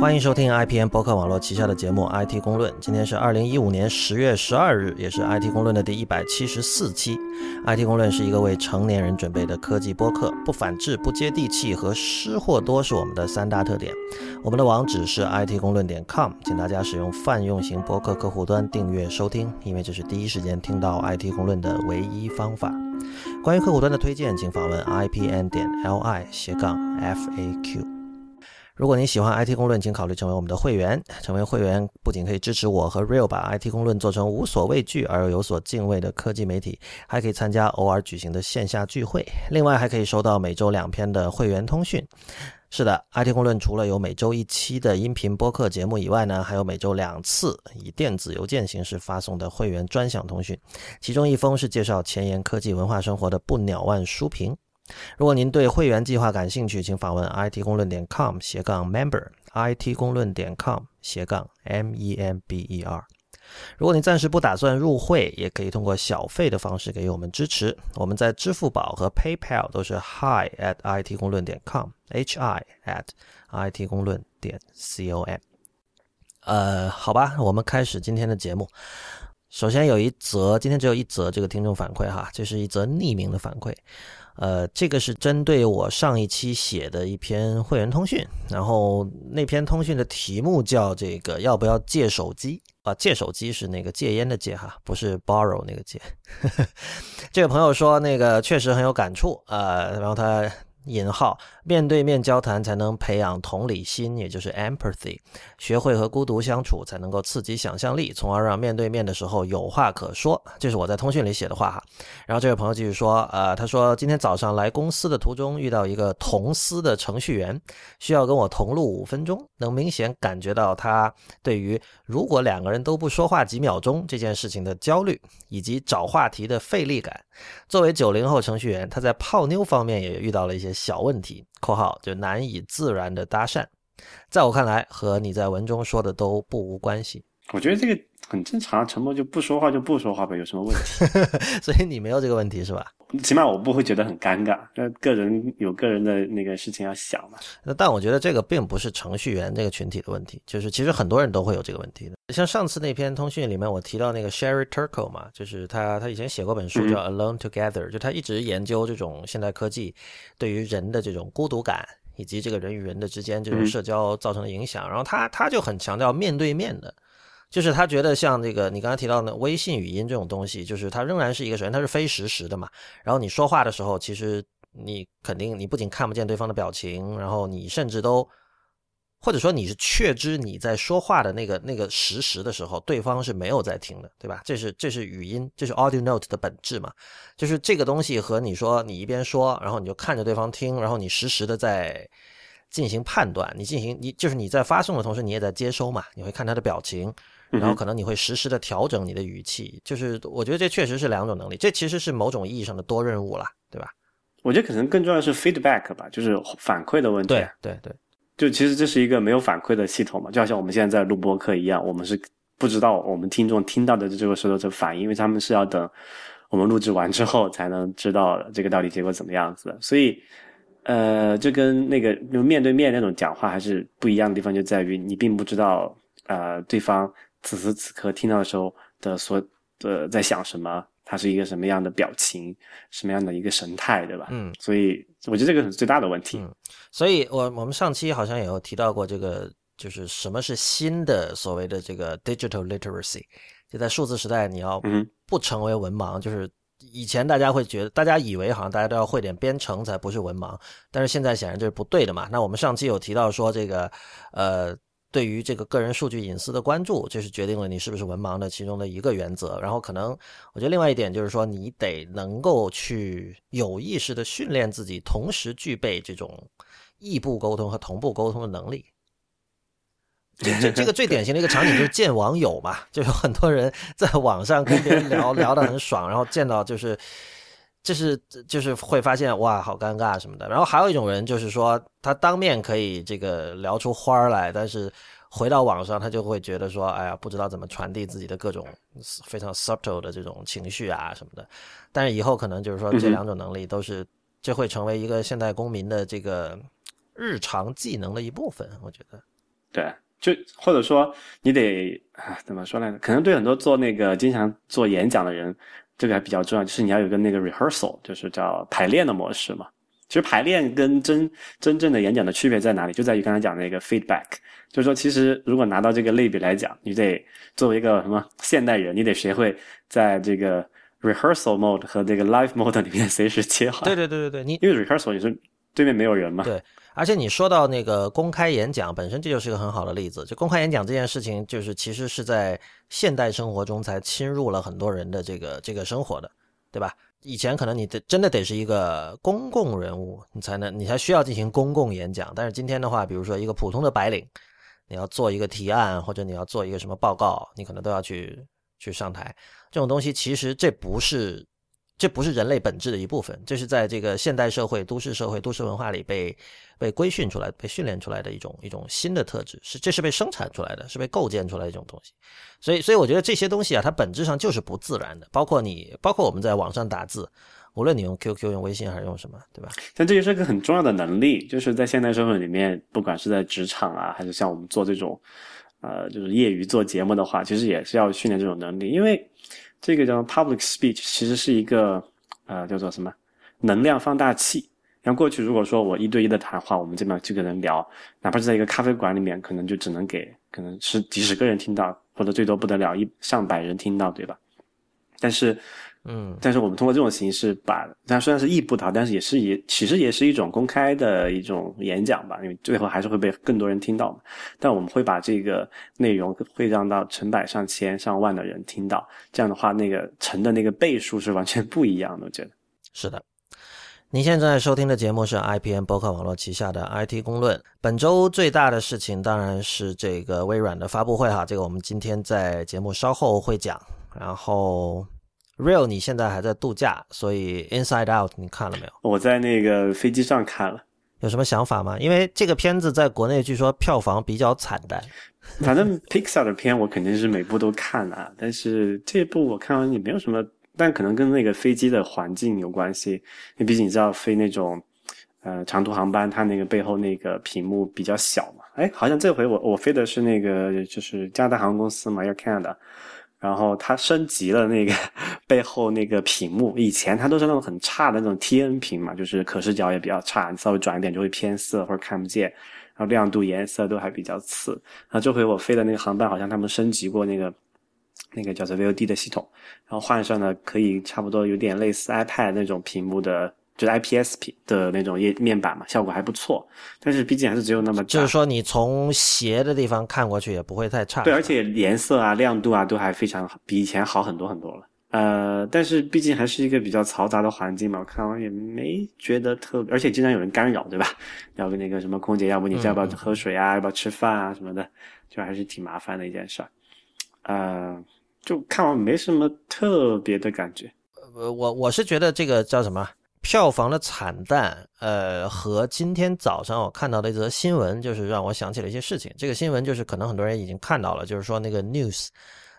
欢迎收听 IPN 博客网络旗下的节目《IT 公论》。今天是二零一五年十月十二日，也是 IT 公论的第一百七十四期。IT 公论是一个为成年人准备的科技播客，不反制、不接地气和失货多是我们的三大特点。我们的网址是 IT 公论点 com，请大家使用泛用型博客客户端订阅收听，因为这是第一时间听到 IT 公论的唯一方法。关于客户端的推荐，请访问 IPN 点 LI 斜杠 FAQ。如果您喜欢 IT 公论，请考虑成为我们的会员。成为会员不仅可以支持我和 Real 把 IT 公论做成无所畏惧而又有所敬畏的科技媒体，还可以参加偶尔举行的线下聚会。另外，还可以收到每周两篇的会员通讯。是的，IT 公论除了有每周一期的音频播客节目以外呢，还有每周两次以电子邮件形式发送的会员专享通讯。其中一封是介绍前沿科技文化生活的不鸟万书评。如果您对会员计划感兴趣，请访问 it 公论点 com 斜杠 member，it 公论点 com 斜杠 m e m b e r。如果你暂时不打算入会，也可以通过小费的方式给予我们支持。我们在支付宝和 PayPal 都是 hi at it 公论点 com，h i at it 公论点 c o m。呃，好吧，我们开始今天的节目。首先有一则，今天只有一则这个听众反馈哈，这是一则匿名的反馈。呃，这个是针对我上一期写的一篇会员通讯，然后那篇通讯的题目叫这个要不要戒手机啊？戒手机是那个戒烟的戒哈，不是 borrow 那个戒。这位朋友说那个确实很有感触啊，然后他。引号面对面交谈才能培养同理心，也就是 empathy，学会和孤独相处才能够刺激想象力，从而让面对面的时候有话可说。这是我在通讯里写的话哈。然后这位朋友继续说，呃，他说今天早上来公司的途中遇到一个同司的程序员，需要跟我同路五分钟，能明显感觉到他对于如果两个人都不说话几秒钟这件事情的焦虑，以及找话题的费力感。作为九零后程序员，他在泡妞方面也遇到了一些小问题（括号就难以自然的搭讪）。在我看来，和你在文中说的都不无关系。我觉得这个很正常，沉默就不说话就不说话呗，有什么问题？所以你没有这个问题是吧？起码我不会觉得很尴尬。那个人有个人的那个事情要想嘛。那但我觉得这个并不是程序员这个群体的问题，就是其实很多人都会有这个问题的。像上次那篇通讯里面，我提到那个 Sherry Turkle 嘛，就是他他以前写过本书叫 Alone Together，就他一直研究这种现代科技对于人的这种孤独感，以及这个人与人的之间这种社交造成的影响。然后他他就很强调面对面的。就是他觉得像这个你刚才提到的微信语音这种东西，就是它仍然是一个首先它是非实时的嘛。然后你说话的时候，其实你肯定你不仅看不见对方的表情，然后你甚至都或者说你是确知你在说话的那个那个实时的时候，对方是没有在听的，对吧？这是这是语音，这是 audio note 的本质嘛。就是这个东西和你说你一边说，然后你就看着对方听，然后你实时的在进行判断，你进行你就是你在发送的同时，你也在接收嘛，你会看他的表情。然后可能你会实时的调整你的语气，就是我觉得这确实是两种能力，这其实是某种意义上的多任务了，对吧？我觉得可能更重要的是 feedback 吧，就是反馈的问题。对对对，就其实这是一个没有反馈的系统嘛，就好像我们现在在录播课一样，我们是不知道我们听众听到的这个时候的反应，因为他们是要等我们录制完之后才能知道这个到底结果怎么样子的。所以，呃，这跟那个就面对面那种讲话还是不一样的地方，就在于你并不知道呃对方。此时此刻听到的时候的所呃在想什么，他是一个什么样的表情，什么样的一个神态，对吧？嗯，所以我觉得这个是最大的问题。嗯，所以我我们上期好像也有提到过这个，就是什么是新的所谓的这个 digital literacy，就在数字时代你要不成为文盲，就是以前大家会觉得，大家以为好像大家都要会点编程才不是文盲，但是现在显然这是不对的嘛。那我们上期有提到说这个呃。对于这个个人数据隐私的关注，这是决定了你是不是文盲的其中的一个原则。然后可能，我觉得另外一点就是说，你得能够去有意识的训练自己，同时具备这种异步沟通和同步沟通的能力。这这这个最典型的一个场景就是见网友嘛，就有很多人在网上跟别人聊聊得很爽，然后见到就是。就是就是会发现哇，好尴尬什么的。然后还有一种人，就是说他当面可以这个聊出花儿来，但是回到网上，他就会觉得说，哎呀，不知道怎么传递自己的各种非常 subtle 的这种情绪啊什么的。但是以后可能就是说，这两种能力都是，这会成为一个现代公民的这个日常技能的一部分。我觉得，对，就或者说你得啊，怎么说来着？可能对很多做那个经常做演讲的人，这个还比较重要，就是你要有个那个 rehearsal，就是叫排练的模式嘛。其实排练跟真真正的演讲的区别在哪里？就在于刚才讲那个 feedback，就是说，其实如果拿到这个类比来讲，你得作为一个什么现代人，你得学会在这个 rehearsal mode 和这个 live mode 里面随时切换。对对对对对，你因为 rehearsal 你是对面没有人嘛。对，而且你说到那个公开演讲本身，这就是一个很好的例子。就公开演讲这件事情，就是其实是在现代生活中才侵入了很多人的这个这个生活的，对吧？以前可能你得真的得是一个公共人物，你才能你才需要进行公共演讲。但是今天的话，比如说一个普通的白领，你要做一个提案或者你要做一个什么报告，你可能都要去去上台。这种东西其实这不是这不是人类本质的一部分，这是在这个现代社会、都市社会、都市文化里被被规训出来、被训练出来的一种一种新的特质。是这是被生产出来的，是被构建出来的一种东西。所以，所以我觉得这些东西啊，它本质上就是不自然的。包括你，包括我们在网上打字，无论你用 QQ、用微信还是用什么，对吧？但这就是一个很重要的能力，就是在现代社会里面，不管是在职场啊，还是像我们做这种，呃，就是业余做节目的话，其实也是要训练这种能力。因为这个叫 public speech，其实是一个呃叫做什么能量放大器。像过去如果说我一对一的谈话，我们这边几个人聊，哪怕是在一个咖啡馆里面，可能就只能给可能是几十个人听到。或者最多不得了一上百人听到，对吧？但是，嗯，但是我们通过这种形式把，它虽然是异步的，但是也是也其实也是一种公开的一种演讲吧，因为最后还是会被更多人听到嘛。但我们会把这个内容会让到成百上千上万的人听到，这样的话，那个成的那个倍数是完全不一样的。我觉得是的。您现在收听的节目是 IPN 博客网络旗下的 IT 公论。本周最大的事情当然是这个微软的发布会哈，这个我们今天在节目稍后会讲。然后，Real，你现在还在度假，所以 Inside Out 你看了没有？我在那个飞机上看了，有什么想法吗？因为这个片子在国内据说票房比较惨淡。反正 Pixar 的片我肯定是每部都看了，但是这部我看完也没有什么。但可能跟那个飞机的环境有关系，因为毕竟你知道飞那种，呃，长途航班，它那个背后那个屏幕比较小嘛。哎，好像这回我我飞的是那个就是加拿大航空公司嘛，Air Canada，然后它升级了那个背后那个屏幕，以前它都是那种很差的那种 TN 屏嘛，就是可视角也比较差，你稍微转一点就会偏色或者看不见，然后亮度颜色都还比较次。然后这回我飞的那个航班好像他们升级过那个。那个叫做 VOD 的系统，然后换上了可以差不多有点类似 iPad 那种屏幕的，就是 IPS 屏的那种页面板嘛，效果还不错。但是毕竟还是只有那么，就是说你从斜的地方看过去也不会太差。对，而且颜色啊、亮度啊都还非常，比以前好很多很多了。呃，但是毕竟还是一个比较嘈杂的环境嘛，我看完也没觉得特别，而且经常有人干扰，对吧？要不那个什么空姐，要不你要不要喝水啊，要不要吃饭啊什么的，就还是挺麻烦的一件事儿。呃。就看完没什么特别的感觉，呃，我我是觉得这个叫什么票房的惨淡，呃，和今天早上我看到的一则新闻，就是让我想起了一些事情。这个新闻就是可能很多人已经看到了，就是说那个 News，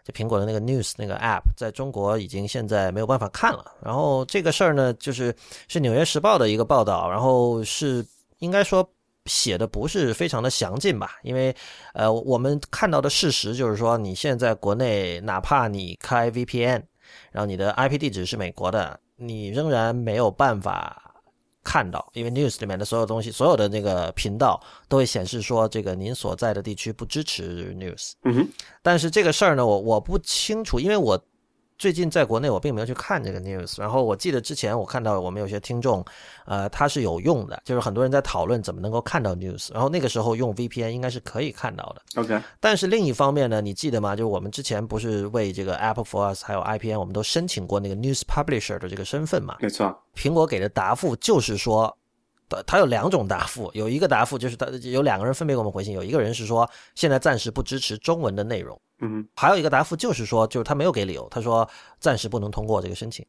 就苹果的那个 News 那个 App，在中国已经现在没有办法看了。然后这个事儿呢，就是是纽约时报的一个报道，然后是应该说。写的不是非常的详尽吧？因为，呃，我们看到的事实就是说，你现在国内哪怕你开 VPN，然后你的 IP 地址是美国的，你仍然没有办法看到，因为 News 里面的所有东西，所有的那个频道都会显示说，这个您所在的地区不支持 News。嗯哼。但是这个事儿呢，我我不清楚，因为我。最近在国内我并没有去看这个 news，然后我记得之前我看到我们有些听众，呃，他是有用的，就是很多人在讨论怎么能够看到 news，然后那个时候用 VPN 应该是可以看到的。OK，但是另一方面呢，你记得吗？就是我们之前不是为这个 Apple for Us 还有 IPN，我们都申请过那个 news publisher 的这个身份嘛？没错。苹果给的答复就是说，他有两种答复，有一个答复就是他有两个人分别给我们回信，有一个人是说现在暂时不支持中文的内容。嗯，还有一个答复就是说，就是他没有给理由，他说暂时不能通过这个申请。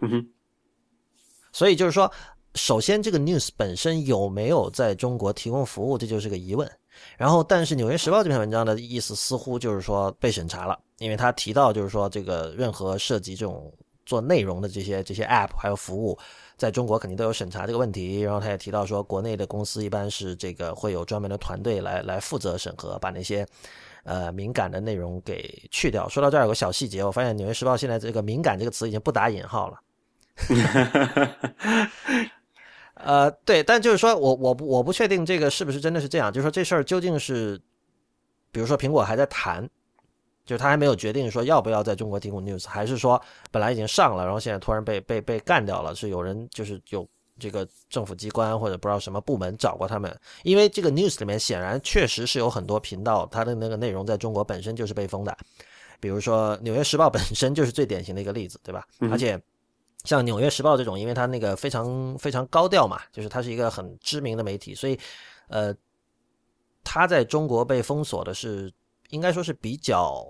嗯哼，所以就是说，首先这个 news 本身有没有在中国提供服务，这就是个疑问。然后，但是《纽约时报》这篇文章的意思似乎就是说被审查了，因为他提到就是说这个任何涉及这种做内容的这些这些 App 还有服务，在中国肯定都有审查这个问题。然后他也提到说，国内的公司一般是这个会有专门的团队来来负责审核，把那些呃敏感的内容给去掉。说到这儿有个小细节，我发现《纽约时报》现在这个“敏感”这个词已经不打引号了。呃，对，但就是说我我不我不确定这个是不是真的是这样，就是说这事儿究竟是，比如说苹果还在谈。就是他还没有决定说要不要在中国提供 news，还是说本来已经上了，然后现在突然被被被干掉了？是有人就是有这个政府机关或者不知道什么部门找过他们？因为这个 news 里面显然确实是有很多频道，它的那个内容在中国本身就是被封的。比如说《纽约时报》本身就是最典型的一个例子，对吧？而且像《纽约时报》这种，因为它那个非常非常高调嘛，就是它是一个很知名的媒体，所以呃，它在中国被封锁的是。应该说是比较，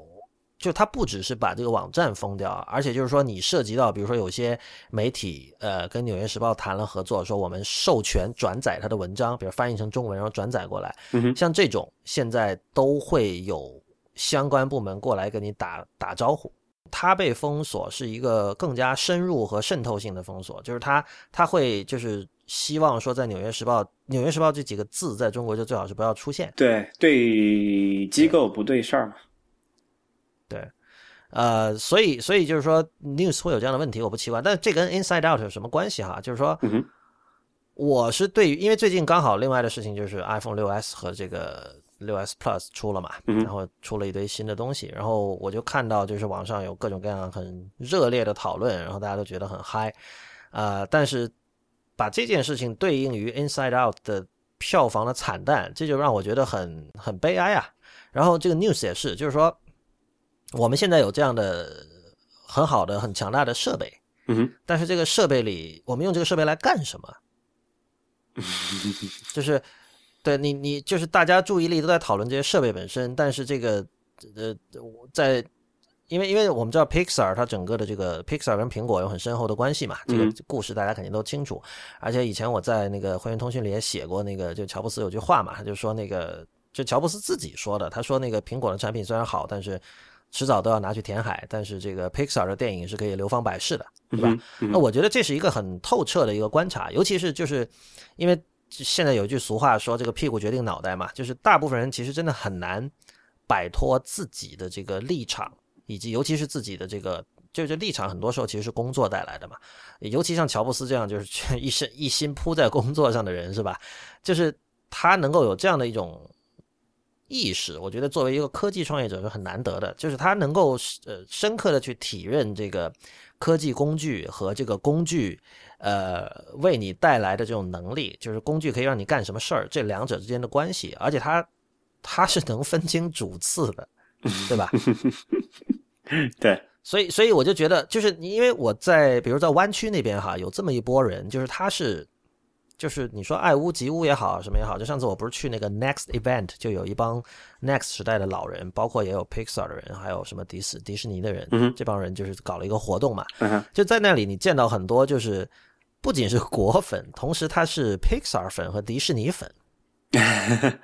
就它不只是把这个网站封掉，而且就是说你涉及到，比如说有些媒体，呃，跟《纽约时报》谈了合作，说我们授权转载他的文章，比如翻译成中文然后转载过来，像这种现在都会有相关部门过来跟你打打招呼。它被封锁是一个更加深入和渗透性的封锁，就是它它会就是。希望说，在《纽约时报》《纽约时报》这几个字，在中国就最好是不要出现。对对，机构不对事儿嘛。对，呃，所以所以就是说，news 会有这样的问题，我不奇怪。但这跟 Inside Out 有什么关系哈？就是说，我是对于，因为最近刚好另外的事情就是 iPhone 六 S 和这个六 S Plus 出了嘛，然后出了一堆新的东西，然后我就看到就是网上有各种各样很热烈的讨论，然后大家都觉得很嗨，呃，但是。把这件事情对应于《Inside Out》的票房的惨淡，这就让我觉得很很悲哀啊。然后这个 news 也是，就是说我们现在有这样的很好的、很强大的设备，嗯，但是这个设备里，我们用这个设备来干什么？就是对你，你就是大家注意力都在讨论这些设备本身，但是这个呃，在。因为，因为我们知道 Pixar 它整个的这个 Pixar 跟苹果有很深厚的关系嘛，这个故事大家肯定都清楚。而且以前我在那个会员通讯里也写过，那个就乔布斯有句话嘛，他就说那个就乔布斯自己说的，他说那个苹果的产品虽然好，但是迟早都要拿去填海。但是这个 Pixar 的电影是可以流芳百世的，对吧？那我觉得这是一个很透彻的一个观察，尤其是就是因为现在有一句俗话说这个屁股决定脑袋嘛，就是大部分人其实真的很难摆脱自己的这个立场。以及尤其是自己的这个，就这立场，很多时候其实是工作带来的嘛。尤其像乔布斯这样，就是 一身一心扑在工作上的人，是吧？就是他能够有这样的一种意识，我觉得作为一个科技创业者是很难得的。就是他能够呃深刻的去体认这个科技工具和这个工具呃为你带来的这种能力，就是工具可以让你干什么事儿，这两者之间的关系，而且他他是能分清主次的。对吧？对，所以所以我就觉得，就是因为我在比如在湾区那边哈，有这么一波人，就是他是，就是你说爱屋及乌也好，什么也好，就上次我不是去那个 Next Event，就有一帮 Next 时代的老人，包括也有 Pixar 的人，还有什么迪士迪士尼的人，这帮人就是搞了一个活动嘛，就在那里你见到很多就是不仅是果粉，同时他是 Pixar 粉和迪士尼粉。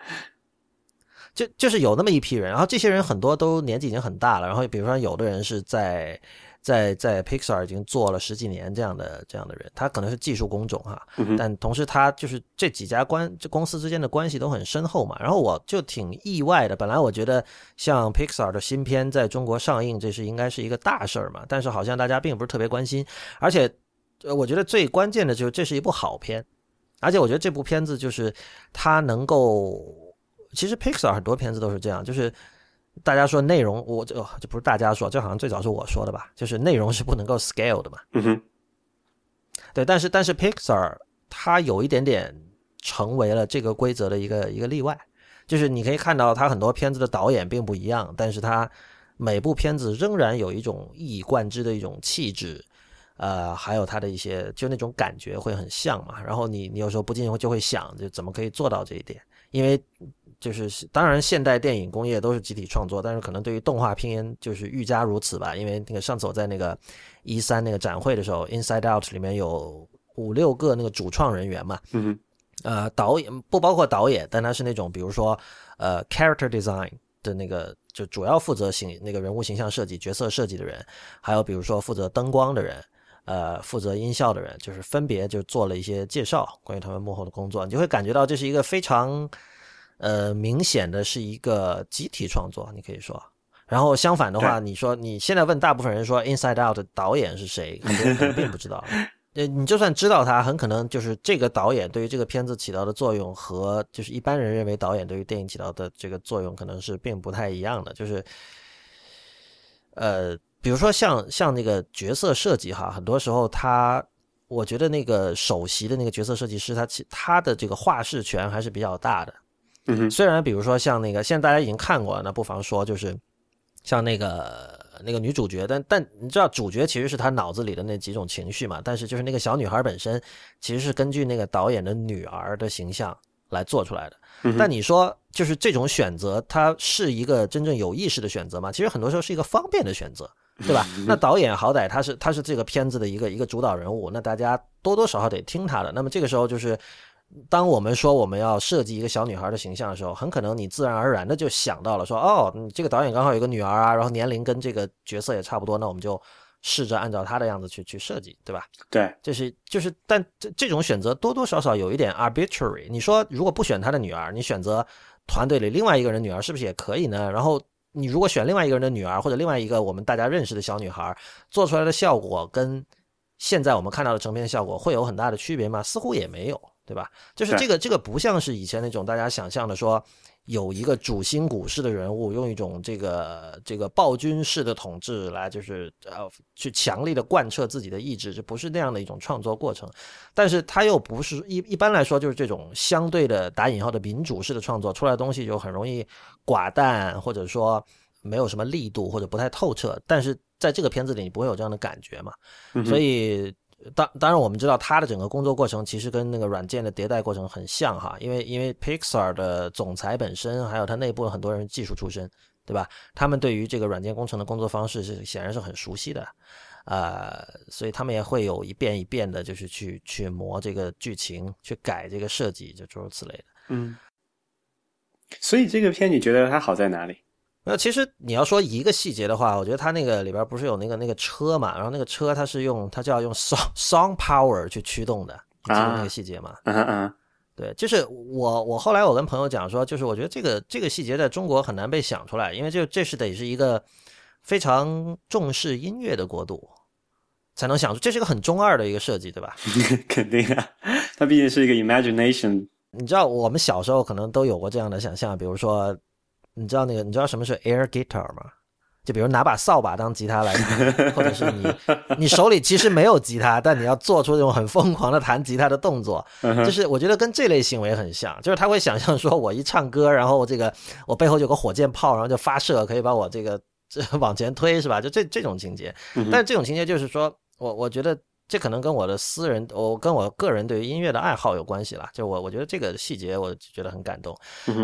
就就是有那么一批人，然后这些人很多都年纪已经很大了，然后比如说有的人是在在在 Pixar 已经做了十几年这样的这样的人，他可能是技术工种哈，但同时他就是这几家关这公司之间的关系都很深厚嘛。然后我就挺意外的，本来我觉得像 Pixar 的新片在中国上映，这是应该是一个大事儿嘛，但是好像大家并不是特别关心，而且我觉得最关键的就是这是一部好片，而且我觉得这部片子就是它能够。其实 Pixar 很多片子都是这样，就是大家说内容，我这这不是大家说，这好像最早是我说的吧？就是内容是不能够 scale 的嘛。嗯哼。对，但是但是 Pixar 它有一点点成为了这个规则的一个一个例外，就是你可以看到它很多片子的导演并不一样，但是它每部片子仍然有一种一以贯之的一种气质，呃，还有它的一些就那种感觉会很像嘛。然后你你有时候不禁就会想，就怎么可以做到这一点？因为就是当然，现代电影工业都是集体创作，但是可能对于动画片就是愈加如此吧。因为那个上次我在那个一三那个展会的时候，Inside Out 里面有五六个那个主创人员嘛，嗯，呃，导演不包括导演，但他是那种比如说呃 character design，的那个就主要负责形那个人物形象设计、角色设计的人，还有比如说负责灯光的人，呃，负责音效的人，就是分别就做了一些介绍，关于他们幕后的工作，你就会感觉到这是一个非常呃明显的是一个集体创作，你可以说。然后相反的话，你说你现在问大部分人说《Inside Out》的导演是谁，很多人并不知道。呃，你就算知道他，很可能就是这个导演对于这个片子起到的作用和就是一般人认为导演对于电影起到的这个作用可能是并不太一样的。就是，呃，比如说像像那个角色设计哈，很多时候他，我觉得那个首席的那个角色设计师，他其他的这个话事权还是比较大的。嗯，虽然比如说像那个现在大家已经看过了，那不妨说就是像那个。那个女主角，但但你知道，主角其实是他脑子里的那几种情绪嘛？但是就是那个小女孩本身，其实是根据那个导演的女儿的形象来做出来的。但你说，就是这种选择，它是一个真正有意识的选择吗？其实很多时候是一个方便的选择，对吧？那导演好歹他是他是这个片子的一个一个主导人物，那大家多多少少得听他的。那么这个时候就是。当我们说我们要设计一个小女孩的形象的时候，很可能你自然而然的就想到了说，哦，你这个导演刚好有个女儿啊，然后年龄跟这个角色也差不多，那我们就试着按照她的样子去去设计，对吧？对，就是就是，但这这种选择多多少少有一点 arbitrary。你说如果不选他的女儿，你选择团队里另外一个人女儿是不是也可以呢？然后你如果选另外一个人的女儿或者另外一个我们大家认识的小女孩，做出来的效果跟现在我们看到的成片效果会有很大的区别吗？似乎也没有。对吧？就是这个，这个不像是以前那种大家想象的，说有一个主心骨式的人物，用一种这个这个暴君式的统治来，就是呃，去强力的贯彻自己的意志，这不是那样的一种创作过程。但是他又不是一一般来说，就是这种相对的打引号的民主式的创作出来的东西，就很容易寡淡，或者说没有什么力度，或者不太透彻。但是在这个片子里，你不会有这样的感觉嘛？所以。当当然，我们知道它的整个工作过程其实跟那个软件的迭代过程很像哈，因为因为 Pixar 的总裁本身还有它内部的很多人技术出身，对吧？他们对于这个软件工程的工作方式是显然是很熟悉的，呃，所以他们也会有一遍一遍的，就是去去磨这个剧情，去改这个设计，就诸如此类的。嗯，所以这个片你觉得它好在哪里？那其实你要说一个细节的话，我觉得它那个里边不是有那个那个车嘛，然后那个车它是用它就要用 song song power 去驱动的，记得那个细节嘛？嗯嗯，对，就是我我后来我跟朋友讲说，就是我觉得这个这个细节在中国很难被想出来，因为这这是得是一个非常重视音乐的国度才能想出，这是一个很中二的一个设计，对吧？肯定啊，它毕竟是一个 imagination。你知道我们小时候可能都有过这样的想象，比如说。你知道那个？你知道什么是 air guitar 吗？就比如拿把扫把当吉他来弹，或者是你你手里其实没有吉他，但你要做出这种很疯狂的弹吉他的动作，就是我觉得跟这类行为很像，就是他会想象说我一唱歌，然后这个我背后有个火箭炮，然后就发射，可以把我这个这 往前推，是吧？就这这种情节。但这种情节就是说我我觉得。这可能跟我的私人，我跟我个人对于音乐的爱好有关系了。就我，我觉得这个细节，我觉得很感动。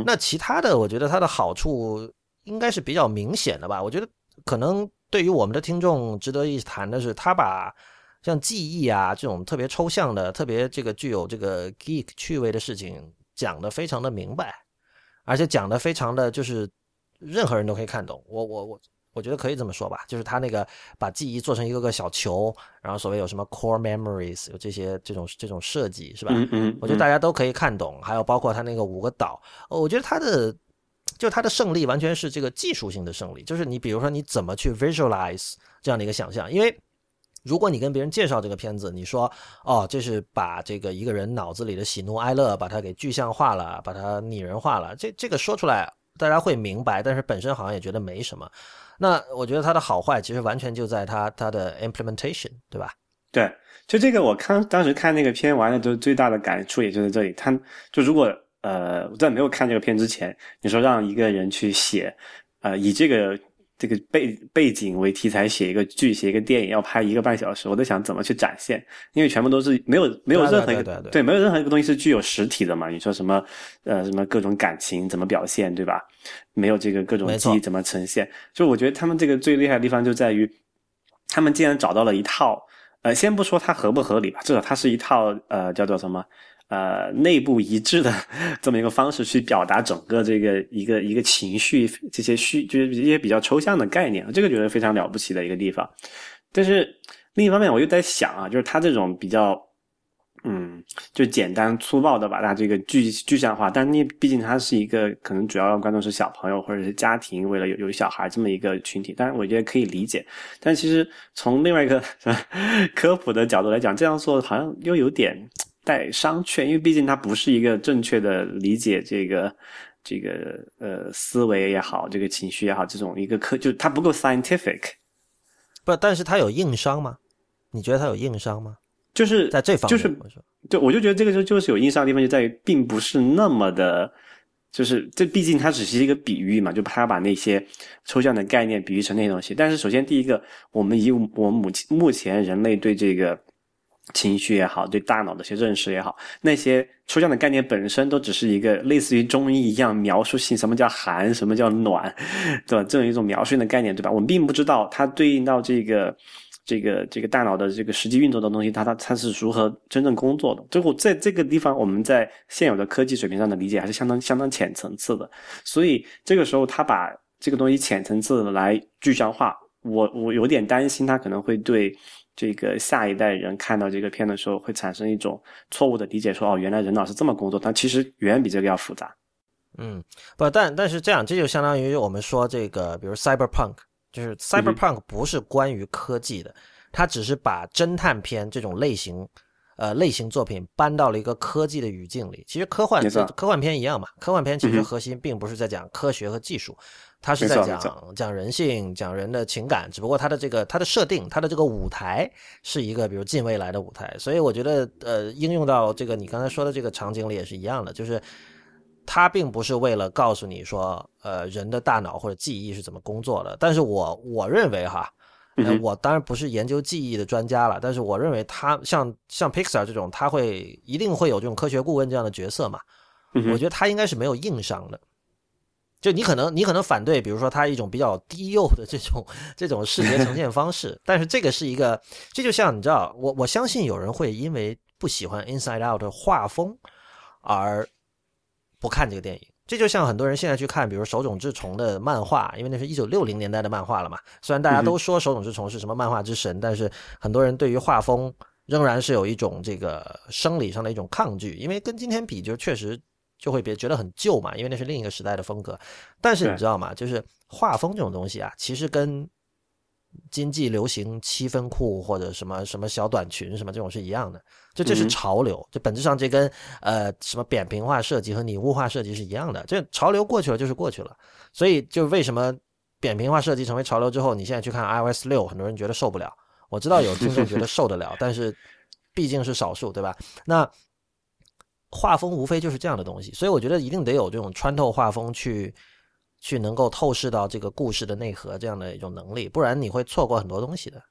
那其他的，我觉得它的好处应该是比较明显的吧。我觉得可能对于我们的听众值得一谈的是，他把像记忆啊这种特别抽象的、特别这个具有这个 geek 趣味的事情讲得非常的明白，而且讲得非常的就是任何人都可以看懂。我我我。我觉得可以这么说吧，就是他那个把记忆做成一个个小球，然后所谓有什么 core memories，有这些这种这种设计是吧？嗯嗯，我觉得大家都可以看懂。还有包括他那个五个岛，我觉得他的就他的胜利完全是这个技术性的胜利，就是你比如说你怎么去 visualize 这样的一个想象，因为如果你跟别人介绍这个片子，你说哦，这是把这个一个人脑子里的喜怒哀乐把它给具象化了，把它拟人化了，这这个说出来大家会明白，但是本身好像也觉得没什么。那我觉得它的好坏其实完全就在它它的 implementation，对吧？对，就这个我看当时看那个片完了，就最大的感触也就在这里。他就如果呃在没有看这个片之前，你说让一个人去写，呃以这个。这个背背景为题材写一个剧写一个电影要拍一个半小时，我在想怎么去展现，因为全部都是没有没有任何一个对没有任何一个东西是具有实体的嘛？你说什么呃什么各种感情怎么表现对吧？没有这个各种记忆怎么呈现？就我觉得他们这个最厉害的地方就在于，他们竟然找到了一套呃先不说它合不合理吧，至少它是一套呃叫做什么呃内部一致的这么一个方式去表达整个这个一个一个情绪，这些虚就是一些比较抽象的概念，这个觉得非常了不起的一个地方。但是另一方面，我又在想啊，就是他这种比较。嗯，就简单粗暴的把它这个具具象化，但你毕竟它是一个可能主要观众是小朋友或者是家庭，为了有有小孩这么一个群体，当然我觉得可以理解。但其实从另外一个 科普的角度来讲，这样做好像又有点带商榷，因为毕竟它不是一个正确的理解这个这个呃思维也好，这个情绪也好，这种一个科就它不够 scientific。不，但是它有硬伤吗？你觉得它有硬伤吗？就是在这方面，就是对，我就觉得这个就就是有硬伤的地方就在于，并不是那么的，就是这毕竟它只是一个比喻嘛，就他把那些抽象的概念比喻成那些东西。但是首先第一个，我们以我们目前目前人类对这个情绪也好，对大脑的一些认识也好，那些抽象的概念本身都只是一个类似于中医一样描述性，什么叫寒，什么叫暖，对吧？这种一种描述性的概念，对吧？我们并不知道它对应到这个。这个这个大脑的这个实际运作的东西，它它它是如何真正工作的？最后在这个地方，我们在现有的科技水平上的理解还是相当相当浅层次的。所以这个时候，他把这个东西浅层次的来具象化，我我有点担心，他可能会对这个下一代人看到这个片的时候，会产生一种错误的理解，说哦，原来人脑是这么工作，但其实远远比这个要复杂。嗯，不，但但是这样，这就相当于我们说这个，比如 cyberpunk。就是 cyberpunk 不是关于科技的，它只是把侦探片这种类型，呃，类型作品搬到了一个科技的语境里。其实科幻科幻片一样嘛，科幻片其实核心并不是在讲科学和技术，它是在讲讲人性、讲人的情感。只不过他的这个它的设定，它的这个舞台是一个比如近未来的舞台，所以我觉得呃，应用到这个你刚才说的这个场景里也是一样的，就是。它并不是为了告诉你说，呃，人的大脑或者记忆是怎么工作的。但是我我认为哈，我当然不是研究记忆的专家了，但是我认为他像像 Pixar 这种，他会一定会有这种科学顾问这样的角色嘛。我觉得他应该是没有硬伤的。就你可能你可能反对，比如说他一种比较低幼的这种这种视觉呈现方式，但是这个是一个，这就像你知道，我我相信有人会因为不喜欢 Inside Out 的画风而。不看这个电影，这就像很多人现在去看，比如手冢治虫的漫画，因为那是一九六零年代的漫画了嘛。虽然大家都说手冢治虫是什么漫画之神，但是很多人对于画风仍然是有一种这个生理上的一种抗拒，因为跟今天比，就确实就会别觉得很旧嘛，因为那是另一个时代的风格。但是你知道吗？就是画风这种东西啊，其实跟经济流行七分裤或者什么什么小短裙什么这种是一样的。就这是潮流，就本质上这跟呃什么扁平化设计和拟物化设计是一样的。这潮流过去了就是过去了，所以就为什么扁平化设计成为潮流之后，你现在去看 iOS 六，很多人觉得受不了。我知道有听众觉得受得了，但是毕竟是少数，对吧？那画风无非就是这样的东西，所以我觉得一定得有这种穿透画风去去能够透视到这个故事的内核这样的一种能力，不然你会错过很多东西的。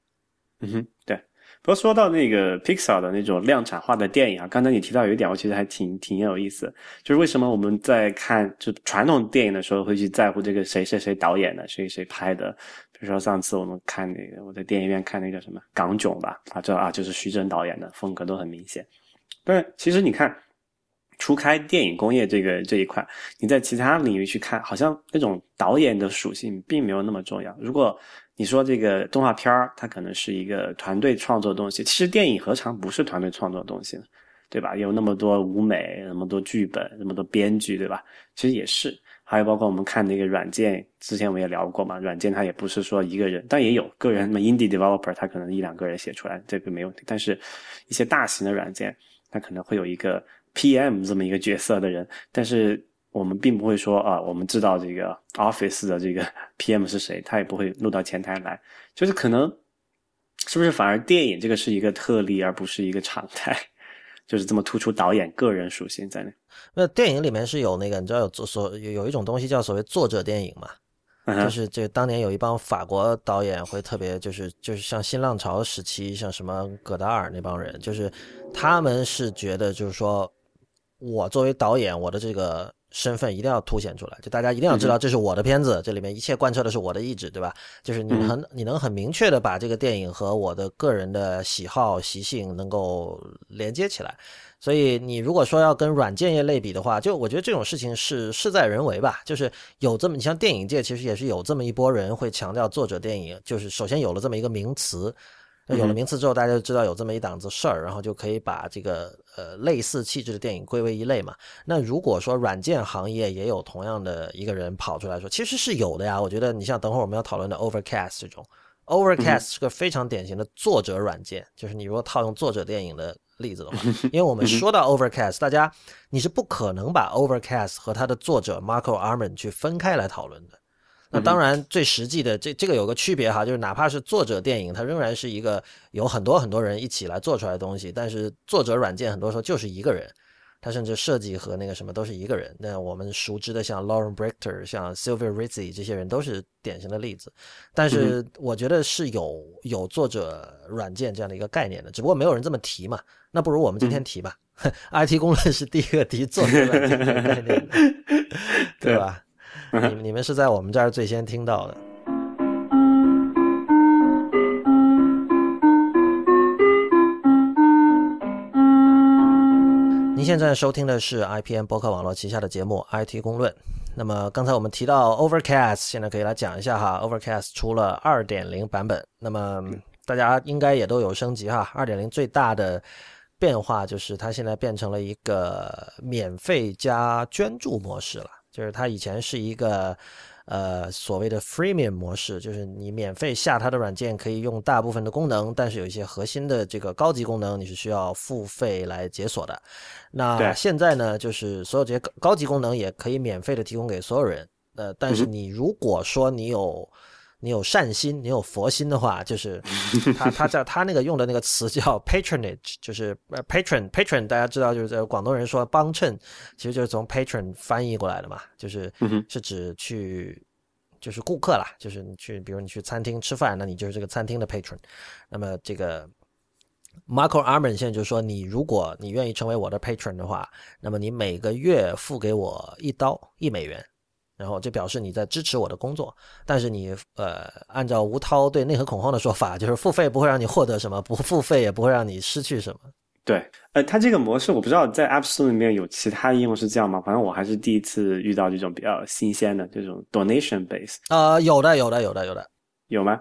嗯哼，对。不过说到那个 Pixar 的那种量产化的电影啊，刚才你提到有一点，我其实还挺挺有意思，就是为什么我们在看就传统电影的时候会去在乎这个谁谁谁导演的，谁谁拍的。比如说上次我们看那个我在电影院看那个什么《港囧》吧，啊，这啊就是徐峥导演的，风格都很明显。但其实你看，除开电影工业这个这一块，你在其他领域去看，好像那种导演的属性并没有那么重要。如果你说这个动画片儿，它可能是一个团队创作的东西。其实电影何尝不是团队创作的东西呢？对吧？有那么多舞美，那么多剧本，那么多编剧，对吧？其实也是。还有包括我们看那个软件，之前我们也聊过嘛。软件它也不是说一个人，但也有个人，那么 indie developer，他可能一两个人写出来，这个没问题。但是一些大型的软件，它可能会有一个 PM 这么一个角色的人，但是。我们并不会说啊，我们知道这个 Office 的这个 PM 是谁，他也不会录到前台来。就是可能，是不是反而电影这个是一个特例，而不是一个常态？就是这么突出导演个人属性在那。那电影里面是有那个，你知道有做所有有一种东西叫所谓作者电影嘛？就是这当年有一帮法国导演会特别，就是就是像新浪潮时期，像什么戈达尔那帮人，就是他们是觉得就是说我作为导演，我的这个。身份一定要凸显出来，就大家一定要知道这是我的片子，这里面一切贯彻的是我的意志，对吧？就是你很你能很明确的把这个电影和我的个人的喜好习性能够连接起来。所以你如果说要跟软件业类比的话，就我觉得这种事情是事在人为吧。就是有这么，你像电影界其实也是有这么一波人会强调作者电影，就是首先有了这么一个名词。那有了名词之后，大家就知道有这么一档子事儿，然后就可以把这个呃类似气质的电影归为一类嘛。那如果说软件行业也有同样的一个人跑出来说，其实是有的呀。我觉得你像等会儿我们要讨论的 Overcast 这种，Overcast 是个非常典型的作者软件，就是你如果套用作者电影的例子的话，因为我们说到 Overcast，大家你是不可能把 Overcast 和它的作者 Marco Arman 去分开来讨论的。那当然，最实际的这这个有个区别哈，就是哪怕是作者电影，它仍然是一个有很多很多人一起来做出来的东西。但是作者软件很多时候就是一个人，他甚至设计和那个什么都是一个人。那我们熟知的像 Lauren Brichter、像 Sylvia Rizzi 这些人都是典型的例子。但是我觉得是有有作者软件这样的一个概念的，只不过没有人这么提嘛。那不如我们今天提吧。IT 公论是第一个提作者软件的概念，对吧？你你们是在我们这儿最先听到的。您现在收听的是 IPN 博客网络旗下的节目《IT 公论》。那么刚才我们提到 Overcast，现在可以来讲一下哈。Overcast 出了2.0版本，那么大家应该也都有升级哈。2.0最大的变化就是它现在变成了一个免费加捐助模式了。就是它以前是一个，呃，所谓的 freemium 模式，就是你免费下它的软件可以用大部分的功能，但是有一些核心的这个高级功能你是需要付费来解锁的。那现在呢，就是所有这些高级功能也可以免费的提供给所有人。呃，但是你如果说你有你有善心，你有佛心的话，就是他他叫他那个用的那个词叫 patronage，就是 patron patron，大家知道就是在广东人说帮衬，其实就是从 patron 翻译过来的嘛，就是是指去就是顾客啦，就是你去比如你去餐厅吃饭，那你就是这个餐厅的 patron。那么这个 Marco Arman 现在就说，你如果你愿意成为我的 patron 的话，那么你每个月付给我一刀一美元。然后这表示你在支持我的工作，但是你呃，按照吴涛对内核恐慌的说法，就是付费不会让你获得什么，不付费也不会让你失去什么。对，呃，它这个模式我不知道在 App Store 里面有其他应用是这样吗？反正我还是第一次遇到这种比较新鲜的这种 donation base。呃，有的，有的，有的，有的，有吗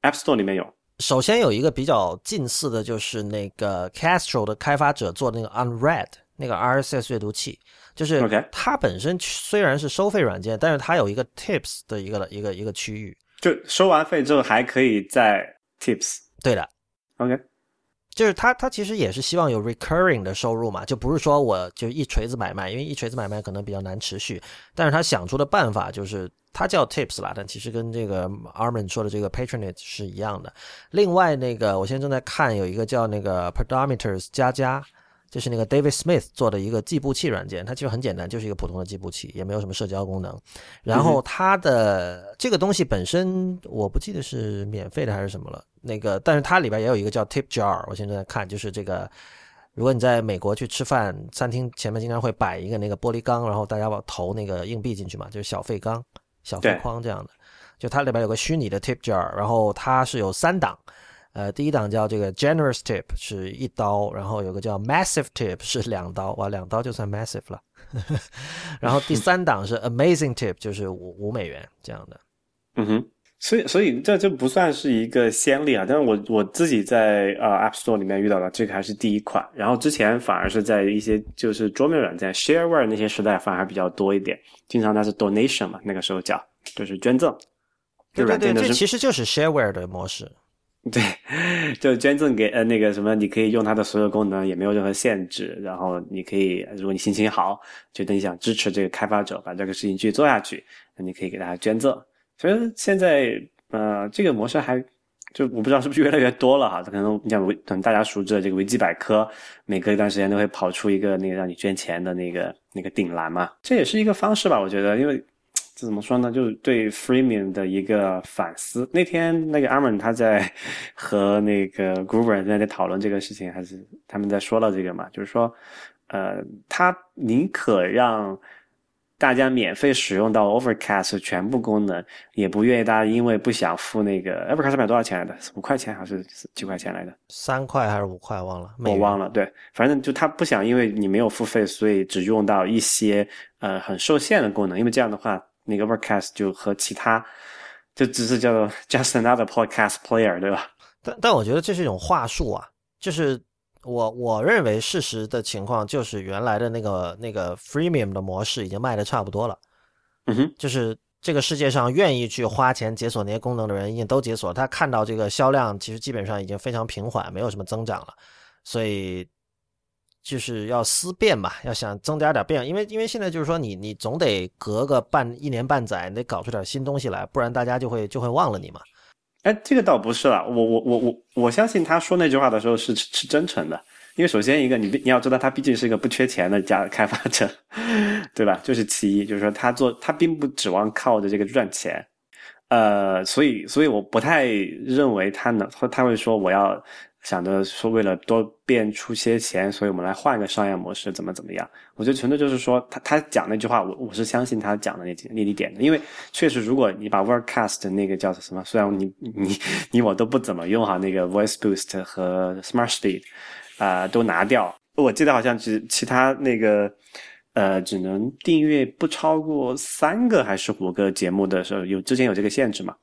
？App Store 里面有。首先有一个比较近似的就是那个 Castro 的开发者做的那个 Unread 那个 RSS 阅读器。就是它本身虽然是收费软件，但是它有一个 Tips 的一个一个一个区域，就收完费之后还可以在 Tips。对的，OK，就是它它其实也是希望有 recurring 的收入嘛，就不是说我就一锤子买卖，因为一锤子买卖可能比较难持续。但是他想出的办法就是它叫 Tips 啦，但其实跟这个 Armin 说的这个 Patronage 是一样的。另外那个我现在正在看有一个叫那个 Pedometers 加加。就是那个 David Smith 做的一个计步器软件，它其实很简单，就是一个普通的计步器，也没有什么社交功能。然后它的这个东西本身，我不记得是免费的还是什么了。那个，但是它里边也有一个叫 Tip Jar，我现在在看，就是这个，如果你在美国去吃饭，餐厅前面经常会摆一个那个玻璃缸，然后大家往投那个硬币进去嘛，就是小费缸、小费筐这样的。就它里边有个虚拟的 Tip Jar，然后它是有三档。呃，第一档叫这个 generous tip 是一刀，然后有个叫 massive tip 是两刀，哇，两刀就算 massive 了。然后第三档是 amazing tip，就是五五美元这样的。嗯哼，所以所以这这不算是一个先例啊，但是我我自己在呃 App Store 里面遇到的这个还是第一款，然后之前反而是在一些就是桌面软件 shareware 那些时代反而比较多一点，经常它是 donation 嘛，那个时候叫就是捐赠。对对对，这其实就是 shareware 的模式。对，就捐赠给呃那个什么，你可以用它的所有功能，也没有任何限制。然后你可以，如果你心情好，觉得你想支持这个开发者把这个事情继续做下去，那你可以给大家捐赠。所以现在呃这个模式还就我不知道是不是越来越多了哈。可能你像维可能大家熟知的这个维基百科，每隔一段时间都会跑出一个那个让你捐钱的那个那个顶栏嘛，这也是一个方式吧，我觉得，因为。这怎么说呢？就是对 freemium 的一个反思。那天那个 Armin 他在 和那个 Gruber 在在讨论这个事情，还是他们在说到这个嘛？就是说，呃，他宁可让大家免费使用到 Overcast 全部功能，也不愿意大家因为不想付那个 Overcast 买多少钱来的？五块钱还是几块钱来的？三块还是五块？忘了，我忘了。对，反正就他不想因为你没有付费，所以只用到一些呃很受限的功能，因为这样的话，那个 Overcast 就和其他就只是叫做 Just another podcast player，对吧？但但我觉得这是一种话术啊，就是。我我认为事实的情况就是原来的那个那个 freemium 的模式已经卖的差不多了，嗯哼，就是这个世界上愿意去花钱解锁那些功能的人已经都解锁，他看到这个销量其实基本上已经非常平缓，没有什么增长了，所以就是要思变嘛，要想增加点变，因为因为现在就是说你你总得隔个半一年半载，你得搞出点新东西来，不然大家就会就会忘了你嘛。哎，这个倒不是了，我我我我我相信他说那句话的时候是是真诚的，因为首先一个你你要知道他毕竟是一个不缺钱的家开发者，对吧？就是其一，就是说他做他并不指望靠着这个赚钱，呃，所以所以我不太认为他能他会说我要。想着说，为了多变出些钱，所以我们来换个商业模式，怎么怎么样？我觉得纯粹就是说，他他讲那句话，我我是相信他讲的那那一点的，因为确实，如果你把 WordCast 那个叫什么，虽然你你你我都不怎么用哈，那个 Voice Boost 和 Smart Speed 啊都拿掉，我记得好像只其他那个呃只能订阅不超过三个还是五个节目的时候，有之前有这个限制嘛？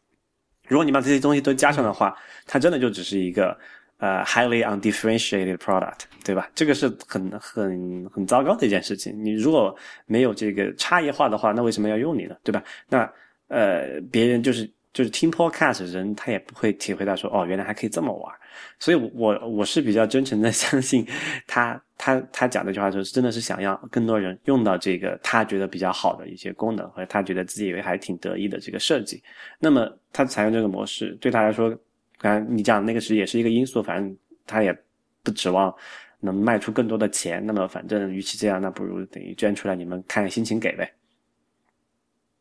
如果你把这些东西都加上的话，它真的就只是一个。呃，highly undifferentiated product，对吧？这个是很很很糟糕的一件事情。你如果没有这个差异化的话，那为什么要用你呢？对吧？那呃，别人就是就是听 podcast 人，他也不会体会到说，哦，原来还可以这么玩。所以，我我是比较真诚的 相信他他他讲这句话的时候，真的是想要更多人用到这个他觉得比较好的一些功能，和他觉得自己以为还挺得意的这个设计。那么，他采用这个模式，对他来说。刚才你讲那个是也是一个因素，反正他也不指望能卖出更多的钱。那么反正与其这样，那不如等于捐出来，你们看心情给呗。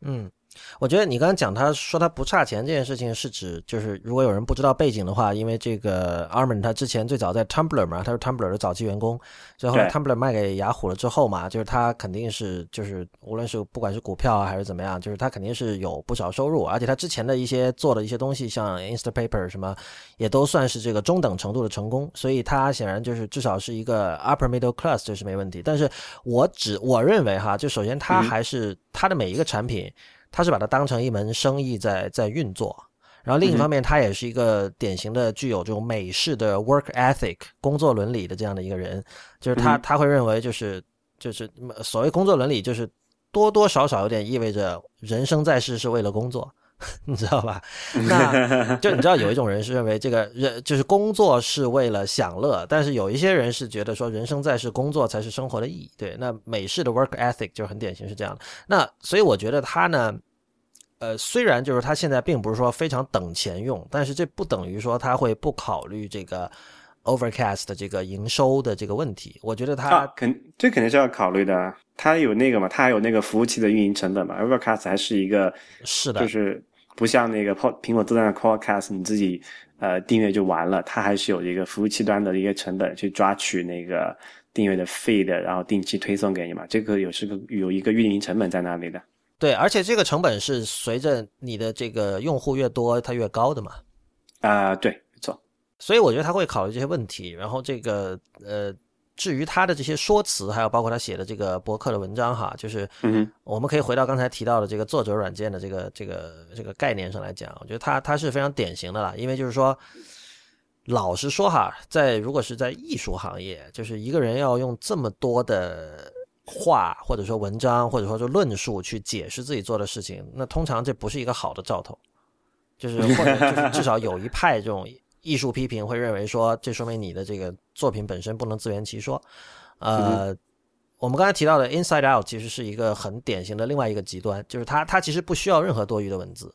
嗯。我觉得你刚刚讲他说他不差钱这件事情，是指就是如果有人不知道背景的话，因为这个 Armin 他之前最早在 Tumblr 嘛，他是 Tumblr 的早期员工，最后 Tumblr 卖给雅虎了之后嘛，就是他肯定是就是无论是不管是股票啊还是怎么样，就是他肯定是有不少收入，而且他之前的一些做的一些东西，像 Instapaper 什么，也都算是这个中等程度的成功，所以他显然就是至少是一个 upper middle class，这是没问题。但是我只我认为哈，就首先他还是他的每一个产品。他是把它当成一门生意在在运作，然后另一方面，他也是一个典型的具有这种美式的 work ethic 工作伦理的这样的一个人，就是他他会认为就是就是所谓工作伦理，就是多多少少有点意味着人生在世是为了工作。你知道吧？那 就你知道有一种人是认为这个人就是工作是为了享乐，但是有一些人是觉得说人生在世，工作才是生活的意义。对，那美式的 work ethic 就很典型是这样的。那所以我觉得他呢，呃，虽然就是他现在并不是说非常等钱用，但是这不等于说他会不考虑这个 Overcast 的这个营收的这个问题。我觉得他肯这肯定是要考虑的。他有那个嘛，他还有那个服务器的运营成本嘛。Overcast 还是一个是的，就是。不像那个苹苹果自带的 Podcast，你自己呃订阅就完了，它还是有一个服务器端的一个成本去抓取那个订阅的 feed，然后定期推送给你嘛，这个有是个有一个运营成本在那里的。对，而且这个成本是随着你的这个用户越多，它越高的嘛。啊，对，没错。所以我觉得他会考虑这些问题，然后这个呃。至于他的这些说辞，还有包括他写的这个博客的文章，哈，就是我们可以回到刚才提到的这个作者软件的这个这个这个概念上来讲，我觉得他他是非常典型的了。因为就是说，老实说哈，在如果是在艺术行业，就是一个人要用这么多的话，或者说文章，或者说就论述去解释自己做的事情，那通常这不是一个好的兆头，就是或者就是至少有一派这种。艺术批评会认为说，这说明你的这个作品本身不能自圆其说。呃，我们刚才提到的 Inside Out 其实是一个很典型的另外一个极端，就是它它其实不需要任何多余的文字。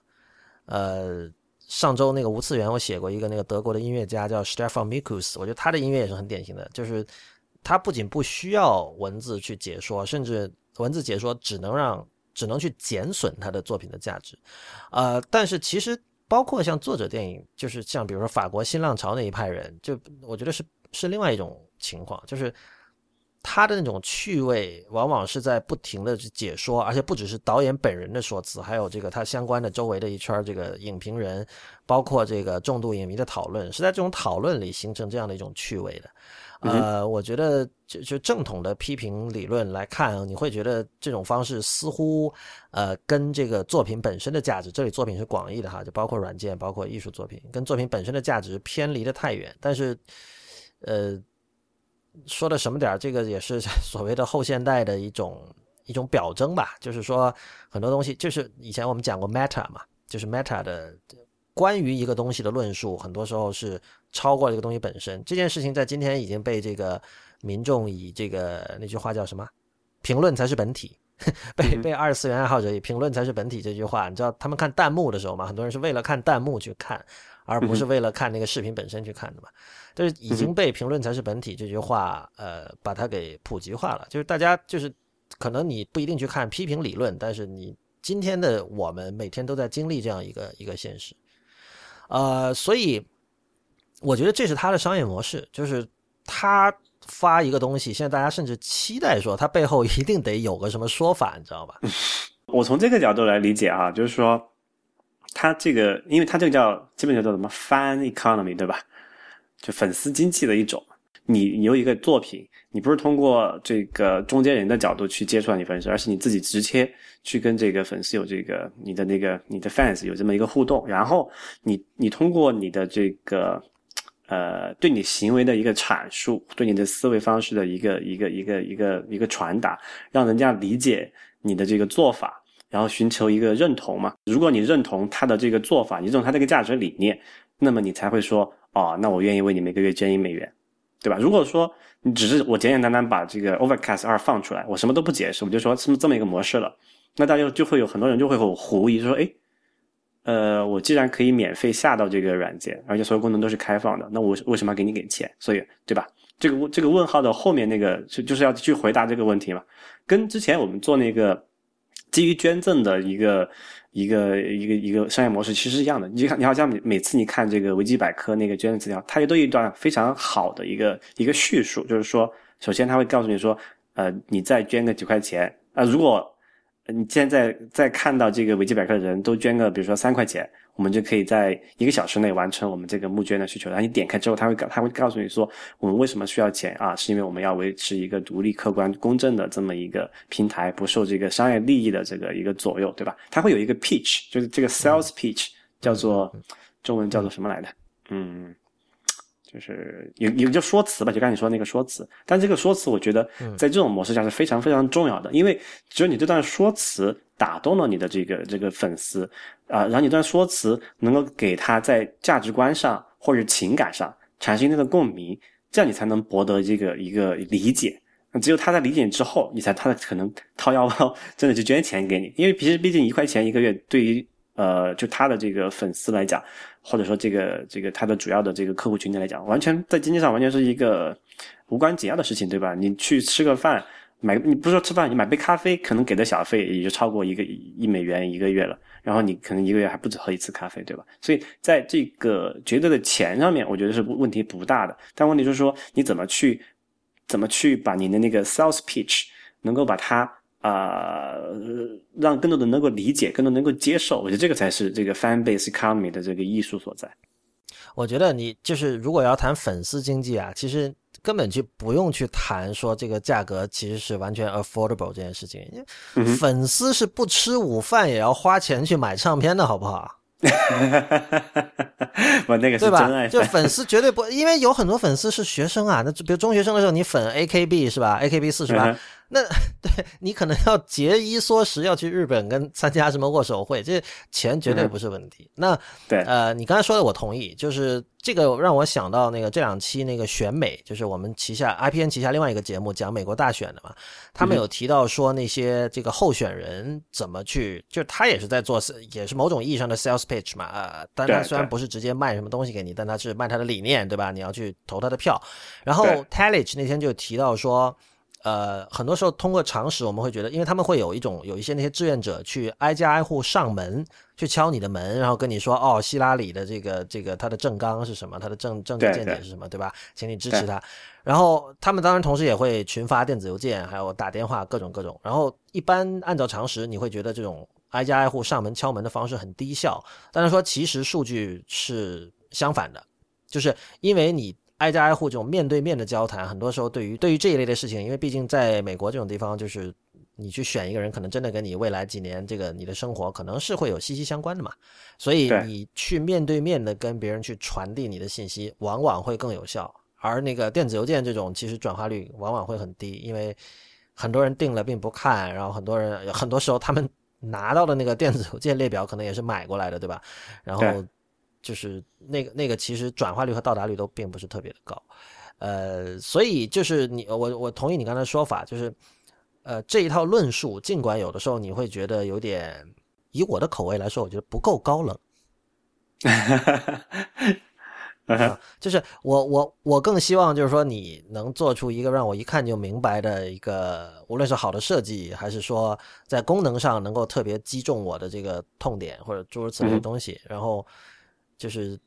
呃，上周那个无次元我写过一个那个德国的音乐家叫 Stefan Mikus，我觉得他的音乐也是很典型的，就是他不仅不需要文字去解说，甚至文字解说只能让只能去减损他的作品的价值。呃，但是其实。包括像作者电影，就是像比如说法国新浪潮那一派人，就我觉得是是另外一种情况，就是他的那种趣味，往往是在不停的去解说，而且不只是导演本人的说辞，还有这个他相关的周围的一圈这个影评人，包括这个重度影迷的讨论，是在这种讨论里形成这样的一种趣味的。呃，我觉得就就正统的批评理论来看，你会觉得这种方式似乎呃跟这个作品本身的价值，这里作品是广义的哈，就包括软件，包括艺术作品，跟作品本身的价值偏离的太远。但是，呃，说的什么点儿，这个也是 所谓的后现代的一种一种表征吧，就是说很多东西，就是以前我们讲过 meta 嘛，就是 meta 的关于一个东西的论述，很多时候是。超过这个东西本身，这件事情在今天已经被这个民众以这个那句话叫什么？评论才是本体，被被二次元爱好者以评论才是本体这句话，你知道他们看弹幕的时候嘛？很多人是为了看弹幕去看，而不是为了看那个视频本身去看的嘛？就是已经被评论才是本体这句话，呃，把它给普及化了。就是大家就是可能你不一定去看批评理论，但是你今天的我们每天都在经历这样一个一个现实，呃，所以。我觉得这是他的商业模式，就是他发一个东西，现在大家甚至期待说他背后一定得有个什么说法，你知道吧？我从这个角度来理解啊，就是说他这个，因为他这个叫基本叫做什么 fan economy，对吧？就粉丝经济的一种。你你有一个作品，你不是通过这个中间人的角度去接触到你粉丝，而是你自己直接去跟这个粉丝有这个你的那个你的 fans 有这么一个互动，然后你你通过你的这个。呃，对你行为的一个阐述，对你的思维方式的一个一个一个一个一个传达，让人家理解你的这个做法，然后寻求一个认同嘛。如果你认同他的这个做法，你认同他这个价值理念，那么你才会说，哦，那我愿意为你每个月捐一美元，对吧？如果说你只是我简简单单把这个 Overcast 二放出来，我什么都不解释，我就说是这么一个模式了，那大家就会有很多人就会有狐疑，说，哎。呃，我既然可以免费下到这个软件，而且所有功能都是开放的，那我为什么要给你给钱？所以，对吧？这个问这个问号的后面那个就就是要去回答这个问题嘛。跟之前我们做那个基于捐赠的一个一个一个一个商业模式其实是一样的。你看，你好像每每次你看这个维基百科那个捐赠资料，它也都有一段非常好的一个一个叙述，就是说，首先他会告诉你说，呃，你再捐个几块钱啊，如果。你现在在看到这个维基百科的人都捐个，比如说三块钱，我们就可以在一个小时内完成我们这个募捐的需求。然后你点开之后，他会告他会告诉你说，我们为什么需要钱啊？是因为我们要维持一个独立、客观、公正的这么一个平台，不受这个商业利益的这个一个左右，对吧？他会有一个 pitch，就是这个 sales pitch，叫做中文叫做什么来的？嗯。就是有有叫说辞吧，就刚才你说那个说辞，但这个说辞我觉得在这种模式下是非常非常重要的，因为只有你这段说辞打动了你的这个这个粉丝啊，然后你这段说辞能够给他在价值观上或者情感上产生一定的共鸣，这样你才能博得这个一个理解。只有他在理解之后，你才他可能掏腰包真的去捐钱给你，因为其实毕竟一块钱一个月对于呃就他的这个粉丝来讲。或者说，这个这个它的主要的这个客户群体来讲，完全在经济上完全是一个无关紧要的事情，对吧？你去吃个饭，买你不是说吃饭，你买杯咖啡，可能给的小费也就超过一个一美元一个月了。然后你可能一个月还不止喝一次咖啡，对吧？所以在这个绝对的钱上面，我觉得是问题不大的。但问题就是说，你怎么去怎么去把你的那个 sales pitch 能够把它。啊，让更多的能够理解，更多能够接受，我觉得这个才是这个 fan base economy 的这个艺术所在。我觉得你就是如果要谈粉丝经济啊，其实根本就不用去谈说这个价格其实是完全 affordable 这件事情，粉丝是不吃午饭也要花钱去买唱片的好不好？我那个是真爱，就粉丝绝对不，因为有很多粉丝是学生啊，那比如中学生的时候你粉 AKB 是吧？AKB 四十八。那对你可能要节衣缩食，要去日本跟参加什么握手会，这钱绝对不是问题。那对，呃，你刚才说的我同意，就是这个让我想到那个这两期那个选美，就是我们旗下 IPN 旗下另外一个节目讲美国大选的嘛，他们有提到说那些这个候选人怎么去，就是他也是在做，也是某种意义上的 sales pitch 嘛，呃，但他虽然不是直接卖什么东西给你，但他是卖他的理念，对吧？你要去投他的票。然后 t a l i c h 那天就提到说。呃，很多时候通过常识，我们会觉得，因为他们会有一种有一些那些志愿者去挨家挨户上门，去敲你的门，然后跟你说，哦，希拉里的这个这个他的政纲是什么，他的政政治见解是什么，对吧？请你支持他。然后他们当然同时也会群发电子邮件，还有打电话，各种各种。然后一般按照常识，你会觉得这种挨家挨户上门敲门的方式很低效，但是说其实数据是相反的，就是因为你。挨家挨户这种面对面的交谈，很多时候对于对于这一类的事情，因为毕竟在美国这种地方，就是你去选一个人，可能真的跟你未来几年这个你的生活可能是会有息息相关的嘛。所以你去面对面的跟别人去传递你的信息，往往会更有效。而那个电子邮件这种，其实转化率往往会很低，因为很多人订了并不看，然后很多人很多时候他们拿到的那个电子邮件列表可能也是买过来的，对吧？然后。就是那个那个，其实转化率和到达率都并不是特别的高，呃，所以就是你我我同意你刚才说法，就是呃这一套论述，尽管有的时候你会觉得有点，以我的口味来说，我觉得不够高冷，就是我我我更希望就是说你能做出一个让我一看就明白的一个，无论是好的设计，还是说在功能上能够特别击中我的这个痛点，或者诸如此类的东西，然后。就是，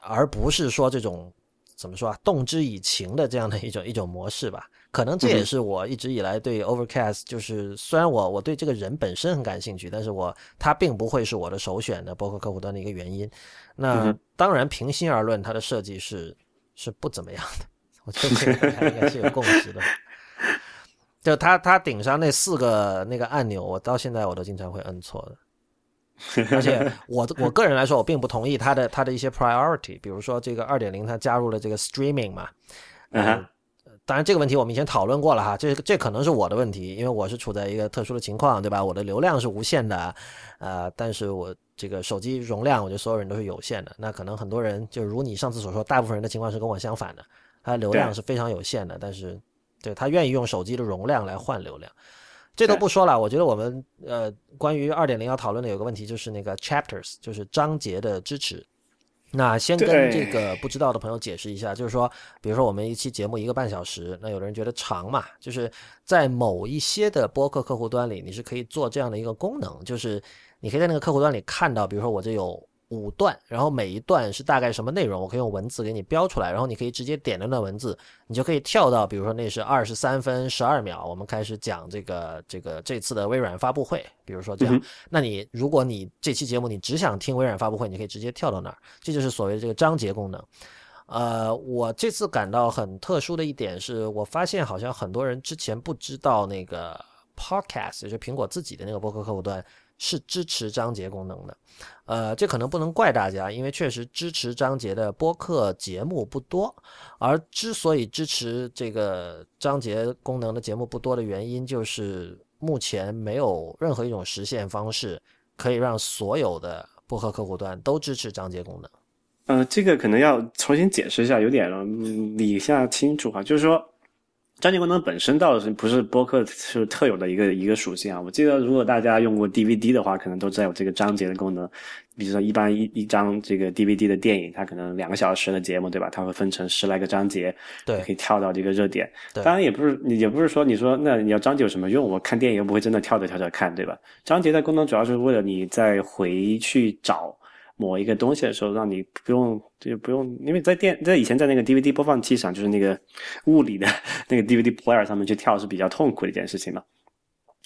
而不是说这种怎么说啊，动之以情的这样的一种一种模式吧。可能这也是我一直以来对 Overcast，就是虽然我我对这个人本身很感兴趣，但是我他并不会是我的首选的，包括客户端的一个原因。那当然，平心而论，它的设计是是不怎么样的。我觉得这个应该是有共识的。就它它顶上那四个那个按钮，我到现在我都经常会摁错的。而且 我我个人来说，我并不同意他的他的一些 priority，比如说这个二点零它加入了这个 streaming 嘛，嗯，当然这个问题我们以前讨论过了哈，这这可能是我的问题，因为我是处在一个特殊的情况，对吧？我的流量是无限的，呃，但是我这个手机容量，我觉得所有人都是有限的。那可能很多人就如你上次所说，大部分人的情况是跟我相反的，他流量是非常有限的，但是对他愿意用手机的容量来换流量。这都不说了，我觉得我们呃，关于二点零要讨论的有个问题，就是那个 chapters，就是章节的支持。那先跟这个不知道的朋友解释一下，就是说，比如说我们一期节目一个半小时，那有的人觉得长嘛，就是在某一些的播客客户端里，你是可以做这样的一个功能，就是你可以在那个客户端里看到，比如说我这有。五段，然后每一段是大概什么内容，我可以用文字给你标出来，然后你可以直接点那段文字，你就可以跳到，比如说那是二十三分十二秒，我们开始讲这个这个这次的微软发布会，比如说这样。那你如果你这期节目你只想听微软发布会，你可以直接跳到那儿，这就是所谓的这个章节功能。呃，我这次感到很特殊的一点是，我发现好像很多人之前不知道那个 Podcast，就是苹果自己的那个播客客户端。是支持章节功能的，呃，这可能不能怪大家，因为确实支持章节的播客节目不多。而之所以支持这个章节功能的节目不多的原因，就是目前没有任何一种实现方式可以让所有的播客客户端都支持章节功能。呃，这个可能要重新解释一下，有点理一下清楚哈，就是说。章节功能本身倒是不是播客是特有的一个一个属性啊？我记得如果大家用过 DVD 的话，可能都知道有这个章节的功能。比如说，一般一一张这个 DVD 的电影，它可能两个小时的节目，对吧？它会分成十来个章节，对，可以跳到这个热点。当然也不是，也不是说你说那你要章节有什么用？我看电影又不会真的跳着跳着看，对吧？章节的功能主要是为了你再回去找。某一个东西的时候，让你不用就不用，因为在电在以前在那个 DVD 播放器上，就是那个物理的那个 DVD player 上面去跳是比较痛苦的一件事情嘛。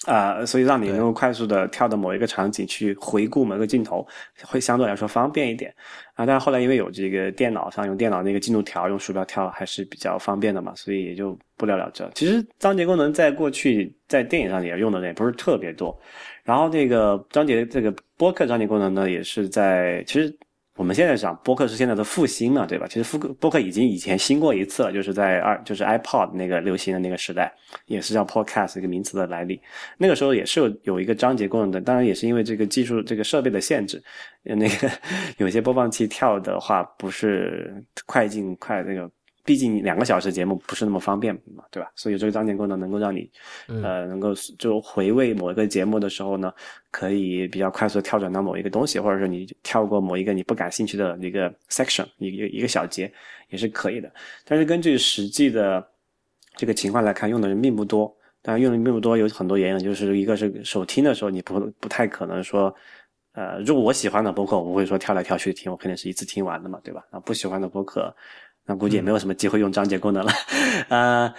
啊，所以让你能够快速的跳到某一个场景去回顾某个镜头，会相对来说方便一点啊。但是后来因为有这个电脑上用电脑那个进度条用鼠标跳还是比较方便的嘛，所以也就不了了之。其实章节功能在过去在电影上也用的也不是特别多。然后这个章节这个播客章节功能呢，也是在其实。我们现在讲播客是现在的复兴嘛，对吧？其实复播客已经以前兴过一次了，就是在二就是 iPod 那个流行的那个时代，也是叫 Podcast 这个名词的来历。那个时候也是有有一个章节功能的，当然也是因为这个技术这个设备的限制，那个 有些播放器跳的话不是快进快那个。毕竟两个小时节目不是那么方便嘛，对吧？所以这个章节功能能够让你，呃，能够就回味某一个节目的时候呢，可以比较快速的跳转到某一个东西，或者说你跳过某一个你不感兴趣的一个 section，一个一个小节也是可以的。但是根据实际的这个情况来看，用的人并不多。当然，用的并不多，有很多原因，就是一个是手听的时候，你不不太可能说，呃，如果我喜欢的播客，我不会说跳来跳去听，我肯定是一次听完的嘛，对吧？那不喜欢的播客，那估计也没有什么机会用章节功能了。呃，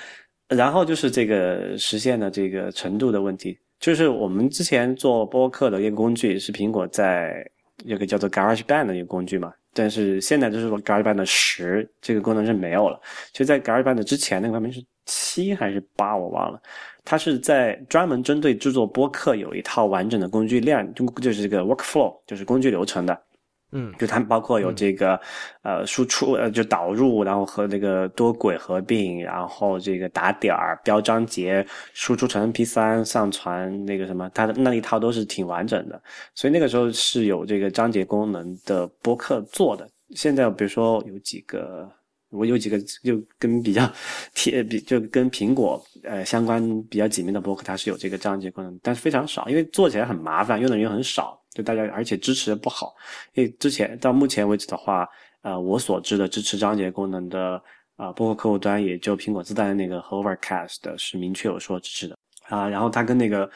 然后就是这个实现的这个程度的问题，就是我们之前做播客的一个工具是苹果在有个叫做 GarageBand 的一个工具嘛。但是现在就是说，GarageBand 的十这个功能是没有了。就在 GarageBand 之前，那个版本是七还是八，我忘了。它是在专门针对制作播客有一套完整的工具链，就就是这个 Workflow，就是工具流程的。嗯，就它包括有这个，呃，输出呃，就导入，然后和那个多轨合并，然后这个打点儿、标章节、输出成 MP3、上传那个什么，它的那一套都是挺完整的。所以那个时候是有这个章节功能的播客做的。现在比如说有几个，我有几个就跟比较贴，比就跟苹果呃相关比较紧密的播客，它是有这个章节功能，但是非常少，因为做起来很麻烦，用的人很少。就大家，而且支持的不好，因为之前到目前为止的话，呃，我所知的支持章节功能的啊，包括客户端也就苹果自带的那个 Overcast 是明确有说支持的啊。然后它跟那个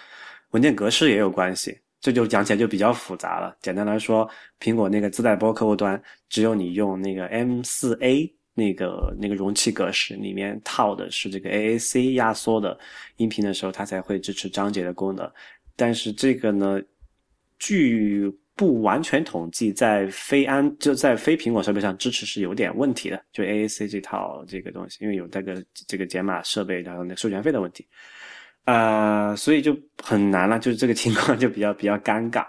文件格式也有关系，这就讲起来就比较复杂了。简单来说，苹果那个自带播客户端，只有你用那个 M4A 那个那个容器格式里面套的是这个 AAC 压缩的音频的时候，它才会支持章节的功能。但是这个呢？据不完全统计，在非安就在非苹果设备上支持是有点问题的，就 AAC 这套这个东西，因为有这个这个解码设备，然后那授权费的问题，呃，所以就很难了，就是这个情况就比较比较尴尬。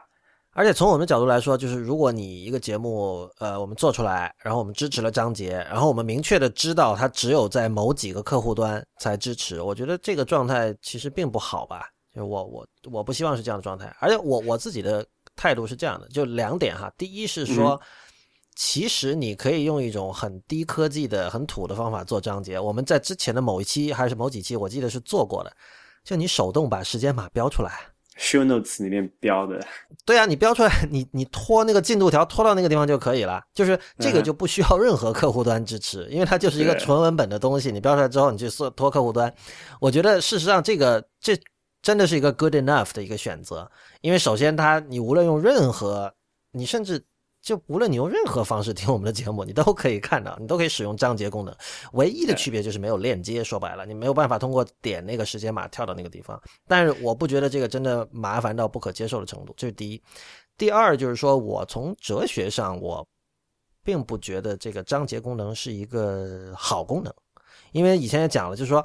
而且从我们角度来说，就是如果你一个节目，呃，我们做出来，然后我们支持了章节，然后我们明确的知道它只有在某几个客户端才支持，我觉得这个状态其实并不好吧。就我我我不希望是这样的状态，而且我我自己的态度是这样的，就两点哈。第一是说，其实你可以用一种很低科技的、很土的方法做章节。我们在之前的某一期还是某几期，我记得是做过的，就你手动把时间码标出来，show notes 里面标的。对啊，你标出来，你你拖那个进度条拖到那个地方就可以了，就是这个就不需要任何客户端支持，因为它就是一个纯文本的东西。你标出来之后，你去做拖客户端。我觉得事实上这个这。真的是一个 good enough 的一个选择，因为首先它，你无论用任何，你甚至就无论你用任何方式听我们的节目，你都可以看到，你都可以使用章节功能。唯一的区别就是没有链接，说白了，你没有办法通过点那个时间码跳到那个地方。但是我不觉得这个真的麻烦到不可接受的程度，这是第一。第二就是说我从哲学上，我并不觉得这个章节功能是一个好功能，因为以前也讲了，就是说。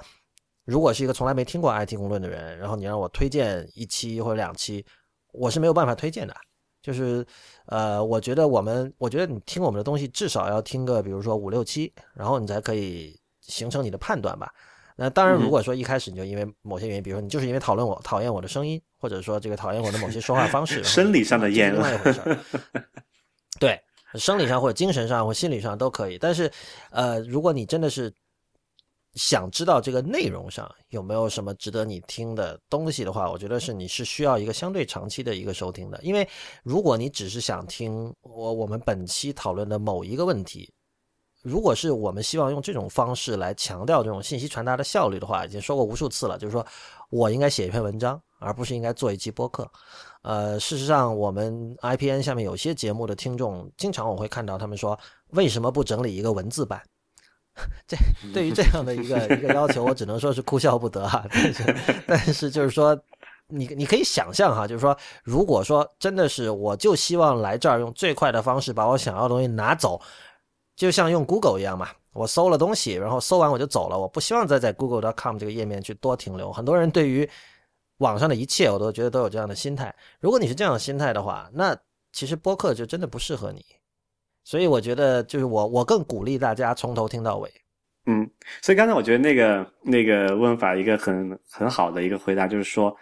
如果是一个从来没听过 IT 公论的人，然后你让我推荐一期或者两期，我是没有办法推荐的。就是，呃，我觉得我们，我觉得你听我们的东西至少要听个，比如说五六期，然后你才可以形成你的判断吧。那当然，如果说一开始你就因为某些原因，比如说你就是因为讨论我讨厌我的声音，或者说这个讨厌我的某些说话方式，生理上的厌另外一回事。对，生理上或者精神上或心理上都可以。但是，呃，如果你真的是。想知道这个内容上有没有什么值得你听的东西的话，我觉得是你是需要一个相对长期的一个收听的。因为如果你只是想听我我们本期讨论的某一个问题，如果是我们希望用这种方式来强调这种信息传达的效率的话，已经说过无数次了，就是说我应该写一篇文章，而不是应该做一期播客。呃，事实上，我们 IPN 下面有些节目的听众，经常我会看到他们说，为什么不整理一个文字版？这对于这样的一个一个要求，我只能说是哭笑不得哈。但是，但是就是说，你你可以想象哈，就是说，如果说真的是，我就希望来这儿用最快的方式把我想要的东西拿走，就像用 Google 一样嘛。我搜了东西，然后搜完我就走了，我不希望再在 Google.com 这个页面去多停留。很多人对于网上的一切，我都觉得都有这样的心态。如果你是这样的心态的话，那其实播客就真的不适合你。所以我觉得，就是我我更鼓励大家从头听到尾。嗯，所以刚才我觉得那个那个问法一个很很好的一个回答就是说，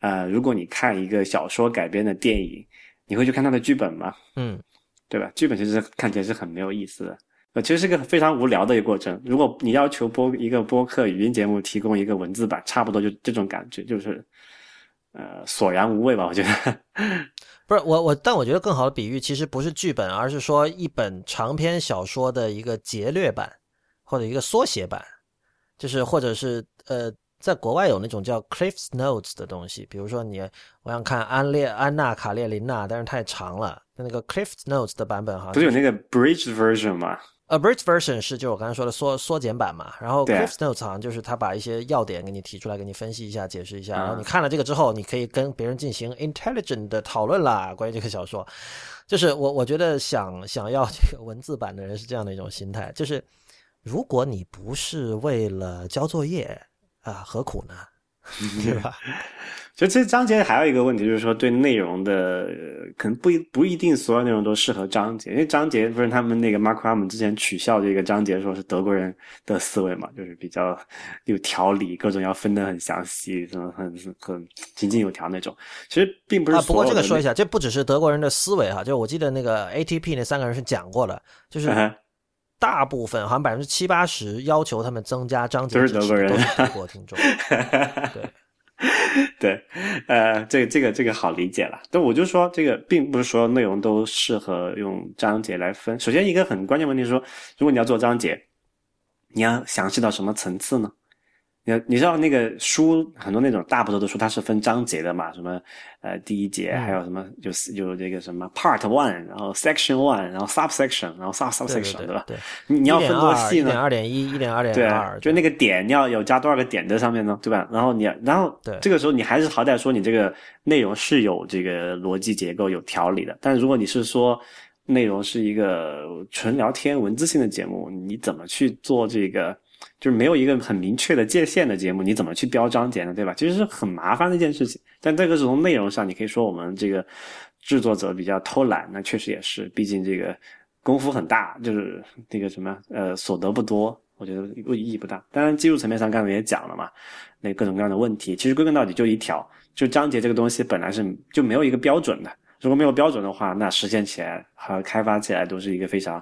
呃，如果你看一个小说改编的电影，你会去看它的剧本吗？嗯，对吧？剧本其实看起来是很没有意思的，呃，其实是个非常无聊的一个过程。如果你要求播一个播客语音节目提供一个文字版，差不多就这种感觉，就是呃索然无味吧？我觉得。不是我我，但我觉得更好的比喻其实不是剧本，而是说一本长篇小说的一个劫掠版或者一个缩写版。就是或者是呃，在国外有那种叫 Cliff's Notes 的东西，比如说你我想看安列安娜卡列琳娜，但是太长了，那个 Cliff's Notes 的版本哈，不是有那个 Bridge version 吗？A Bridge version 是就是我刚才说的缩缩减版嘛，然后对啊 Cliff's Notes 好像就是他把一些要点给你提出来，给你分析一下、解释一下，啊然后你看了这个之后，你可以跟别人进行 intelligent 的讨论啦，关于这个小说。就是我我觉得想想要这个文字版的人是这样的一种心态，就是如果你不是为了交作业啊，何苦呢？对吧？就这章节还有一个问题，就是说对内容的呃可能不一不一定所有内容都适合章节，因为章节不是他们那个 Mark Raman 之前取笑这个章节，说是德国人的思维嘛，就是比较有条理，各种要分得很详细，什么很很井井有条那种。其实并不是啊，不过这个说一下，这不只是德国人的思维哈，就我记得那个 ATP 那三个人是讲过的，就是嗯大部分好像百分之七八十要求他们增加章节都是德国人德国听众。对，对，呃，这个这个这个好理解了。但我就说，这个并不是说内容都适合用章节来分。首先，一个很关键问题是说，如果你要做章节，你要详细到什么层次呢？你你知道那个书很多那种大部头的书，它是分章节的嘛？什么呃第一节，嗯还有什么就是有这个什么 Part One，然后 Section One，然后 Subsection，然后 Sub Subsection，对吧？对，你你要分多细呢一点呢？二点一，一点二点对二，，就那个点你要有加多少个点在上面呢？对吧？然后你要，然后对这个时候你还是好歹说你这个内容是有这个逻辑结构、有条理的。但如果你是说内容是一个纯聊天、文字性的节目，你怎么去做这个？就是没有一个很明确的界限的节目，你怎么去标章节呢？对吧？其实是很麻烦的一件事情。但这个是从内容上，你可以说我们这个制作者比较偷懒，那确实也是，毕竟这个功夫很大，就是那个什么呃所得不多，我觉得意义不大。当然，技术层面上刚才也讲了嘛，那各种各样的问题，其实归根到底就一条，就章节这个东西本来是就没有一个标准的。如果没有标准的话，那实现起来和开发起来都是一个非常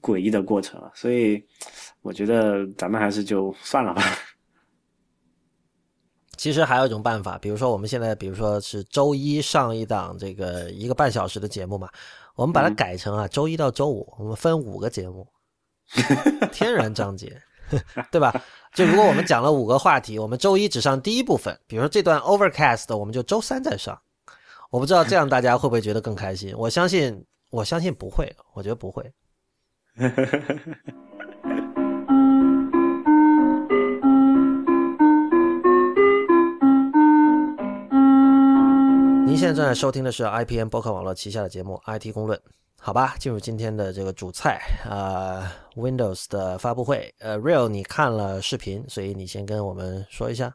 诡异的过程了。所以，我觉得咱们还是就算了吧。其实还有一种办法，比如说我们现在，比如说是周一上一档这个一个半小时的节目嘛，我们把它嗯改成啊周一到周五，我们分五个节目，天然章节，对吧？就如果我们讲了五个话题，我们周一只上第一部分，比如说这段 Overcast，我们就周三再上。我不知道这样大家会不会觉得更开心？我相信，我相信不会，我觉得不会。您现在正在收听的是 IPN 博客网络旗下的节目《IT 公论》，好吧？进入今天的这个主菜，呃，Windows 的发布会，呃，Real 你看了视频，所以你先跟我们说一下。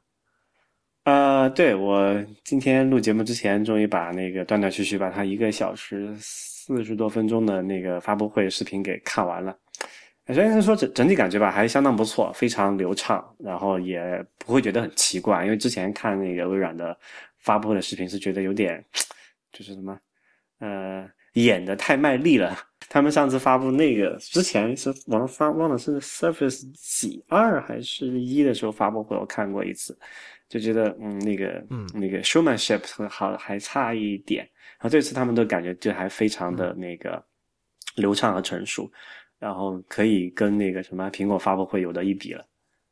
呃，对我今天录节目之前，终于把那个断断续续把它一个小时四十多分钟的那个发布会视频给看完了。首先是说整整体感觉吧，还相当不错，非常流畅，然后也不会觉得很奇怪，因为之前看那个微软的发布会的视频是觉得有点，就是什么，呃，演的太卖力了。他们上次发布那个之前是忘了发忘了是 Surface 几二还是一的时候发布会，我看过一次，就觉得嗯那个嗯。那个 showmanship 好还差一点，然后这次他们都感觉就还非常的那个流畅和成熟，然后可以跟那个什么苹果发布会有的一比了。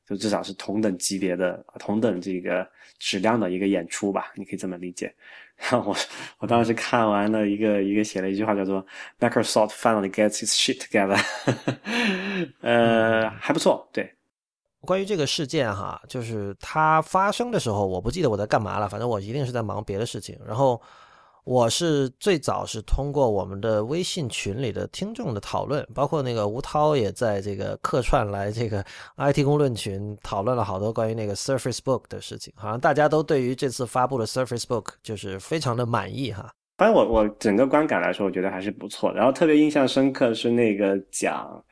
就至少是同等级别的、同等这个质量的一个演出吧，你可以这么理解。然后我我当时看完了一个一个写了一句话叫做 “Microsoft finally gets its shit together”，呃，还不错，对，关于这个事件哈，就是它发生的时候，我不记得我在干嘛了，反正我一定是在忙别的事情。然后我是最早是通过我们的微信群里的听众的讨论，包括那个吴涛也在这个客串来这个 IT 公论群讨论了好多关于那个 Surface Book 的事情，好像大家都对于这次发布的 Surface Book 就是非常的满意哈。反正我我整个观感来说，我觉得还是不错。然后特别印象深刻是那个讲，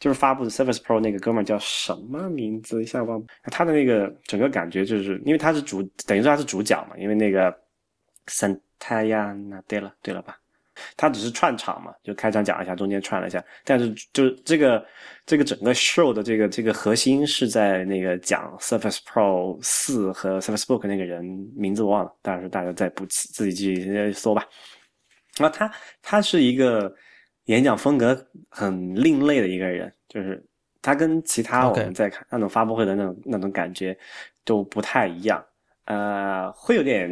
就是发布的 Surface Pro 那个哥们儿叫什么名字？一下忘。他的那个整个感觉就是，因为他是主，等于说他是主角嘛。因为那个 Santayana，对了对了吧？他只是串场嘛，就开场讲一下，中间串了一下。但是就这个这个整个 show 的这个这个核心是在那个讲 Surface Pro 四和 Surface Book 那个人名字我忘了，当然是大家再补自己去搜吧。然后他他是一个演讲风格很另类的一个人，就是他跟其他我们在看那种发布会的那种那种感觉都不太一样。呃，会有点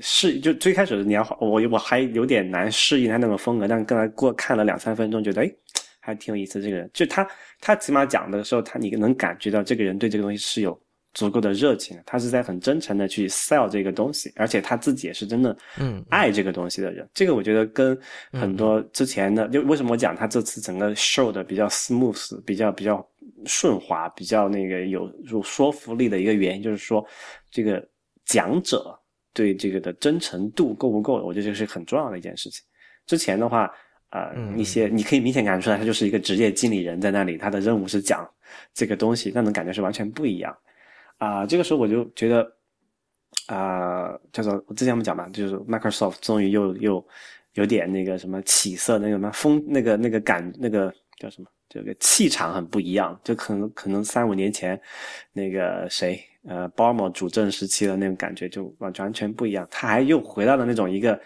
适，就最开始你要我我还有点难适应他那种风格，但刚才过看了两三分钟，觉得哎，还挺有意思。这个人就他他起码讲的时候，他你能感觉到这个人对这个东西是有足够的热情，他是在很真诚的去 sell 这个东西，而且他自己也是真的嗯爱这个东西的人。这个我觉得跟很多之前的，就为什么我讲他这次整个 show 的比较 smooth，比较比较顺滑，比较那个有有说服力的一个原因，就是说这个。讲者对这个的真诚度够不够？我觉得这是很重要的一件事情。之前的话，呃，一些你可以明显感觉出来，他就是一个职业经理人在那里，他的任务是讲这个东西，那种感觉是完全不一样。啊，这个时候我就觉得，啊，叫做我之前我们讲嘛，就是 Microsoft 终于又又有点那个什么起色，那个什么风，那个那个感，那个叫什么？这个气场很不一样，就可能可能三五年前那个谁。呃，鲍尔默主政时期的那种感觉就完完全不一样，他还又回到了那种一个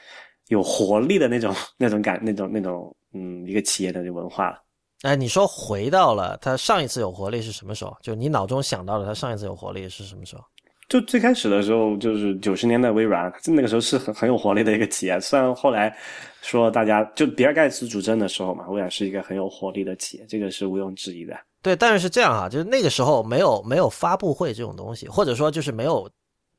有活力的那种那种感那种那种嗯一个企业的文化了。哎，你说回到了他上一次有活力是什么时候？就你脑中想到的他上一次有活力是什么时候？就最开始的时候，就是九十年代微软，那个时候是很很有活力的一个企业。虽然后来说大家就比尔盖茨主政的时候嘛，微软是一个很有活力的企业，这个是毋庸置疑的。对，但是是这样啊，就是那个时候没有没有发布会这种东西，或者说就是没有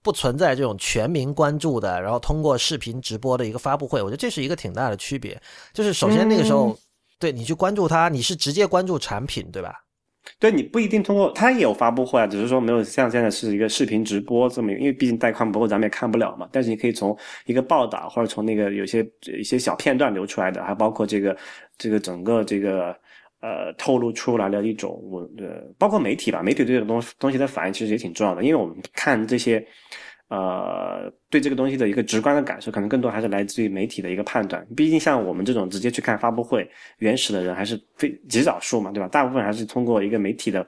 不存在这种全民关注的，然后通过视频直播的一个发布会，我觉得这是一个挺大的区别。就是首先那个时候，对你去关注它，你是直接关注产品，对吧？对你不一定通过，他也有发布会啊，只是说没有像现在是一个视频直播这么，因为毕竟带宽不够，咱们也看不了嘛。但是你可以从一个报道或者从那个有些一些小片段流出来的，还包括这个这个整个这个。呃，透露出来的一种我呃，包括媒体吧，媒体对这个东东西的反应其实也挺重要的，因为我们看这些，呃，对这个东西的一个直观的感受，可能更多还是来自于媒体的一个判断。毕竟像我们这种直接去看发布会原始的人，还是非极少数嘛，对吧？大部分还是通过一个媒体的。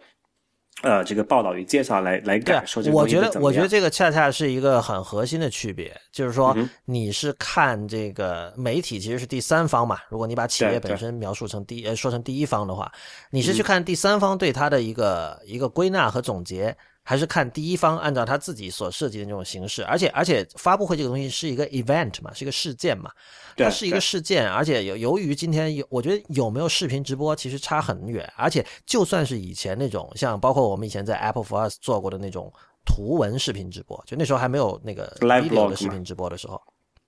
呃，这个报道与介绍来来感受这个我觉得，我觉得这个恰恰是一个很核心的区别，就是说你是看这个媒体其实是第三方嘛。如果你把企业本身描述成第呃说成第一方的话，你是去看第三方对它的一个一个归纳和总结。还是看第一方按照他自己所设计的那种形式，而且而且发布会这个东西是一个 event 嘛，是一个事件嘛，它是一个事件，而且由由于今天有，我觉得有没有视频直播其实差很远，而且就算是以前那种像包括我们以前在 Apple for Us 做过的那种图文视频直播，就那时候还没有那个 video 的视频直播的时候，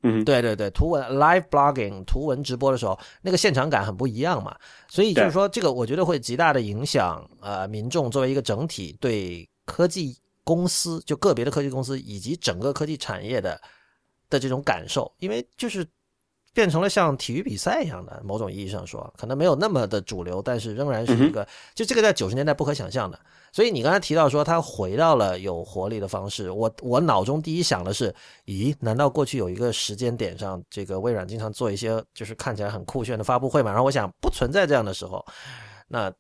嗯，对对对，图文 live blogging 图文直播的时候，那个现场感很不一样嘛，所以就是说这个我觉得会极大的影响呃民众作为一个整体对。科技公司就个别的科技公司以及整个科技产业的的这种感受，因为就是变成了像体育比赛一样的，某种意义上说，可能没有那么的主流，但是仍然是一个，就这个在九十年代不可想象的。所以你刚才提到说他回到了有活力的方式，我我脑中第一想的是，咦，难道过去有一个时间点上，这个微软经常做一些就是看起来很酷炫的发布会嘛？然后我想不存在这样的时候，那。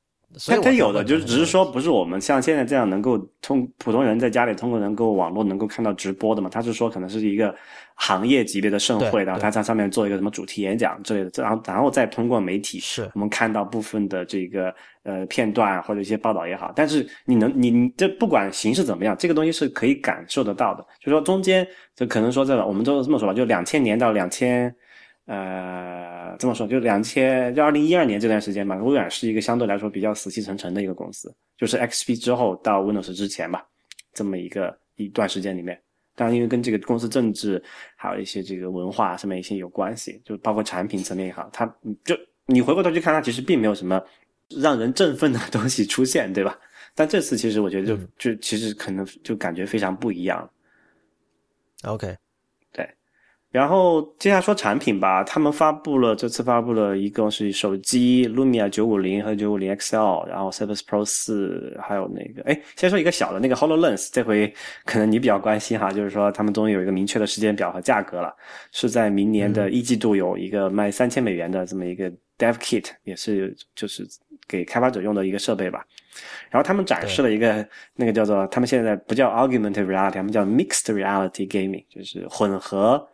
他他有的就是只是说不是我们像现在这样能够通普通人在家里通过能够网络能够看到直播的嘛？他是说可能是一个行业级别的盛会，然后他在上面做一个什么主题演讲之类的，然后然后再通过媒体是我们看到部分的这个呃片段或者一些报道也好。但是你能你你这不管形式怎么样，这个东西是可以感受得到的。就说中间就可能说这个我们都这么说吧，就两千年到两千。呃，这么说，就两千，就二零一二年这段时间吧，微软是一个相对来说比较死气沉沉的一个公司，就是 XP 之后到 Windows 之前吧，这么一个一段时间里面，当然因为跟这个公司政治还有一些这个文化上面一些有关系，就包括产品层面也好，它就你回过头去看，它其实并没有什么让人振奋的东西出现，对吧？但这次其实我觉得就就其实可能就感觉非常不一样。OK。然后接下来说产品吧，他们发布了这次发布了一共是手机 Lumia 九五零和九五零 XL，然后 Surface Pro 四，还有那个哎，先说一个小的那个 Hololens，这回可能你比较关心哈，就是说他们终于有一个明确的时间表和价格了，是在明年的一季度有一个卖三千美元的这么一个 Dev Kit，也是就是给开发者用的一个设备吧。然后他们展示了一个那个叫做他们现在不叫 Augmented Reality，他们叫 Mixed Reality Gaming，就是混合。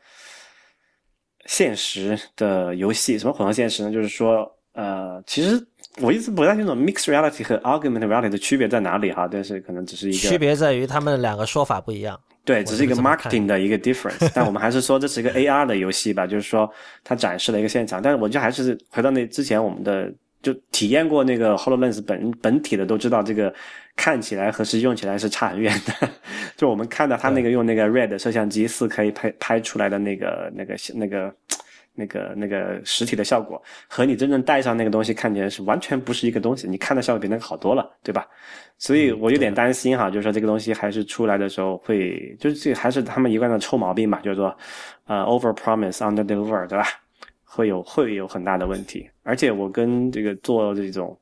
现实的游戏，什么混合现实呢？就是说，呃，其实我一直不太清楚 mixed reality 和 augmented reality 的区别在哪里哈，但是可能只是一个区别在于他们两个说法不一样。对，只是一个 marketing 的一个 difference，但我们还是说这是一个 AR 的游戏吧，就是说它展示了一个现场。但是我觉得还是回到那之前我们的就体验过那个 Hololens 本本体的都知道，这个看起来和实际用起来是差很远的。就我们看到它那个用那个 RED 摄像机四 K 拍拍出来的那个那个那个。那个那个实体的效果和你真正戴上那个东西看起来是完全不是一个东西，你看的效果比那个好多了，对吧？所以我有点担心哈，就是说这个东西还是出来的时候会，就是这还是他们一贯的臭毛病吧，就是说，呃，over promise under deliver，对吧？会有会有很大的问题。而且我跟这个做这种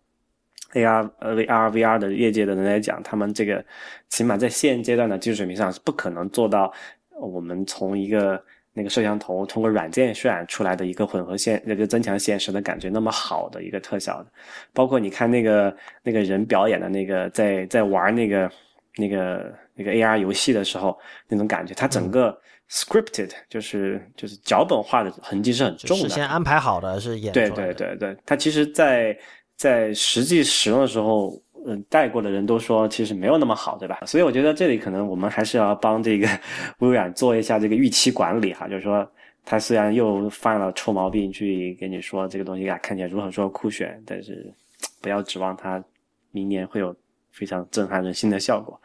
AR 呃 VR VR 的业界的人来讲，他们这个起码在现阶段的技术水平上是不可能做到我们从一个。那个摄像头通过软件渲染出来的一个混合现那个增强现实的感觉那么好的一个特效的，包括你看那个那个人表演的那个在在玩那个那个那个 AR 游戏的时候那种感觉，它整个 scripted 就是就是脚本化的痕迹是很重的，事先安排好的是演对对对对，它其实，在在实际使用的时候。嗯，带过的人都说其实没有那么好，对吧？所以我觉得这里可能我们还是要帮这个 微软做一下这个预期管理哈，就是说他虽然又犯了臭毛病，去跟你说这个东西啊看起来如何说酷炫，但是不要指望他明年会有非常震撼人心的效果。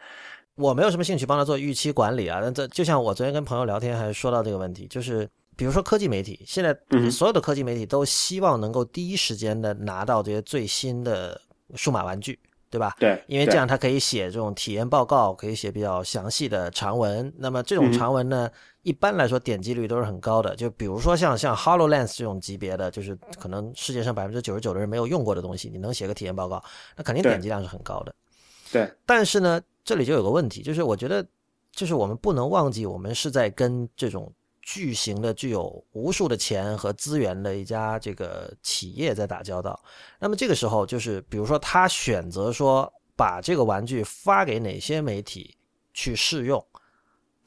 我没有什么兴趣帮他做预期管理啊，但这就像我昨天跟朋友聊天还说到这个问题，就是比如说科技媒体，现在所有的科技媒体都希望能够第一时间的拿到这些最新的数码玩具。对吧？对，因为这样他可以写这种体验报告，可以写比较详细的长文。那么这种长文呢，一般来说点击率都是很高的。就比如说像像 Hololens 这种级别的，就是可能世界上百分之九十九的人没有用过的东西，你能写个体验报告，那肯定点击量是很高的。对。但是呢，这里就有个问题，就是我觉得，就是我们不能忘记，我们是在跟这种。巨型的、具有无数的钱和资源的一家这个企业在打交道，那么这个时候就是，比如说他选择说把这个玩具发给哪些媒体去试用，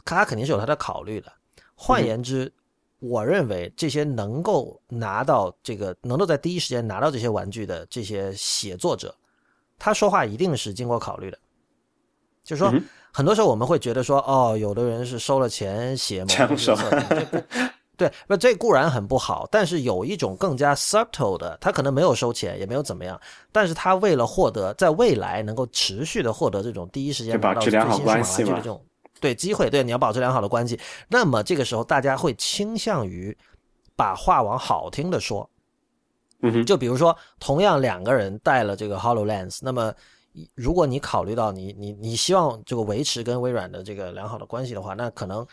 他肯定是有他的考虑的。换言之，我认为这些能够拿到这个、能够在第一时间拿到这些玩具的这些写作者，他说话一定是经过考虑的，就是说。很多时候我们会觉得说，哦，有的人是收了钱写某个测评，对，不，这固然很不好，但是有一种更加 subtle 的，他可能没有收钱，也没有怎么样，但是他为了获得在未来能够持续的获得这种第一时间拿到最新数码玩具的这种对机会，对，你要保持良好的关系，那么这个时候大家会倾向于把话往好听的说，就比如说同样两个人带了这个 Hololens，那么。如果你考虑到你你你希望这个维持跟微软的这个良好的关系的话，那可能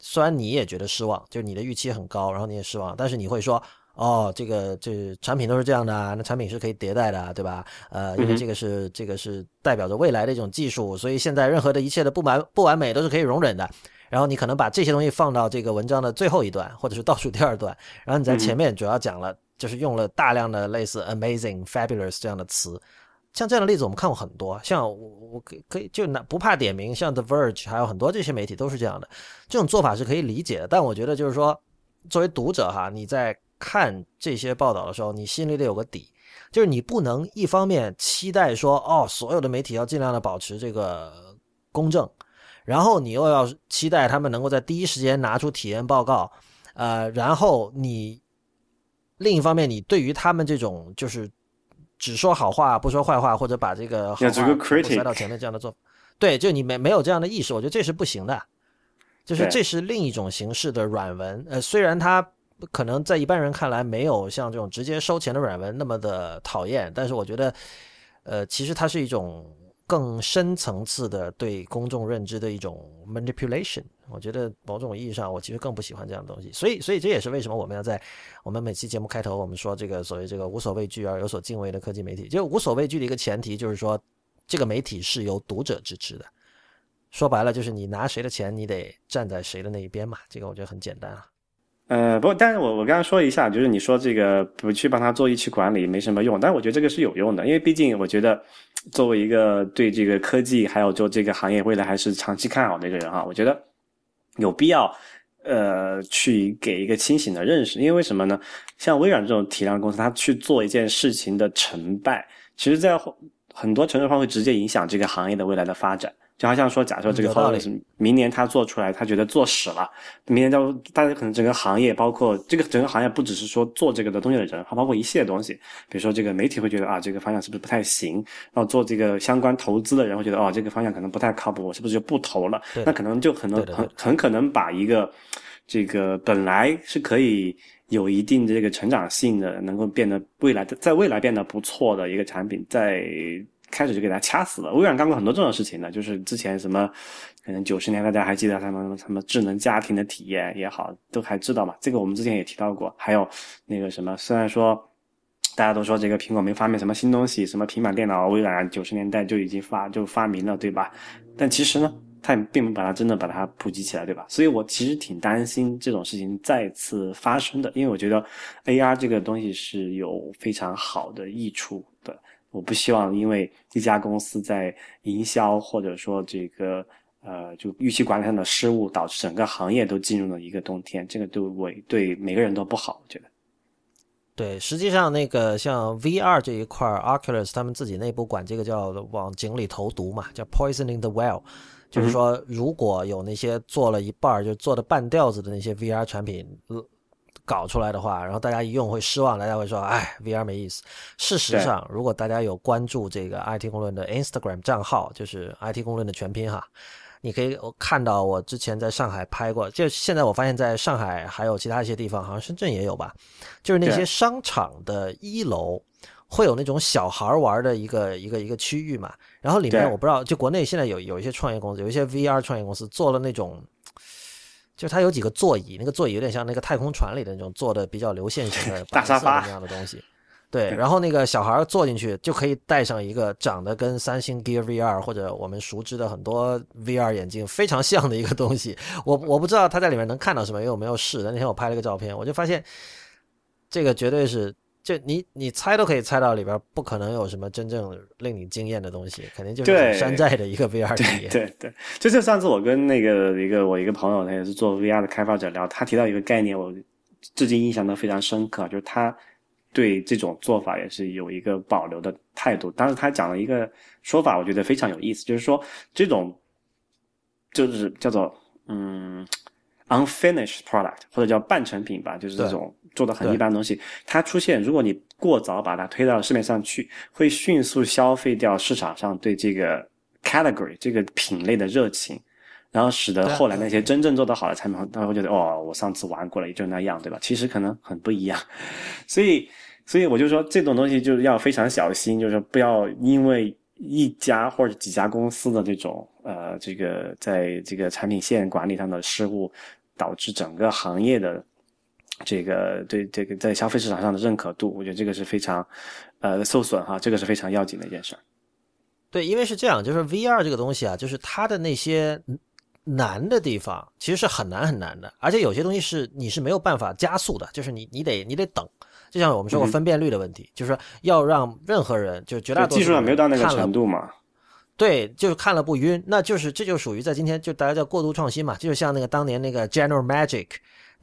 虽然你也觉得失望，就是你的预期很高，然后你也失望，但是你会说，哦，这个这产品都是这样的啊，那产品是可以迭代的，对吧？呃，因为这个是这个是代表着未来的一种技术，所以现在任何的一切的不完不完美都是可以容忍的。然后你可能把这些东西放到这个文章的最后一段，或者是倒数第二段，然后你在前面主要讲了，就是用了大量的类似 amazing、fabulous 这样的词。像这样的例子，我们看过很多。像我，我可可以就拿不怕点名，像 The Verge，还有很多这些媒体都是这样的。这种做法是可以理解的，但我觉得就是说，作为读者哈，你在看这些报道的时候，你心里得有个底，就是你不能一方面期待说，哦，所有的媒体要尽量的保持这个公正，然后你又要期待他们能够在第一时间拿出体验报告，呃，然后你另一方面，你对于他们这种就是。只说好话不说坏话，或者把这个好话塞到前面这样的做法，对，就你没没有这样的意识，我觉得这是不行的。就是这是另一种形式的软文，呃，虽然它可能在一般人看来没有像这种直接收钱的软文那么的讨厌，但是我觉得，呃，其实它是一种。更深层次的对公众认知的一种 manipulation，我觉得某种意义上，我其实更不喜欢这样的东西。所以，所以这也是为什么我们要在我们每期节目开头，我们说这个所谓这个无所畏惧而有所敬畏的科技媒体。就无所畏惧的一个前提，就是说这个媒体是由读者支持的。说白了，就是你拿谁的钱，你得站在谁的那一边嘛。这个我觉得很简单啊。呃，不过，但是我我刚刚说一下，就是你说这个不去帮他做一期管理没什么用，但是我觉得这个是有用的，因为毕竟我觉得作为一个对这个科技还有做这个行业未来还是长期看好的一个人哈，我觉得有必要呃去给一个清醒的认识。因为为什么呢？像微软这种体量公司，它去做一件事情的成败，其实在很多程度上会直接影响这个行业的未来的发展。就好像说，假设这个明年他做出来，他觉得做屎了，明年就大家可能整个行业，包括这个整个行业，不只是说做这个的东西的人，还包括一系列东西，比如说这个媒体会觉得啊，这个方向是不是不太行？然后做这个相关投资的人会觉得哦，这个方向可能不太靠谱，我是不是就不投了？那可能就可能很很可能把一个这个本来是可以有一定的这个成长性的，能够变得未来的在未来变得不错的一个产品，在。开始就给他掐死了。微软干过很多这种事情的，就是之前什么，可能九十年大家还记得他们什么智能家庭的体验也好，都还知道嘛。这个我们之前也提到过。还有那个什么，虽然说大家都说这个苹果没发明什么新东西，什么平板电脑，微软九十年代就已经发就发明了，对吧？但其实呢，它也并没把它真的把它普及起来，对吧？所以我其实挺担心这种事情再次发生的，因为我觉得 AR 这个东西是有非常好的益处。我不希望因为一家公司在营销或者说这个呃就预期管理上的失误，导致整个行业都进入了一个冬天，这个对我对每个人都不好。我觉得，对，实际上那个像 VR 这一块，Oculus 他们自己内部管这个叫往井里投毒嘛，叫 poisoning the well，就是说如果有那些做了一半就做的半吊子的那些 VR 产品。搞出来的话，然后大家一用会失望，大家会说：“哎，VR 没意思。”事实上，如果大家有关注这个 IT 公论的 Instagram 账号，就是 IT 公论的全拼哈，你可以看到我之前在上海拍过，就现在我发现在上海还有其他一些地方，好像深圳也有吧，就是那些商场的一楼会有那种小孩玩的一个一个一个区域嘛，然后里面我不知道，就国内现在有有一些创业公司，有一些 VR 创业公司做了那种。就它有几个座椅，那个座椅有点像那个太空船里的那种做的比较流线型的 大沙发那样的东西，对。然后那个小孩坐进去就可以戴上一个长得跟三星 Gear VR 或者我们熟知的很多 VR 眼镜非常像的一个东西。我我不知道他在里面能看到什么，因为我没有试。那天我拍了个照片，我就发现这个绝对是。就你你猜都可以猜到里边不可能有什么真正令你惊艳的东西，肯定就是山寨的一个 VR 体验。对对，就就上次我跟那个一个我一个朋友，他也是做 VR 的开发者聊，他提到一个概念，我至今印象都非常深刻，就是他对这种做法也是有一个保留的态度。当时他讲了一个说法，我觉得非常有意思，就是说这种就是叫做嗯 unfinished product 或者叫半成品吧，就是这种。做的很一般的东西，它出现，如果你过早把它推到市面上去，会迅速消费掉市场上对这个 category 这个品类的热情，然后使得后来那些真正做得好的产品，他会觉得哦，我上次玩过了，也就那样，对吧？其实可能很不一样，所以，所以我就说这种东西就是要非常小心，就是不要因为一家或者几家公司的这种呃，这个在这个产品线管理上的失误，导致整个行业的。这个对这个在消费市场上的认可度，我觉得这个是非常，呃，受损哈，这个是非常要紧的一件事儿。对，因为是这样，就是 VR 这个东西啊，就是它的那些难的地方，其实是很难很难的，而且有些东西是你是没有办法加速的，就是你你得你得等。就像我们说过分辨率的问题，就是说要让任何人，就是绝大多数技术上没有到那个程度嘛。对，就是看了不晕，那就是这就属于在今天就大家叫过度创新嘛，就像那个当年那个 General Magic。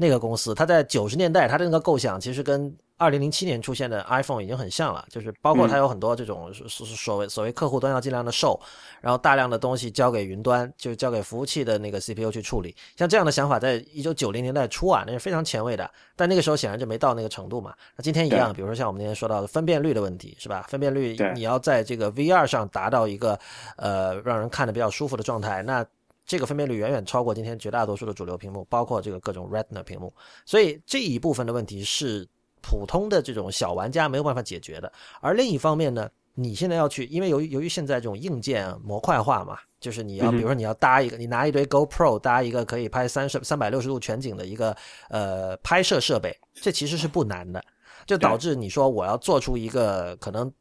那个公司，它在九十年代，它的那个构想其实跟二零零七年出现的 iPhone 已经很像了，就是包括它有很多这种所所谓所谓客户端要尽量的售，然后大量的东西交给云端，就是交给服务器的那个 CPU 去处理。像这样的想法，在一九九零年代初啊，那是非常前卫的。但那个时候显然就没到那个程度嘛。那今天一样，比如说像我们今天说到的分辨率的问题，是吧？分辨率你要在这个 VR 上达到一个呃让人看的比较舒服的状态，那。这个分辨率远远超过今天绝大多数的主流屏幕，包括这个各种 Retina 屏幕，所以这一部分的问题是普通的这种小玩家没有办法解决的。而另一方面呢，你现在要去，因为由于由于现在这种硬件模块化嘛，就是你要比如说你要搭一个，你拿一堆 GoPro 搭一个可以拍三十三百六十度全景的一个呃拍摄设备，这其实是不难的，就导致你说我要做出一个可能。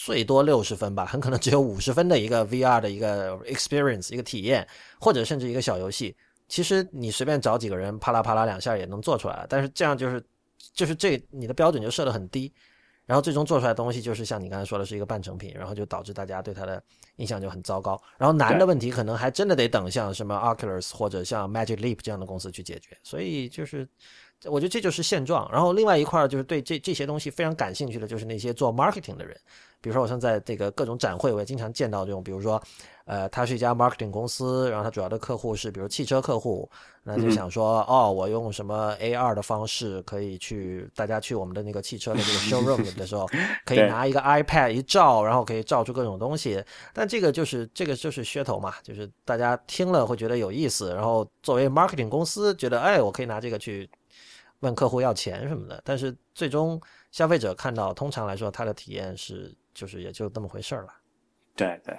最多六十分吧，很可能只有五十分的一个 VR 的一个 experience 一个体验，或者甚至一个小游戏。其实你随便找几个人，啪啦啪啦两下也能做出来。但是这样就是，就是这你的标准就设得很低。然后最终做出来的东西就是像你刚才说的是一个半成品，然后就导致大家对它的印象就很糟糕。然后难的问题可能还真的得等像什么 Oculus 或者像 Magic Leap 这样的公司去解决。所以就是，我觉得这就是现状。然后另外一块就是对这这些东西非常感兴趣的就是那些做 marketing 的人。比如说，我像在这个各种展会，我也经常见到这种，比如说，呃，他是一家 marketing 公司，然后他主要的客户是比如汽车客户，那就想说，哦，我用什么 AR 的方式可以去，大家去我们的那个汽车的这个 showroom 的时候，可以拿一个 iPad 一照，然后可以照出各种东西。但这个就是这个就是噱头嘛，就是大家听了会觉得有意思，然后作为 marketing 公司觉得，哎，我可以拿这个去问客户要钱什么的。但是最终消费者看到，通常来说，他的体验是。就是也就那么回事儿了，对对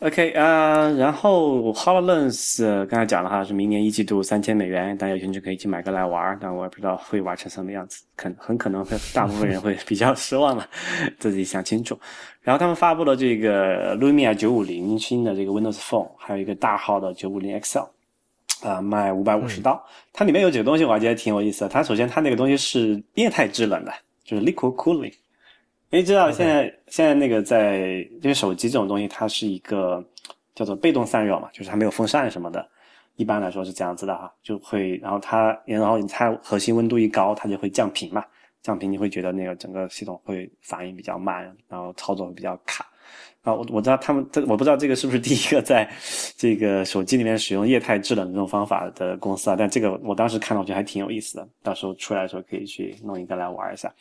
，OK 啊，然后 Hololens 刚才讲了哈，是明年一季度三千美元，大家有兴趣可以去买个来玩儿，但我也不知道会玩成什么样子，可很可能会大部分人会比较失望了，自己想清楚。然后他们发布了这个 Lumia 九五零新的这个 Windows Phone，还有一个大号的九五零 XL，啊，卖五百五十刀。它里面有几个东西我还觉得挺有意思的，它首先它那个东西是液态制冷的，就是 Liquid Cooling。因为知道现在现在那个在因为手机这种东西，它是一个叫做被动散热嘛，就是它没有风扇什么的，一般来说是这样子的哈，就会然后它然后它核心温度一高，它就会降频嘛，降频你会觉得那个整个系统会反应比较慢，然后操作会比较卡。啊，我我知道他们这我不知道这个是不是第一个在这个手机里面使用液态制冷这种方法的公司啊，但这个我当时看到我觉得还挺有意思的，到时候出来的时候可以去弄一个来玩一下。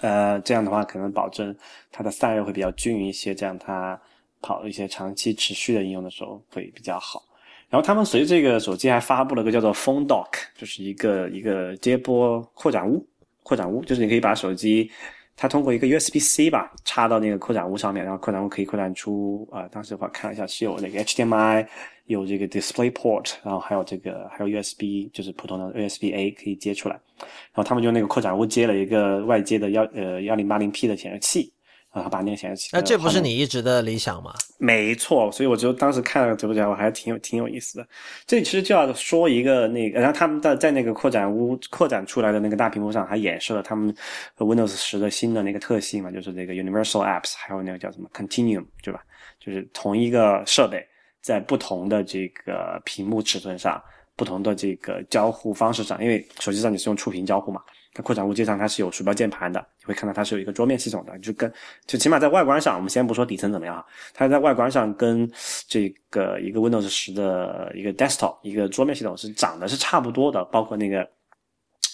呃，这样的话可能保证它的散热会比较均匀一些，这样它跑一些长期持续的应用的时候会比较好。然后他们随这个手机还发布了个叫做 Phone Dock，就是一个一个接波扩展坞，扩展坞就是你可以把手机它通过一个 USB C 吧插到那个扩展坞上面，然后扩展坞可以扩展出啊，当时的话看了一下是有那个 HDMI。有这个 Display Port，然后还有这个还有 USB，就是普通的 USB A 可以接出来。然后他们就那个扩展坞接了一个外接的幺呃幺零八零 P 的显示器，然后把那个显示器。那这不是你一直的理想吗？没错，所以我就当时看了直播间，我还挺有挺有意思的。这其实就要说一个那个，然后他们在在那个扩展屋扩展出来的那个大屏幕上，还演示了他们 Windows 十的新的那个特性嘛，就是那个 Universal Apps，还有那个叫什么 Continuum，对吧？就是同一个设备。在不同的这个屏幕尺寸上，不同的这个交互方式上，因为手机上你是用触屏交互嘛，它扩展坞机上它是有鼠标键盘的，你会看到它是有一个桌面系统的，就跟就起码在外观上，我们先不说底层怎么样，它在外观上跟这个一个 Windows 十的一个 desktop 一个桌面系统是长得是差不多的，包括那个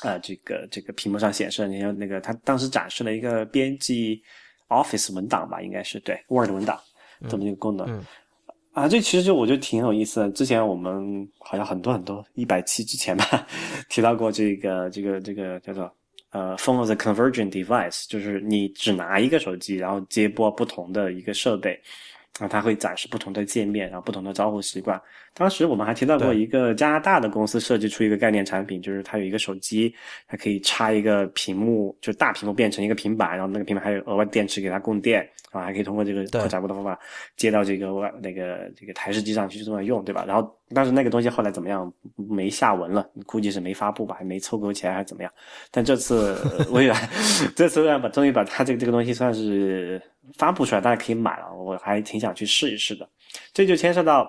呃这个这个屏幕上显示的那些那个，它当时展示了一个编辑 Office 文档吧，应该是对 Word 文档这么一个功能。啊，这其实就我觉得挺有意思的。之前我们好像很多很多一百期之前吧，提到过这个这个这个叫做呃，phone as a convergent device，就是你只拿一个手机，然后接播不同的一个设备。啊，它会展示不同的界面，然后不同的招呼习惯。当时我们还提到过一个加拿大的公司设计出一个概念产品，就是它有一个手机，它可以插一个屏幕，就大屏幕变成一个平板，然后那个平板还有额外电池给它供电，然后还可以通过这个扩展坞的方法接到这个外那个这个台式机上去这么用，对吧？然后但是那个东西后来怎么样？没下文了，估计是没发布吧，还没凑够钱还是怎么样？但这次 微软这次微软把终于把它这个这个东西算是。发布出来，大家可以买了，我还挺想去试一试的。这就牵涉到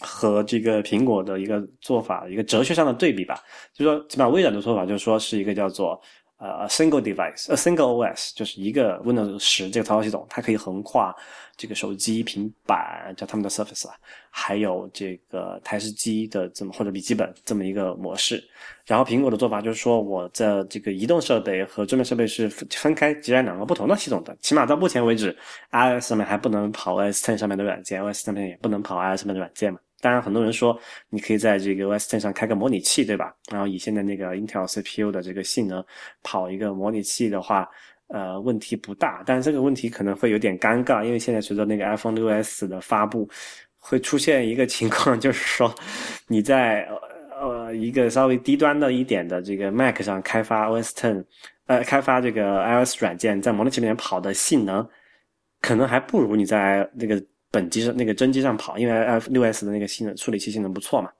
和这个苹果的一个做法，一个哲学上的对比吧。就说，起码微软的做法就是说是一个叫做呃 single device，a single OS，就是一个 Windows 十这个操作系统，它可以横跨。这个手机、平板叫他们的 Surface 啊，还有这个台式机的这么或者笔记本这么一个模式。然后苹果的做法就是说，我的这个移动设备和桌面设备是分开截然两个不同的系统的。起码到目前为止，iOS 上面还不能跑 OS Ten 上面的软件，OS 上面也不能跑 iOS 上面的软件嘛。当然，很多人说你可以在这个 OS Ten 上开个模拟器，对吧？然后以现在那个 Intel CPU 的这个性能跑一个模拟器的话。呃，问题不大，但是这个问题可能会有点尴尬，因为现在随着那个 iPhone 6s 的发布，会出现一个情况，就是说你在呃一个稍微低端的一点的这个 Mac 上开发 OS Ten，呃，开发这个 iOS 软件，在模拟器里面跑的性能，可能还不如你在那个本机上那个真机上跑，因为 F 六 S 的那个性能处理器性能不错嘛。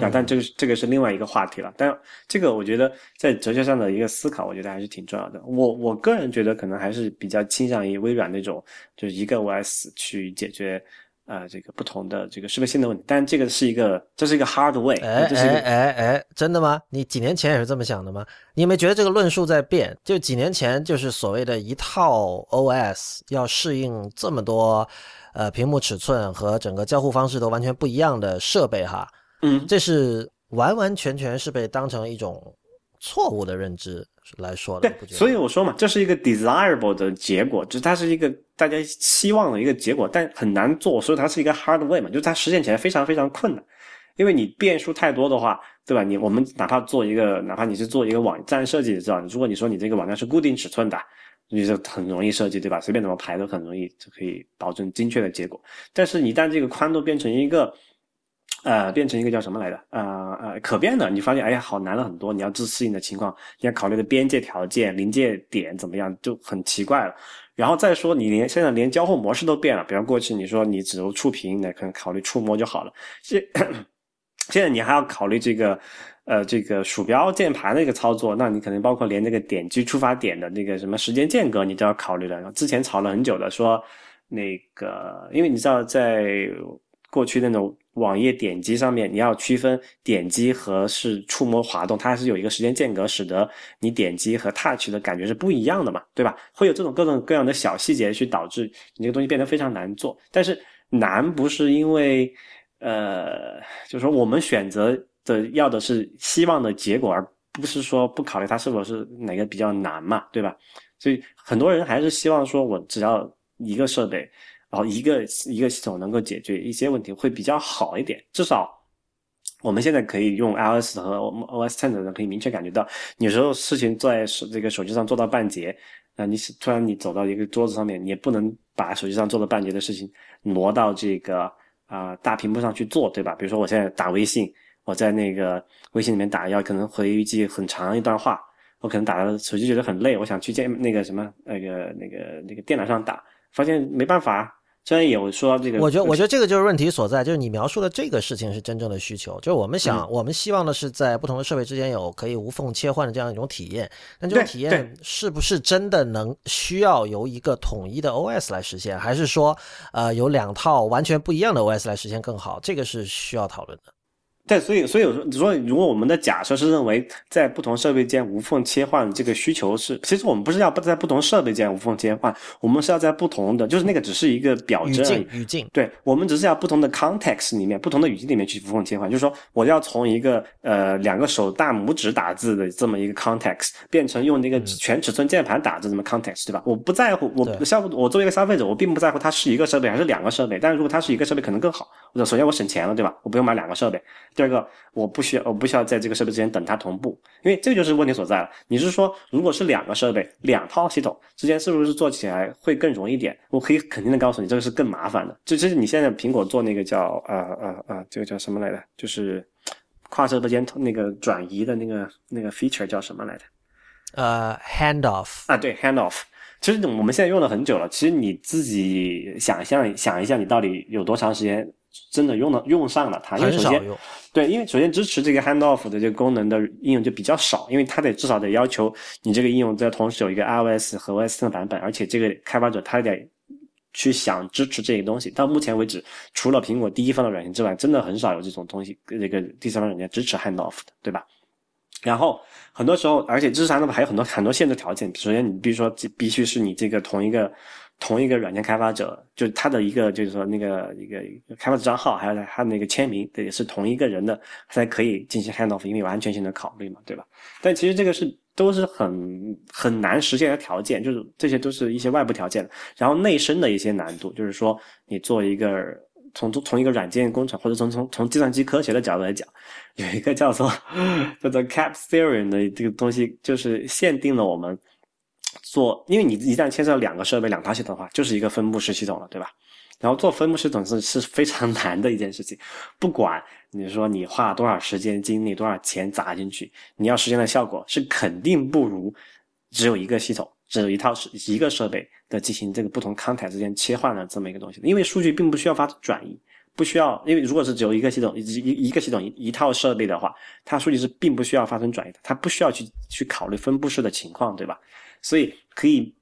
啊，但这个这个是另外一个话题了。但这个我觉得在哲学上的一个思考，我觉得还是挺重要的。我我个人觉得可能还是比较倾向于微软那种，就是一个 OS 去解决。呃，这个不同的这个适配性的问题，但这个是一个，这是一个 hard way。哎哎哎哎，真的吗？你几年前也是这么想的吗？你有没有觉得这个论述在变？就几年前就是所谓的一套 OS 要适应这么多，呃，屏幕尺寸和整个交互方式都完全不一样的设备哈。嗯，这是完完全全是被当成一种错误的认知。来说的，对，所以我说嘛，这是一个 desirable 的结果，就是它是一个大家期望的一个结果，但很难做，所以它是一个 hard way 嘛，就是它实现起来非常非常困难，因为你变数太多的话，对吧？你我们哪怕做一个，哪怕你是做一个网站设计，知道，如果你说你这个网站是固定尺寸的，你就很容易设计，对吧？随便怎么排都很容易就可以保证精确的结果，但是一旦这个宽度变成一个。呃，变成一个叫什么来的？呃呃，可变的，你发现哎呀，好难了很多。你要自适应的情况，你要考虑的边界条件、临界点怎么样，就很奇怪了。然后再说，你连现在连交互模式都变了。比方过去你说你只有触屏，那可能考虑触摸就好了。现 现在你还要考虑这个，呃，这个鼠标键盘的一个操作，那你可能包括连那个点击触发点的那个什么时间间隔，你都要考虑了。之前吵了很久的说，那个，因为你知道在过去那种。网页点击上面，你要区分点击和是触摸滑动，它还是有一个时间间隔，使得你点击和 touch 的感觉是不一样的嘛，对吧？会有这种各种各样的小细节去导致你这个东西变得非常难做。但是难不是因为，呃，就是说我们选择的要的是希望的结果，而不是说不考虑它是否是哪个比较难嘛，对吧？所以很多人还是希望说我只要一个设备。然后一个一个系统能够解决一些问题会比较好一点，至少我们现在可以用 iOS 和我们 OS Ten 的人可以明确感觉到，有时候事情在手这个手机上做到半截，那，你突然你走到一个桌子上面，你也不能把手机上做到半截的事情挪到这个啊大屏幕上去做，对吧？比如说我现在打微信，我在那个微信里面打要可能回一句很长一段话，我可能打到手机觉得很累，我想去见那个什么那个那个那个电脑上打，发现没办法。虽然有说这个，我觉得，我觉得这个就是问题所在，就是你描述的这个事情是真正的需求，就是我们想，我们希望的是在不同的设备之间有可以无缝切换的这样一种体验，但这种体验是不是真的能需要由一个统一的 OS 来实现，还是说，呃，有两套完全不一样的 OS 来实现更好？这个是需要讨论的。对，所以，所以说，说如果我们的假设是认为在不同设备间无缝切换这个需求是，其实我们不是要不在不同设备间无缝切换，我们是要在不同的，就是那个只是一个表征。语境，语境。对，我们只是要不同的 context 里面，不同的语境里面去无缝切换，就是说，我要从一个呃两个手大拇指打字的这么一个 context，变成用那个全尺寸键盘打字这么 context，对吧？我不在乎，我消我作为一个消费者，我并不在乎它是一个设备还是两个设备，但是如果它是一个设备，可能更好。或者首先我省钱了，对吧？我不用买两个设备。第二个，我不需要，我不需要在这个设备之间等它同步，因为这就是问题所在了。你是说，如果是两个设备、两套系统之间，是不是做起来会更容易点？我可以肯定的告诉你，这个是更麻烦的。就就是你现在苹果做那个叫呃呃呃，这个叫什么来着？就是跨设备间那个转移的那个那个 feature 叫什么来着？呃，handoff 啊，对，handoff。其实我们现在用了很久了。其实你自己想象想一下，你到底有多长时间？真的用了用上了它，因为首先，对，因为首先支持这个 handoff 的这个功能的应用就比较少，因为它得至少得要求你这个应用在同时有一个 iOS 和 OS 的版本，而且这个开发者他得去想支持这些东西。到目前为止，除了苹果第一方的软件之外，真的很少有这种东西，这个第三方软件支持 handoff 的，对吧？然后很多时候，而且支持 handoff 还有很多很多限制条件，首先你比如说必须是你这个同一个。同一个软件开发者，就是他的一个，就是说那个一个开发者账号，还有他那个签名，这也是同一个人的，才可以进行 handoff，因为有安全性的考虑嘛，对吧？但其实这个是都是很很难实现的条件，就是这些都是一些外部条件。然后内生的一些难度，就是说你做一个从从一个软件工程，或者从从从计算机科学的角度来讲，有一个叫做 叫做 cap theorem 的这个东西，就是限定了我们。做，因为你一旦牵涉到两个设备、两套系统的话，就是一个分布式系统了，对吧？然后做分布式系统是是非常 难的一件事情，不管你说你花多少时间、精力、多少钱砸进去，你要实现的效果是肯定不如只有一个系统、只有一套一个设备的进行这个不同 context 之间切换的这么一个东西。因为数据并不需要发转移，不需要，因为如果是只有一个系统一一一个系统一套设备的话，它数据是并不需要发生转移的，它不需要去去考虑分布式的情况，对吧？所以可以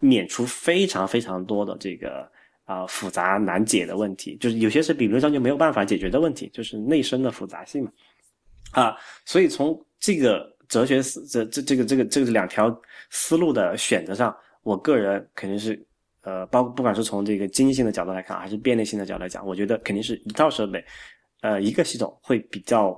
免除非常非常多的这个啊复杂难解的问题，就是有些是理论上就没有办法解决的问题，就是内生的复杂性嘛。啊，所以从这个哲学思这这这个这个这个两条思路的选择上，我个人肯定是。呃，包不管是从这个经济性的角度来看，还是便利性的角度来讲，我觉得肯定是一套设备，呃，一个系统会比较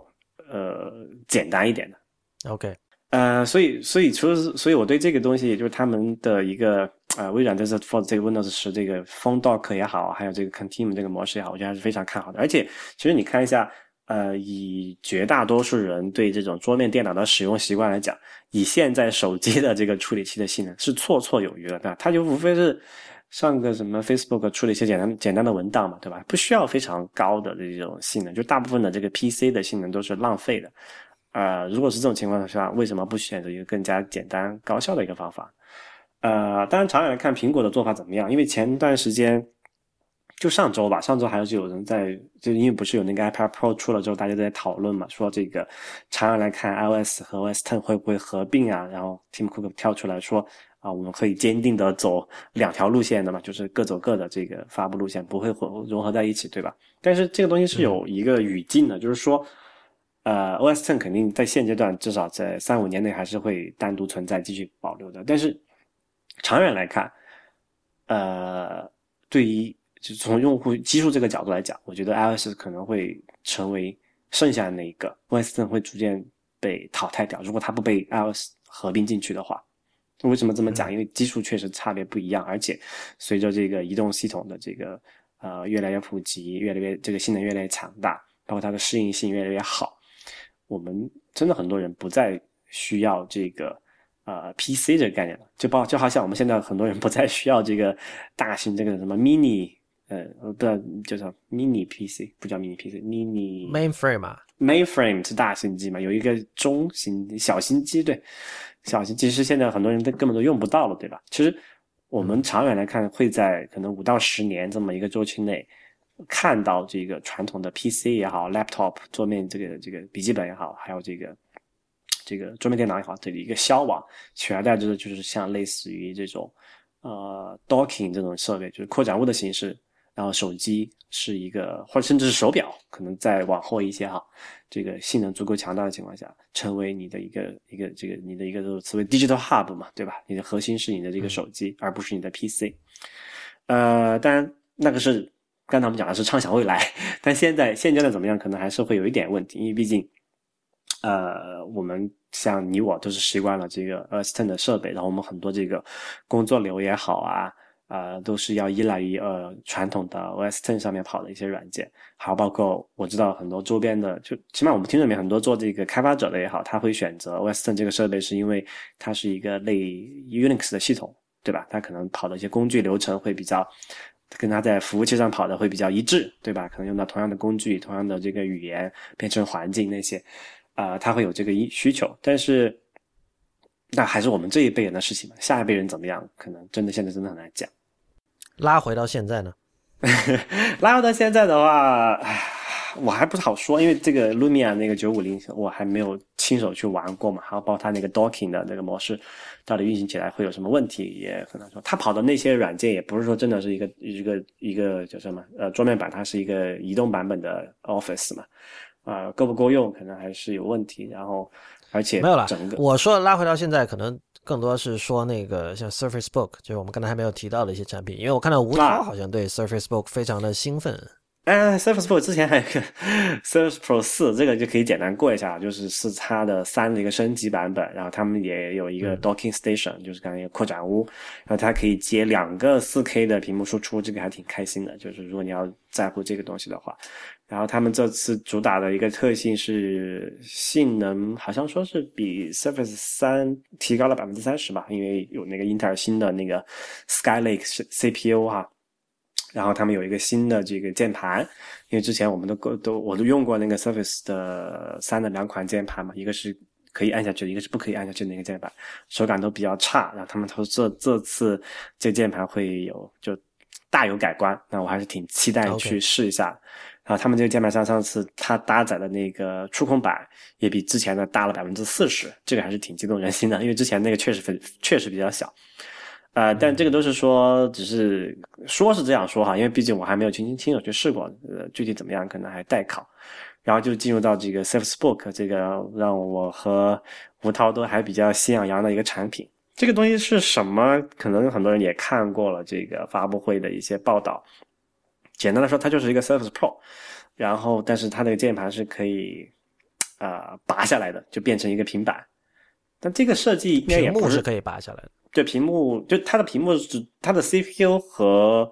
呃简单一点的。OK，呃，所以所以除了所以我对这个东西，也就是他们的一个呃微软在这 for 这个 Windows 十这个 Phone Dock 也好，还有这个 Continue 这个模式也好，我觉得还是非常看好的。而且其实你看一下，呃，以绝大多数人对这种桌面电脑的使用习惯来讲，以现在手机的这个处理器的性能是绰绰有余了，对吧？它就无非是。上个什么 Facebook 处理一些简单简单的文档嘛，对吧？不需要非常高的这种性能，就大部分的这个 PC 的性能都是浪费的。呃，如果是这种情况下，为什么不选择一个更加简单高效的一个方法？呃，当然长远来看，苹果的做法怎么样？因为前段时间就上周吧，上周还是有人在，就因为不是有那个 iPad Pro 出了之后，大家都在讨论嘛，说这个长远来看，iOS 和 OS Ten 会不会合并啊？然后 Tim Cook 跳出来说。啊，我们可以坚定的走两条路线的嘛，就是各走各的这个发布路线，不会混融合在一起，对吧？但是这个东西是有一个语境的，就是说，呃，OS Ten 肯定在现阶段至少在三五年内还是会单独存在、继续保留的。但是长远来看，呃，对于就从用户基数这个角度来讲，我觉得 iOS 可能会成为剩下的那一个，OS Ten 会逐渐被淘汰掉。如果它不被 iOS 合并进去的话。为什么这么讲？因为基数确实差别不一样，而且随着这个移动系统的这个呃越来越普及，越来越这个性能越来越强大，包括它的适应性越来越好，我们真的很多人不再需要这个呃 PC 这个概念了，就包就好像我们现在很多人不再需要这个大型这个什么 mini 呃不知道叫什么 mini PC，不叫 mini PC，mini mainframe 嘛，mainframe 是大型机嘛，有一个中型小型机对。小型其实现在很多人都根本都用不到了，对吧？其实我们长远来看，会在可能五到十年这么一个周期内，看到这个传统的 PC 也好，laptop 桌面这个这个笔记本也好，还有这个这个桌面电脑也好，这里一个消亡，取而代之的就是像类似于这种呃 docking 这种设备，就是扩展物的形式。然后手机是一个，或者甚至是手表，可能再往后一些哈，这个性能足够强大的情况下，成为你的一个一个这个你的一个所谓 digital hub 嘛，对吧？你的核心是你的这个手机，而不是你的 PC。呃，当然那个是刚才我们讲的是畅想未来，但现在现阶段怎么样，可能还是会有一点问题，因为毕竟，呃，我们像你我都是习惯了这个 s t e n 的设备，然后我们很多这个工作流也好啊。呃，都是要依赖于呃传统的 OS Ten 上面跑的一些软件，还有包括我知道很多周边的，就起码我们听众里面很多做这个开发者的也好，他会选择 OS Ten 这个设备，是因为它是一个类 Unix 的系统，对吧？它可能跑的一些工具流程会比较，跟它在服务器上跑的会比较一致，对吧？可能用到同样的工具、同样的这个语言、编程环境那些，啊，它会有这个一需求，但是那还是我们这一辈人的事情嘛，下一辈人怎么样，可能真的现在真的很难讲。拉回到现在呢？拉回到现在的话，我还不好说，因为这个 Lumia 那个九五零我还没有亲手去玩过嘛，还有包括它那个 Docking 的那个模式，到底运行起来会有什么问题，也很难说。它跑的那些软件也不是说真的是一个一个一个叫什么呃桌面版，它是一个移动版本的 Office 嘛，啊够不够用可能还是有问题。然后而且没有了，整个我说拉回到现在可能。更多是说那个像 Surface Book，就是我们刚才还没有提到的一些产品，因为我看到吴涛好像对 Surface Book 非常的兴奋。哎，Surface Book 之前还有个 Surface Pro 四，这个就可以简单过一下，就是是它的三的一个升级版本，然后他们也有一个 Docking Station，就是刚才一个扩展坞，然后它可以接两个 4K 的屏幕输出，这个还挺开心的，就是如果你要在乎这个东西的话。然后他们这次主打的一个特性是性能，好像说是比 Surface 三提高了百分之三十吧，因为有那个英特尔新的那个 Skylake CPU 哈。然后他们有一个新的这个键盘，因为之前我们都都我都用过那个 Surface 的三的两款键盘嘛，一个是可以按下去的，一个是不可以按下去的那个键盘，手感都比较差。然后他们说这这次这键盘会有就大有改观，那我还是挺期待去试一下。然后，他们这个键盘上上次它搭载的那个触控板也比之前的大了百分之四十，这个还是挺激动人心的，因为之前那个确实分确实比较小。呃，但这个都是说，只是说是这样说哈，因为毕竟我还没有亲亲亲手去试过，呃，具体怎么样可能还待考。然后就进入到这个 Surface Book 这个让我和吴涛都还比较心痒痒的一个产品。这个东西是什么？可能很多人也看过了这个发布会的一些报道。简单的说，它就是一个 Surface Pro，然后但是它那个键盘是可以啊拔下来的，就变成一个平板。但这个设计应该也不是可以拔下来的。对，屏幕就它的屏幕是它的 CPU 和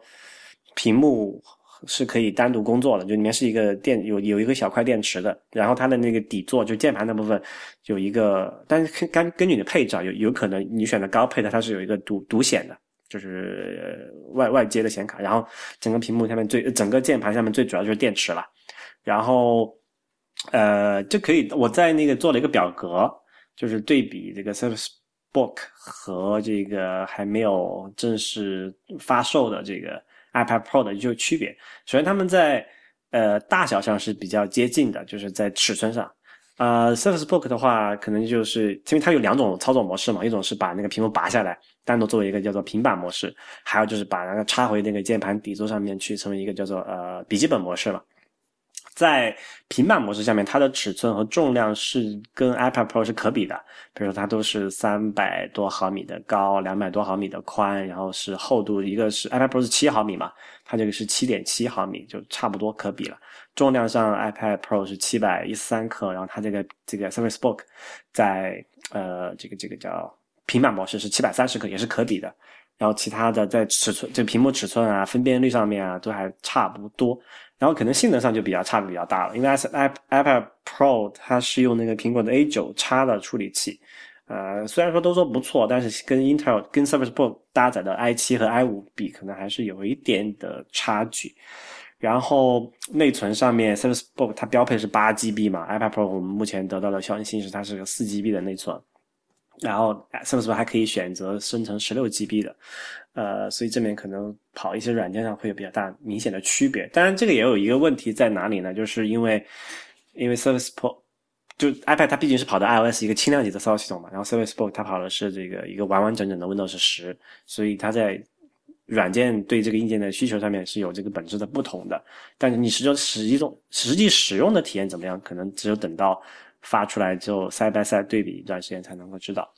屏幕是可以单独工作的，就里面是一个电有有一个小块电池的，然后它的那个底座就键盘那部分有一个，但是根根据你的配置啊，有有可能你选的高配的它是有一个独独显的，就是外外接的显卡，然后整个屏幕下面最整个键盘下面最主要就是电池了，然后呃就可以我在那个做了一个表格，就是对比这个 Surface。Book 和这个还没有正式发售的这个 iPad Pro 的就区别。首先，他们在呃大小上是比较接近的，就是在尺寸上。呃，Surface Book 的话，可能就是因为它有两种操作模式嘛，一种是把那个屏幕拔下来，单独作为一个叫做平板模式；还有就是把那个插回那个键盘底座上面去，成为一个叫做呃笔记本模式了。在平板模式下面，它的尺寸和重量是跟 iPad Pro 是可比的。比如说，它都是三百多毫米的高，两百多毫米的宽，然后是厚度，一个是 iPad Pro 是七毫米嘛，它这个是七点七毫米，就差不多可比了。重量上，iPad Pro 是七百一十三克，然后它这个这个 Surface Book 在呃这个这个叫平板模式是七百三十克，也是可比的。然后其他的在尺寸，就屏幕尺寸啊、分辨率上面啊，都还差不多。然后可能性能上就比较差的比较大了，因为 i i iPad Pro 它是用那个苹果的 A 九叉的处理器，呃，虽然说都说不错，但是跟 Intel 跟 Surface Book 搭载的 i 七和 i 五比，可能还是有一点的差距。然后内存上面，Surface Book 它标配是八 GB 嘛，iPad Pro 我们目前得到的消息是它是个四 GB 的内存。然后 Surface Book 还可以选择生成十六 GB 的，呃，所以这边可能跑一些软件上会有比较大明显的区别。当然，这个也有一个问题在哪里呢？就是因为因为 Surface Pro 就 iPad 它毕竟是跑的 iOS 一个轻量级的操作系统嘛，然后 Surface Pro 它跑的是这个一个完完整整的 Windows 十，所以它在软件对这个硬件的需求上面是有这个本质的不同的。但是你实际实际中实际使用的体验怎么样？可能只有等到。发出来之后，side by side 对比一段时间才能够知道。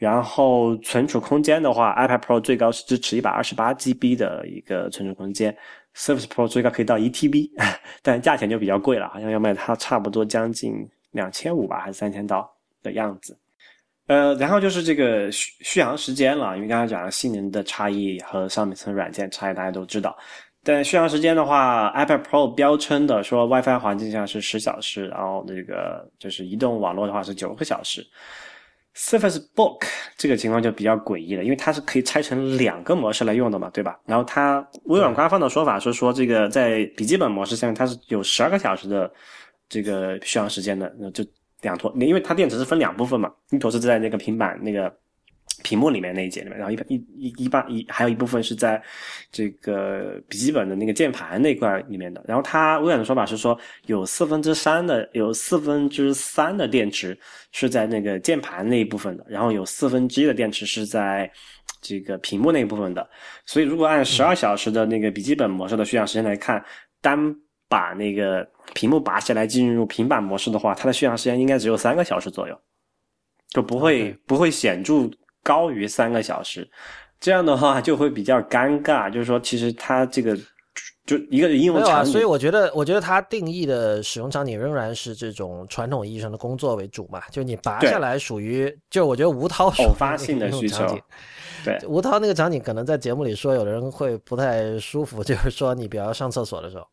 然后存储空间的话，iPad Pro 最高是支持一百二十八 GB 的一个存储空间，Surface Pro 最高可以到一 TB，但价钱就比较贵了，好像要卖它差不多将近两千五吧，还是三千刀的样子。呃，然后就是这个续续航时间了，因为刚才讲了性能的差异和上面层软件差异，大家都知道。但续航时间的话，iPad Pro 标称的说 WiFi 环境下是十小时，然后那个就是移动网络的话是九个小时。Surface Book 这个情况就比较诡异了，因为它是可以拆成两个模式来用的嘛，对吧？然后它微软官方的说法是说，这个在笔记本模式下面它是有十二个小时的这个续航时间的，那就两坨，因为它电池是分两部分嘛，一坨是在那个平板那个。屏幕里面那一节里面，然后一一一一半一还有一部分是在这个笔记本的那个键盘那块里面的。然后它微软的说法是说，有四分之三的有四分之三的电池是在那个键盘那一部分的，然后有四分之一的电池是在这个屏幕那一部分的。所以如果按十二小时的那个笔记本模式的续航时间来看，单把那个屏幕拔下来进入平板模式的话，它的续航时间应该只有三个小时左右，就不会不会显著。高于三个小时，这样的话就会比较尴尬。就是说，其实它这个就一个应用场景，所以我觉得，我觉得它定义的使用场景仍然是这种传统意义上的工作为主嘛。就你拔下来属于，就我觉得吴涛偶发性的需求。对，吴涛那个场景可能在节目里说，有的人会不太舒服。就是说，你比如上厕所的时候，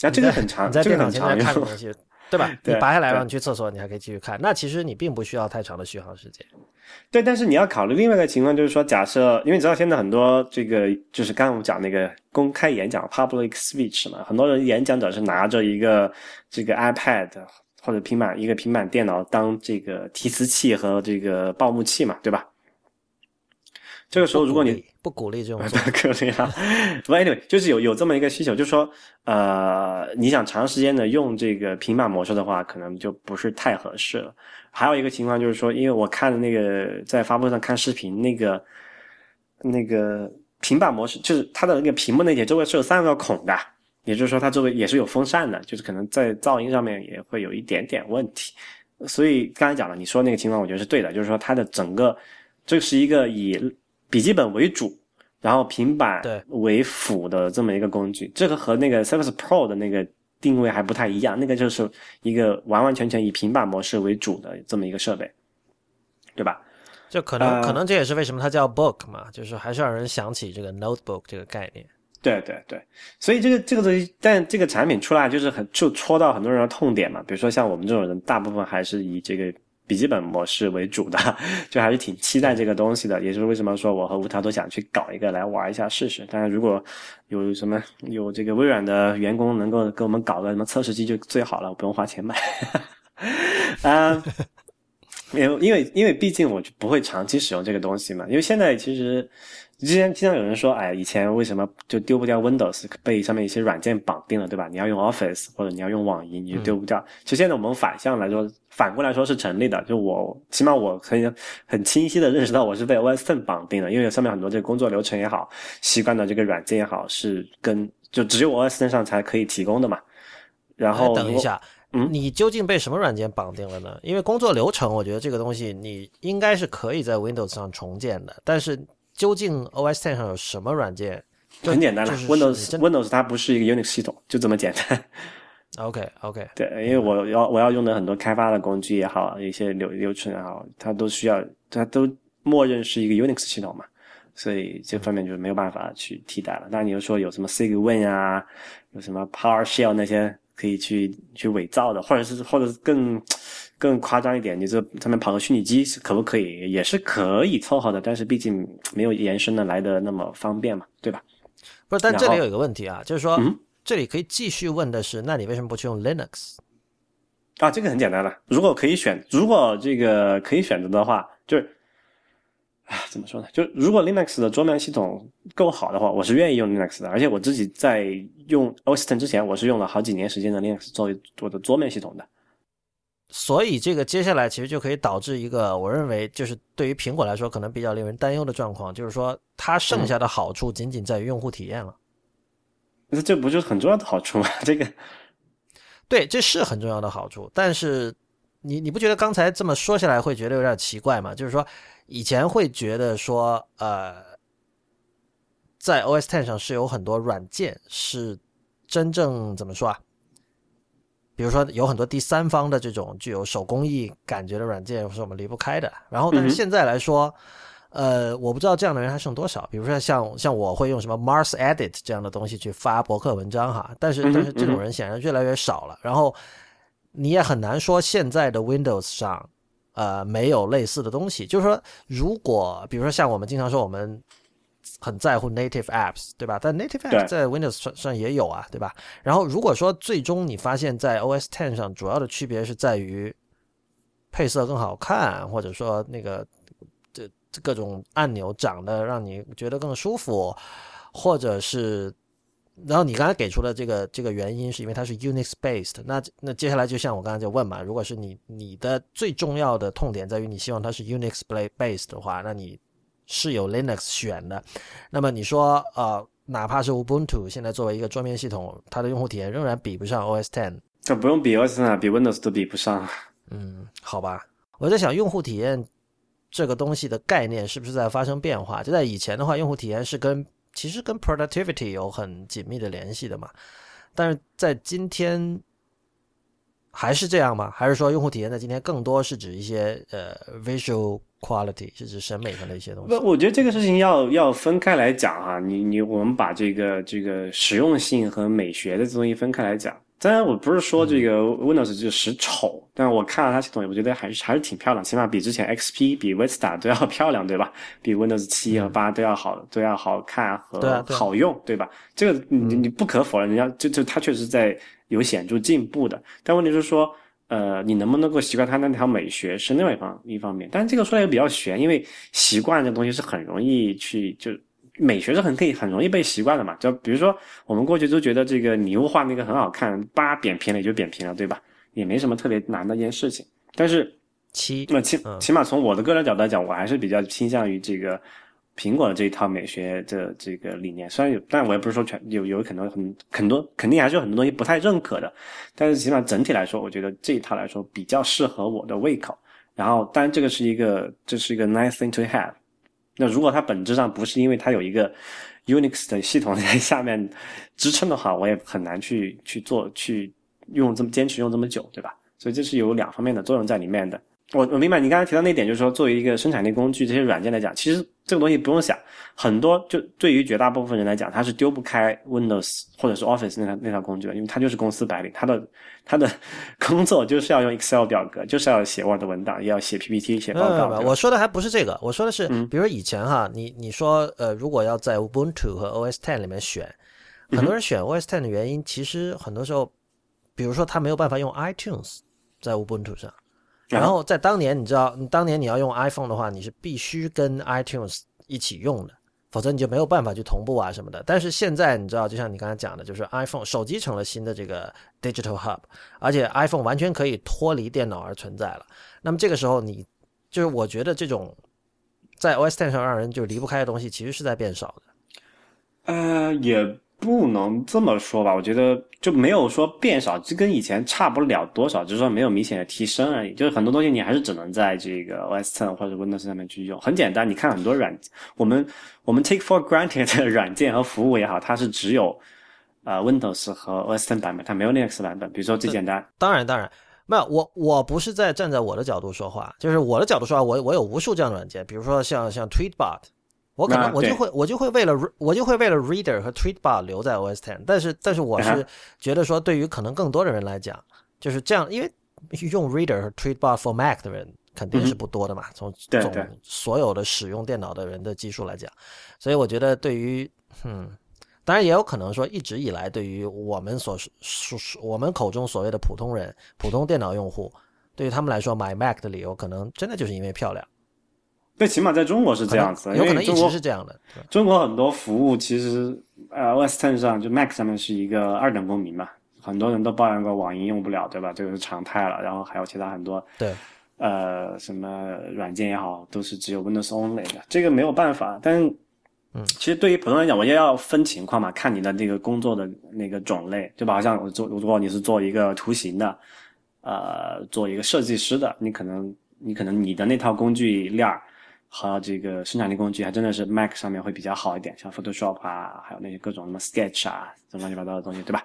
啊，这个很长，你在电脑前面看东西，对吧？你拔下来让你去厕所，你还可以继续看。那其实你并不需要太长的续航时间。对，但是你要考虑另外一个情况，就是说，假设，因为你知道现在很多这个，就是刚刚我们讲那个公开演讲 （public speech） 嘛，很多人演讲者是拿着一个这个 iPad 或者平板一个平板电脑当这个提词器和这个报幕器嘛，对吧？这个时候如果你不鼓励这种，不鼓励啊。不，anyway，就是有有这么一个需求，就是说，呃，你想长时间的用这个平板模式的话，可能就不是太合适了。还有一个情况就是说，因为我看的那个在发布会上看视频，那个那个平板模式，就是它的那个屏幕那节周围是有三个孔的，也就是说它周围也是有风扇的，就是可能在噪音上面也会有一点点问题。所以刚才讲了，你说那个情况，我觉得是对的，就是说它的整个这是一个以笔记本为主，然后平板为辅的这么一个工具，这个和那个 Surface Pro 的那个定位还不太一样，那个就是一个完完全全以平板模式为主的这么一个设备，对吧？就可能可能这也是为什么它叫 Book 嘛，就是还是让人想起这个 Notebook 这个概念。对对对，所以这个这个东西，但这个产品出来就是很就戳到很多人的痛点嘛。比如说像我们这种人，大部分还是以这个笔记本模式为主的，就还是挺期待这个东西的。也就是为什么说我和吴涛都想去搞一个来玩一下试试。当然，如果有什么有这个微软的员工能够给我们搞个什么测试机就最好了，我不用花钱买。啊，因为因为因为毕竟我就不会长期使用这个东西嘛。因为现在其实。之前经常有人说，哎，以前为什么就丢不掉 Windows，被上面一些软件绑定了，对吧？你要用 Office 或者你要用网银，你就丢不掉。其实现在我们反向来说，反过来说是成立的。就我起码我可以很清晰的认识到，我是被 OS Ten 绑定的，因为上面很多这个工作流程也好，习惯的这个软件也好，是跟就只有 OS Ten 上才可以提供的嘛。然后等一下，嗯，你究竟被什么软件绑定了呢？因为工作流程，我觉得这个东西你应该是可以在 Windows 上重建的，但是。究竟 OS Ten 上有什么软件？很简单了，Windows Windows 它不是一个 Unix 系统，就这么简单。OK OK，对，因为我要我要用的很多开发的工具也好，一些流流程也好，它都需要它都默认是一个 Unix 系统嘛，所以这方面就是没有办法去替代了。那你又说有什么 Cygwin 啊，有什么 PowerShell 那些可以去去伪造的，或者是或者是更。更夸张一点，你这上面跑个虚拟机可不可以？也是可以凑合的，但是毕竟没有延伸的来的那么方便嘛，对吧？不是，但这里有一个问题啊，就是说，这里可以继续问的是，那你为什么不去用 Linux？啊，这个很简单了，如果可以选，如果这个可以选择的话，就是，啊，怎么说呢？就如果 Linux 的桌面系统够好的话，我是愿意用 Linux 的，而且我自己在用 OS Ten 之前，我是用了好几年时间的 Linux 作为我的桌面系统的。所以这个接下来其实就可以导致一个，我认为就是对于苹果来说可能比较令人担忧的状况，就是说它剩下的好处仅仅在于用户体验了。那这不就是很重要的好处吗？这个，对，这是很重要的好处。但是你你不觉得刚才这么说下来会觉得有点奇怪吗？就是说以前会觉得说呃，在 OS Ten 上是有很多软件是真正怎么说啊？比如说有很多第三方的这种具有手工艺感觉的软件是我们离不开的。然后，但是现在来说，呃，我不知道这样的人还剩多少。比如说像像我会用什么 Mars Edit 这样的东西去发博客文章哈，但是但是这种人显然越来越少了。然后你也很难说现在的 Windows 上呃没有类似的东西。就是说，如果比如说像我们经常说我们。很在乎 native apps，对吧？但 native apps 在 Windows 上也有啊，对吧？然后如果说最终你发现，在 OS Ten 上主要的区别是在于配色更好看，或者说那个这各种按钮长得让你觉得更舒服，或者是，然后你刚才给出的这个这个原因是因为它是 Unix based，那那接下来就像我刚才就问嘛，如果是你你的最重要的痛点在于你希望它是 Unix based 的话，那你。是有 Linux 选的，那么你说，呃，哪怕是 Ubuntu，现在作为一个桌面系统，它的用户体验仍然比不上 OS Ten。这不用比 OS Ten，比 Windows 都比不上。嗯，好吧，我在想，用户体验这个东西的概念是不是在发生变化？就在以前的话，用户体验是跟其实跟 productivity 有很紧密的联系的嘛，但是在今天。还是这样吗？还是说用户体验在今天更多是指一些呃 visual quality，是指审美上的一些东西？不，我觉得这个事情要要分开来讲哈。你你我们把这个这个实用性和美学的这东西分开来讲。当然，我不是说这个 Windows 就实丑，但我看了它系统，我觉得还是还是挺漂亮，起码比之前 XP、比 Vista 都要漂亮，对吧？比 Windows 七和八都要好，都要好看和好用，对吧？这个你你不可否认，人家就就它确实在。有显著进步的，但问题是说，呃，你能不能够习惯它那条美学是另外一方一方面。但是这个说来也比较悬，因为习惯这东西是很容易去就美学是很可以很容易被习惯的嘛。就比如说我们过去都觉得这个礼物画那个很好看，叭扁平了也就扁平了，对吧？也没什么特别难的一件事情。但是七，那起起码从我的个人角度来讲，我还是比较倾向于这个。苹果的这一套美学的这个理念，虽然有，但我也不是说全有，有可能很很多，肯定还是有很多东西不太认可的。但是起码整体来说，我觉得这一套来说比较适合我的胃口。然后，当然这个是一个，这是一个 nice thing to have。那如果它本质上不是因为它有一个 Unix 的系统在下面支撑的话，我也很难去去做，去用这么坚持用这么久，对吧？所以这是有两方面的作用在里面的。我我明白你刚才提到那点，就是说作为一个生产力工具，这些软件来讲，其实这个东西不用想，很多就对于绝大部分人来讲，他是丢不开 Windows 或者是 Office 那套那套工具的，因为它就是公司白领，他的他的 工作就是要用 Excel 表格，就是要写 Word 文档，也要写 PPT 写报告。我说的还不是这个，我说的是，比如以前哈，你你说呃，如果要在 Ubuntu 和 OS Ten 里面选，很多人选 OS Ten 的原因，其实很多时候，比如说他没有办法用 iTunes 在 Ubuntu 上。然后在当年，你知道，当年你要用 iPhone 的话，你是必须跟 iTunes 一起用的，否则你就没有办法去同步啊什么的。但是现在你知道，就像你刚才讲的，就是 iPhone 手机成了新的这个 digital hub，而且 iPhone 完全可以脱离电脑而存在了。那么这个时候，你就是我觉得这种在 OS Ten 上让人就离不开的东西，其实是在变少的。呃，也。不能这么说吧，我觉得就没有说变少，就跟以前差不了多少，只是说没有明显的提升而已。就是很多东西你还是只能在这个 OS Ten 或者 Windows 上面去用。很简单，你看很多软，我们我们 take for granted 的软件和服务也好，它是只有呃 Windows 和 OS Ten 版本，它没有 Linux 版本。比如说最简单，当然当然没有，我我不是在站在我的角度说话，就是我的角度说话，我我有无数这样的软件，比如说像像 Tweetbot。我可能我就会我就会为了我就会为了 Reader 和 Tweetbot 留在 OS Ten，但是但是我是觉得说对于可能更多的人来讲，就是这样，因为用 Reader 和 Tweetbot for Mac 的人肯定是不多的嘛，从总所有的使用电脑的人的基数来讲，所以我觉得对于嗯，当然也有可能说一直以来对于我们所说我们口中所谓的普通人普通电脑用户，对于他们来说买 Mac 的理由可能真的就是因为漂亮。最起码在中国是这样子，有可能一直是这样的。中国很多服务其实，呃，OS Ten 上就 Mac 上面是一个二等公民嘛，很多人都抱怨过网银用不了，对吧？这个是常态了。然后还有其他很多，对，呃，什么软件也好，都是只有 Windows Only 的，这个没有办法。但，嗯，其实对于普通人来讲，我也要分情况嘛，看你的那个工作的那个种类，对吧好像我做，如果你是做一个图形的，呃，做一个设计师的，你可能，你可能你的那套工具链儿。和这个生产力工具还真的是 Mac 上面会比较好一点，像 Photoshop 啊，还有那些各种什么 Sketch 啊，这乱七八糟的东西，对吧？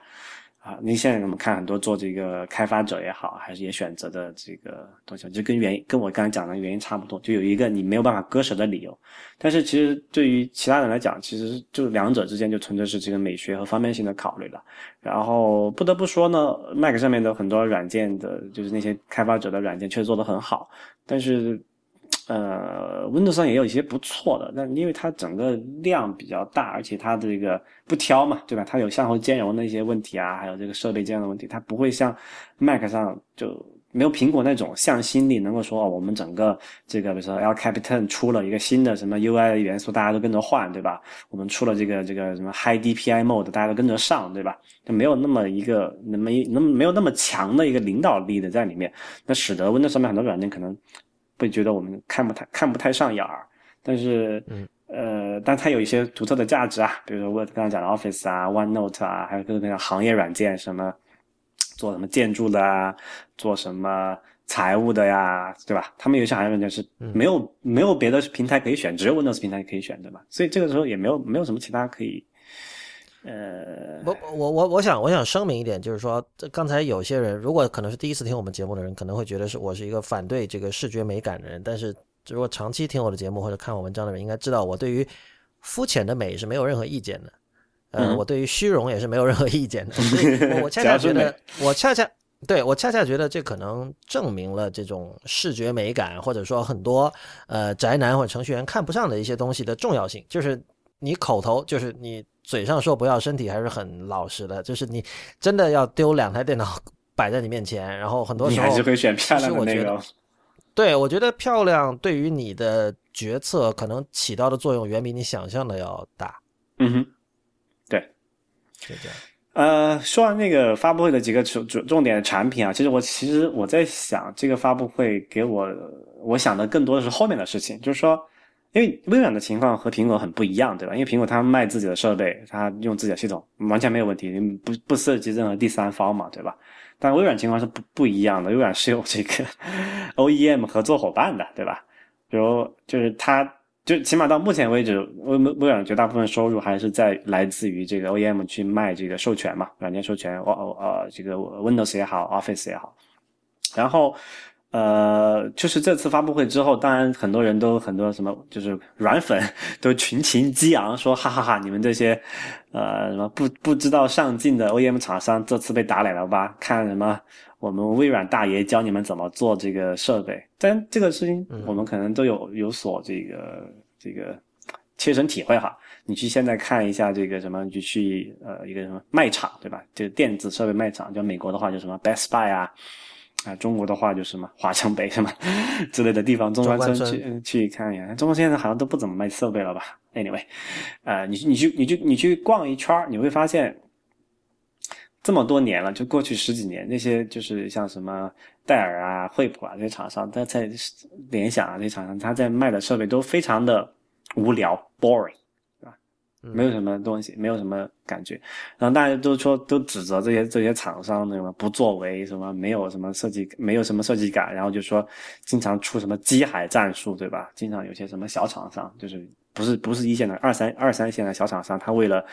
啊，你现在我们看很多做这个开发者也好，还是也选择的这个东西，就跟原跟我刚才讲的原因差不多，就有一个你没有办法割舍的理由。但是其实对于其他人来讲，其实就两者之间就纯粹是这个美学和方便性的考虑了。然后不得不说呢，Mac 上面的很多软件的，就是那些开发者的软件确实做得很好，但是。呃，Windows 上也有一些不错的，但因为它整个量比较大，而且它的这个不挑嘛，对吧？它有向后兼容的一些问题啊，还有这个设备兼容的问题，它不会像 Mac 上就没有苹果那种向心力，能够说哦，我们整个这个比如说 L Capitan 出了一个新的什么 UI 元素，大家都跟着换，对吧？我们出了这个这个什么 High DPI Mode，大家都跟着上，对吧？就没有那么一个没那么没有那么强的一个领导力的在里面，那使得 Windows 上面很多软件可能。会觉得我们看不太看不太上眼儿，但是，嗯呃，但它有一些独特的价值啊，比如说我刚才讲的 Office 啊、OneNote 啊，还有各种各样行业软件，什么做什么建筑的啊，做什么财务的呀，对吧？他们有些行业软件是没有没有别的平台可以选，只有 Windows 平台可以选，对吧？所以这个时候也没有没有什么其他可以。呃，我我我我想我想声明一点，就是说，刚才有些人如果可能是第一次听我们节目的人，可能会觉得是我是一个反对这个视觉美感的人。但是如果长期听我的节目或者看我文章的人，应该知道我对于肤浅的美是没有任何意见的。呃，我对于虚荣也是没有任何意见的。我恰恰觉得，我恰恰对我恰恰觉得这可能证明了这种视觉美感，或者说很多呃宅男或者程序员看不上的一些东西的重要性，就是你口头就是你。嘴上说不要，身体还是很老实的。就是你真的要丢两台电脑摆在你面前，然后很多时候你还是会选漂亮的那个。对，我觉得漂亮对于你的决策可能起到的作用远比你想象的要大。嗯哼，对，就这样。呃，说完那个发布会的几个重重重点的产品啊，其实我其实我在想，这个发布会给我我想的更多的是后面的事情，就是说，因为微软的情况和苹果很不一样，对吧？因为苹果它卖自己的设备，它用自己的系统，完全没有问题，不不涉及任何第三方嘛，对吧？但微软情况是不不一样的，微软是有这个 OEM 合作伙伴的，对吧？比如就是它。就起码到目前为止，微微软绝大部分收入还是在来自于这个 OEM 去卖这个授权嘛，软件授权，哦哦呃，这个 Windows 也好，Office 也好。然后，呃，就是这次发布会之后，当然很多人都很多什么，就是软粉都群情激昂，说哈哈哈，你们这些呃什么不不知道上进的 OEM 厂商，这次被打脸了吧？看什么？我们微软大爷教你们怎么做这个设备，但这个事情我们可能都有有所这个这个切身体会哈。你去现在看一下这个什么，就去呃一个什么卖场对吧？就电子设备卖场，就美国的话就什么 Best Buy 啊，啊中国的话就什么华强北什么 之类的地方，中关村去去看一眼。中国现在好像都不怎么卖设备了吧？Anyway，呃，你你去你去你去逛一圈你会发现。这么多年了，就过去十几年，那些就是像什么戴尔啊、惠普啊这些厂商，他在联想啊这些厂商，他在卖的设备都非常的无聊，boring？没有什么东西，没有什么感觉。然后大家都说，都指责这些这些厂商什么不作为，什么没有什么设计，没有什么设计感，然后就说经常出什么机海战术，对吧？经常有些什么小厂商，就是不是不是一线的二三二三线的小厂商，他为了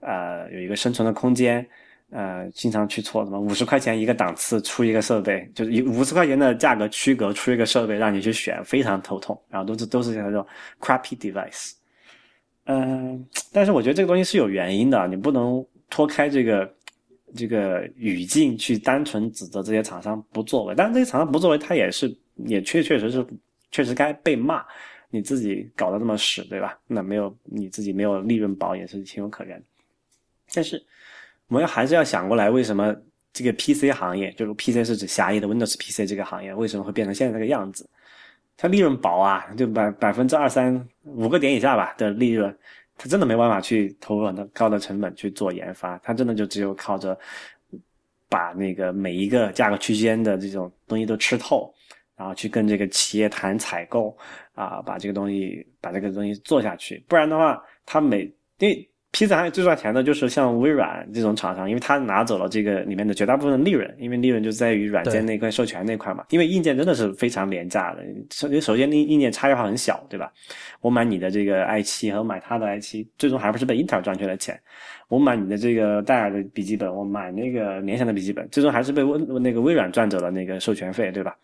呃有一个生存的空间。呃，经常去错什么五十块钱一个档次出一个设备，就是以五十块钱的价格区隔出一个设备让你去选，非常头痛。然后都是都是那种 crappy device。嗯，但是我觉得这个东西是有原因的，你不能脱开这个这个语境去单纯指责这些厂商不作为。但是这些厂商不作为，他也是也确确实是确实该被骂。你自己搞得这么屎，对吧？那没有你自己没有利润保也是情有可原。但是。我们要还是要想过来，为什么这个 PC 行业，就是 PC 是指狭义的 Windows PC 这个行业，为什么会变成现在这个样子？它利润薄啊，就百百分之二三五个点以下吧的利润，他真的没办法去投入很高的成本去做研发，他真的就只有靠着把那个每一个价格区间的这种东西都吃透，然后去跟这个企业谈采购啊，把这个东西把这个东西做下去，不然的话，他每因为。行业最赚钱的就是像微软这种厂商，因为它拿走了这个里面的绝大部分利润，因为利润就在于软件那块授权那块嘛。因为硬件真的是非常廉价的，首首先硬硬件差异化很小，对吧？我买你的这个 i 七和买他的 i 七最终还不是被英特尔赚去了钱。我买你的这个戴尔的笔记本，我买那个联想的笔记本，最终还是被微那个微软赚走了那个授权费，对吧？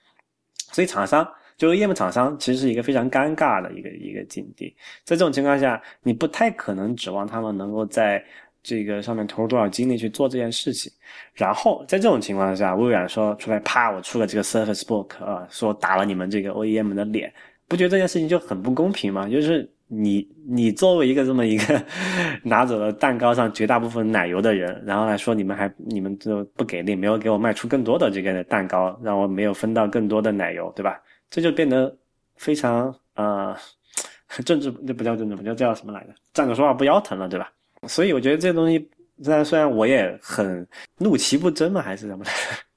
所以厂商。就 OEM 厂商其实是一个非常尴尬的一个一个境地，在这种情况下，你不太可能指望他们能够在这个上面投入多少精力去做这件事情。然后在这种情况下，微软说出来，啪，我出了这个 Surface Book 啊，说打了你们这个 OEM 的脸，不觉得这件事情就很不公平吗？就是你你作为一个这么一个 拿走了蛋糕上绝大部分奶油的人，然后来说你们还你们就不给力，没有给我卖出更多的这个蛋糕，让我没有分到更多的奶油，对吧？这就变得非常呃，政治这不叫政治，不叫叫什么来着？站着说话不腰疼了，对吧？所以我觉得这东西，虽然虽然我也很怒其不争嘛，还是什么的，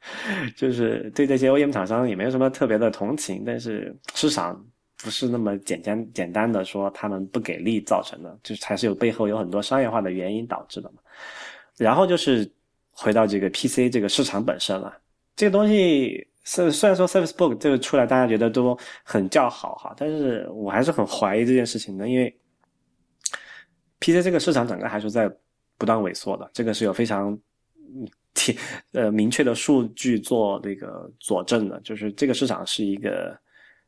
就是对这些 OEM 厂商也没有什么特别的同情，但是市场不是那么简单简单的说他们不给力造成的，就是还是有背后有很多商业化的原因导致的嘛。然后就是回到这个 PC 这个市场本身了，这个东西。虽虽然说 Surface Book 这个出来，大家觉得都很叫好哈，但是我还是很怀疑这件事情的，因为 PC 这个市场整个还是在不断萎缩的，这个是有非常挺呃明确的数据做这个佐证的，就是这个市场是一个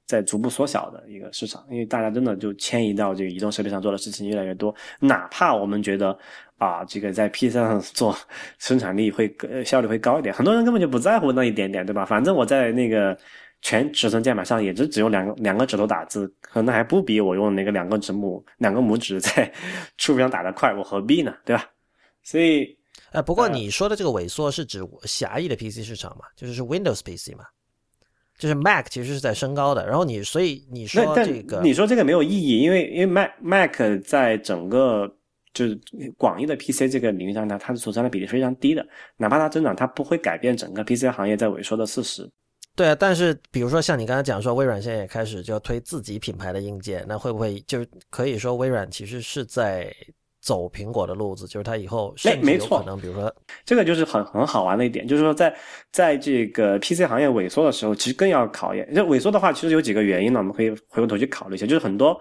在逐步缩小的一个市场，因为大家真的就迁移到这个移动设备上做的事情越来越多，哪怕我们觉得。啊，这个在 PC 上做生产力会效率会高一点，很多人根本就不在乎那一点点，对吧？反正我在那个全尺寸键盘上也就只用两个两个指头打字，可能还不比我用那个两个指拇两个拇指在 触屏上打的快，我何必呢？对吧？所以呃，不过你说的这个萎缩是指狭义的 PC 市场嘛？就是是 Windows PC 嘛？就是 Mac 其实是在升高的。然后你所以你说这个，你说这个没有意义，因为因为 Mac Mac 在整个就是广义的 PC 这个领域上呢，它它所占的比例非常低的，哪怕它增长，它不会改变整个 PC 行业在萎缩的事实。对啊，但是比如说像你刚才讲说，微软现在也开始就要推自己品牌的硬件，那会不会就是可以说微软其实是在走苹果的路子？就是它以后甚至有可能，比如说这个就是很很好玩的一点，就是说在在这个 PC 行业萎缩的时候，其实更要考验。这萎缩的话，其实有几个原因呢，我们可以回过头去考虑一下。就是很多，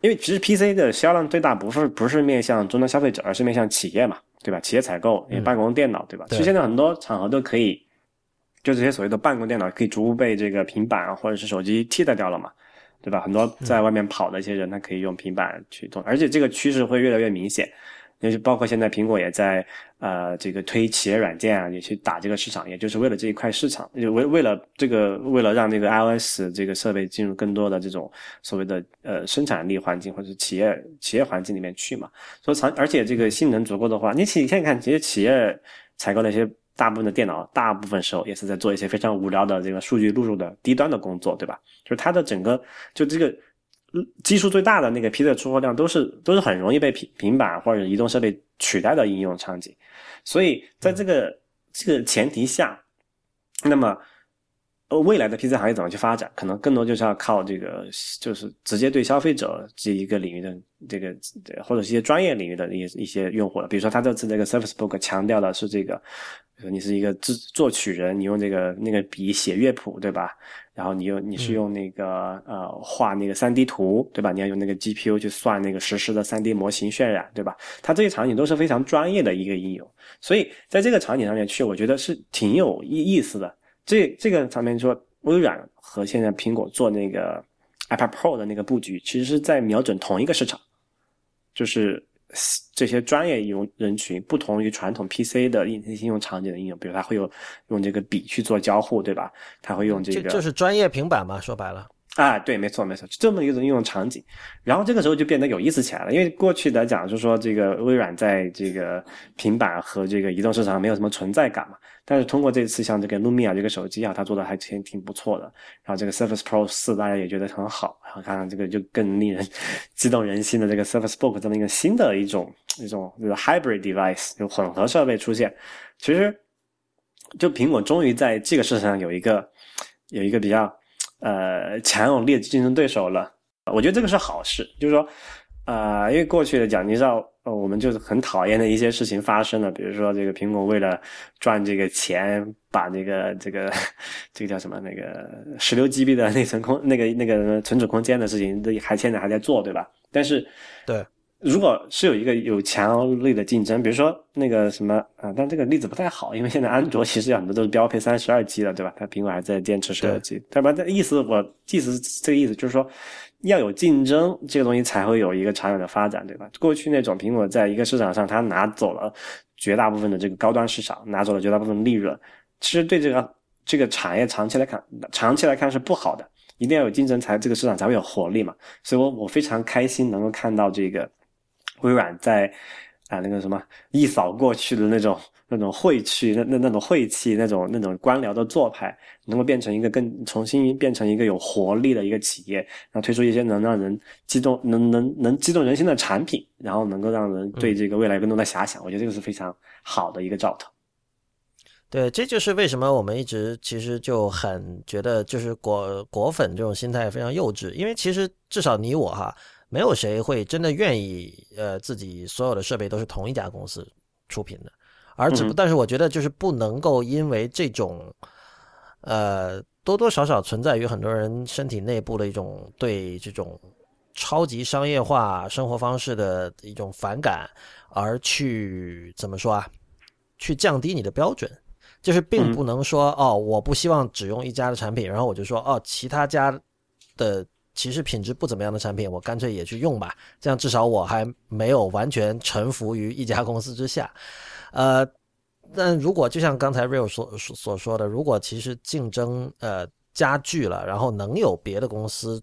因为其实 PC 的销量最大不是不是面向终端消费者，而是面向企业嘛，对吧？企业采购、办公电脑，对吧？其实现在很多场合都可以。就这些所谓的办公电脑可以逐步被这个平板或者是手机替代掉了嘛，对吧？很多在外面跑的一些人，他可以用平板去动，而且这个趋势会越来越明显。也就包括现在苹果也在呃这个推企业软件啊，也去打这个市场，也就是为了这一块市场，就为为了这个为了让这个 iOS 这个设备进入更多的这种所谓的呃生产力环境或者企业企业环境里面去嘛。所以长而且这个性能足够的话，你企看看其实企业采购那些。大部分的电脑，大部分时候也是在做一些非常无聊的这个数据录入的低端的工作，对吧？就是它的整个就这个基数最大的那个 PC 的出货量，都是都是很容易被平平板或者移动设备取代的应用场景。所以在这个这个前提下，那么未来的 PC 行业怎么去发展，可能更多就是要靠这个，就是直接对消费者这一个领域的这个或者是一些专业领域的一些一些用户了。比如说，他这次这个 Surface Book 强调的是这个。你是一个制作曲人，你用这个那个笔写乐谱，对吧？然后你用你是用那个呃画那个三 D 图，对吧？你要用那个 GPU 去算那个实时的三 D 模型渲染，对吧？它这些场景都是非常专业的一个应用，所以在这个场景上面去，我觉得是挺有意意思的。这这个方面说，微软和现在苹果做那个 iPad Pro 的那个布局，其实是在瞄准同一个市场，就是。这些专业应用人群不同于传统 PC 的应应用场景的应用，比如它会有用这个笔去做交互，对吧？它会用这个，就是专业平板嘛，说白了。啊，对，没错，没错，就这么一种应用场景，然后这个时候就变得有意思起来了。因为过去来讲，就是说这个微软在这个平板和这个移动市场没有什么存在感嘛。但是通过这次像这个 Lumia 这个手机啊，它做的还挺挺不错的。然后这个 Surface Pro 四大家也觉得很好。然后看看这个就更令人激动人心的这个 Surface Book 这么一个新的一种一种就是 hybrid device，就混合设备出现。其实就苹果终于在这个市场上有一个有一个比较。呃，强有力的竞争对手了，我觉得这个是好事。就是说，啊，因为过去的讲，你知道，我们就是很讨厌的一些事情发生了，比如说这个苹果为了赚这个钱，把那个这个这个叫什么那个十六 GB 的内存空那个那个存储空间的事情，都还现在还在做，对吧？但是，对。如果是有一个有强力的竞争，比如说那个什么啊，但这个例子不太好，因为现在安卓其实很多都是标配三十二 G 的，对吧？它苹果还在坚持十六 G，对吧？这意思我意思这个意思就是说，要有竞争，这个东西才会有一个长远的发展，对吧？过去那种苹果在一个市场上，它拿走了绝大部分的这个高端市场，拿走了绝大部分利润，其实对这个这个产业长期来看，长期来看是不好的。一定要有竞争，才这个市场才会有活力嘛。所以我我非常开心能够看到这个。微软在啊那个什么一扫过去的那种 那种晦气那那那种晦气那种那种官僚的做派，能够变成一个更重新变成一个有活力的一个企业，然后推出一些能让人激动能能能激动人心的产品，然后能够让人对这个未来更多的遐想。我觉得这个是非常好的一个兆头。对，这就是为什么我们一直其实就很觉得就是果果粉这种心态非常幼稚，因为其实至少你我哈。没有谁会真的愿意，呃，自己所有的设备都是同一家公司出品的，而只不，但是我觉得就是不能够因为这种，呃，多多少少存在于很多人身体内部的一种对这种超级商业化生活方式的一种反感，而去怎么说啊？去降低你的标准，就是并不能说哦，我不希望只用一家的产品，然后我就说哦，其他家的。其实品质不怎么样的产品，我干脆也去用吧。这样至少我还没有完全臣服于一家公司之下。呃，但如果就像刚才 Real 所所说的，如果其实竞争呃加剧了，然后能有别的公司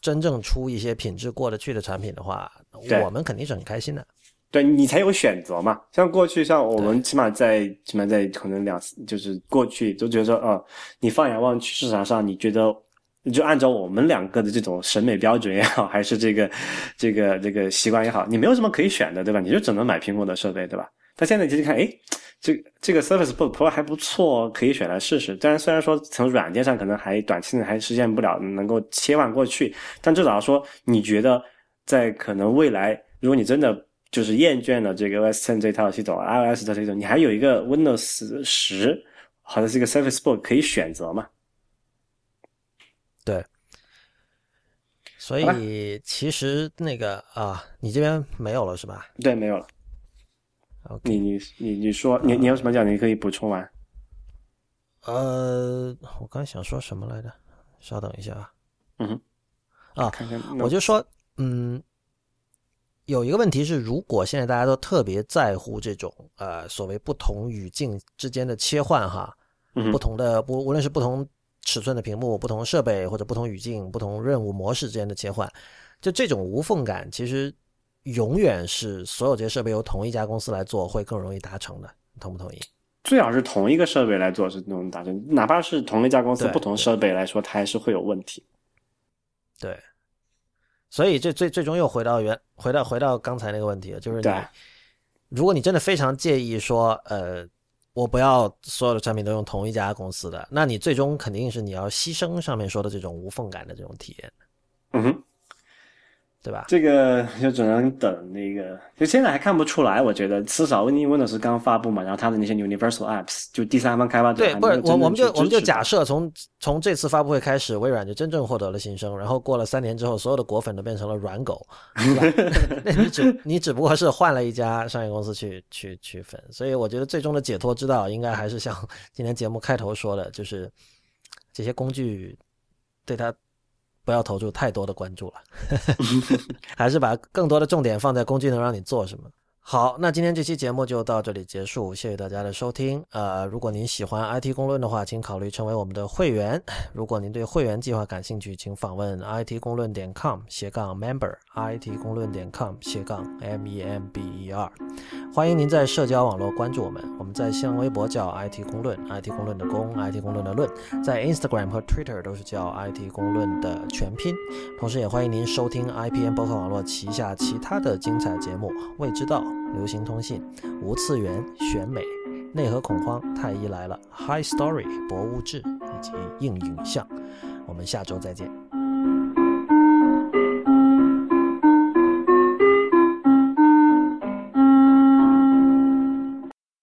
真正出一些品质过得去的产品的话，我们肯定是很开心的。对你才有选择嘛。像过去，像我们起码在起码在可能两就是过去都觉得说，哦，你放眼望去市场上，你觉得就按照我们两个的这种审美标准也好，还是这个这个这个习惯也好，你没有什么可以选的，对吧？你就只能买苹果的设备，对吧？但现在其实看，哎，这这个 Surface Book Pro 还不错，可以选来试试。但是虽然说从软件上可能还短期内还实现不了能够切换过去，但至少说你觉得在可能未来，如果你真的就是厌倦了这个 OS Ten 这套系统，iOS 的这种，你还有一个 Windows 十，好像是一个 Surface Book 可以选择嘛？对。所以其实那个啊，你这边没有了是吧？对，没有了。你你你你说你你有什么讲？你可以补充完。呃，我刚想说什么来着？稍等一下啊。嗯哼。啊，看看，我就说，嗯，有一个问题是，如果现在大家都特别在乎这种呃所谓不同语境之间的切换哈，不同的不无论是不同尺寸的屏幕、不同设备或者不同语境、不同任务模式之间的切换，就这种无缝感，其实。永远是所有这些设备由同一家公司来做会更容易达成的，同不同意？最好是同一个设备来做是能达成，哪怕是同一家公司不同设备来说，它还是会有问题。对，所以这最最终又回到原回到回到刚才那个问题了，就是你，如果你真的非常介意说，呃，我不要所有的产品都用同一家公司的，那你最终肯定是你要牺牲上面说的这种无缝感的这种体验。嗯哼。对吧？这个就只能等那个，就现在还看不出来。我觉得至少 Windows 刚发布嘛，然后它的那些 Universal Apps 就第三方开发者对，不是我我们就我们就假设从从这次发布会开始，微软就真正获得了新生，然后过了三年之后，所有的果粉都变成了软狗，那你只你只不过是换了一家商业公司去去去粉，所以我觉得最终的解脱之道应该还是像今天节目开头说的，就是这些工具对它。不要投入太多的关注了，还是把更多的重点放在工具能让你做什么。好，那今天这期节目就到这里结束，谢谢大家的收听。呃，如果您喜欢 IT 公论的话，请考虑成为我们的会员。如果您对会员计划感兴趣，请访问 IT 公论点 com 斜杠 member，IT 公论点 com 斜杠 m e m b e r。欢迎您在社交网络关注我们，我们在新浪微博叫 IT 公论，IT 公论的公，IT 公论的论，在 Instagram 和 Twitter 都是叫 IT 公论的全拼。同时，也欢迎您收听 IPN 博客网络旗下其他的精彩节目，未知道。流行通信、无次元、选美、内核恐慌、太医来了、High Story、博物志以及硬影像，我们下周再见。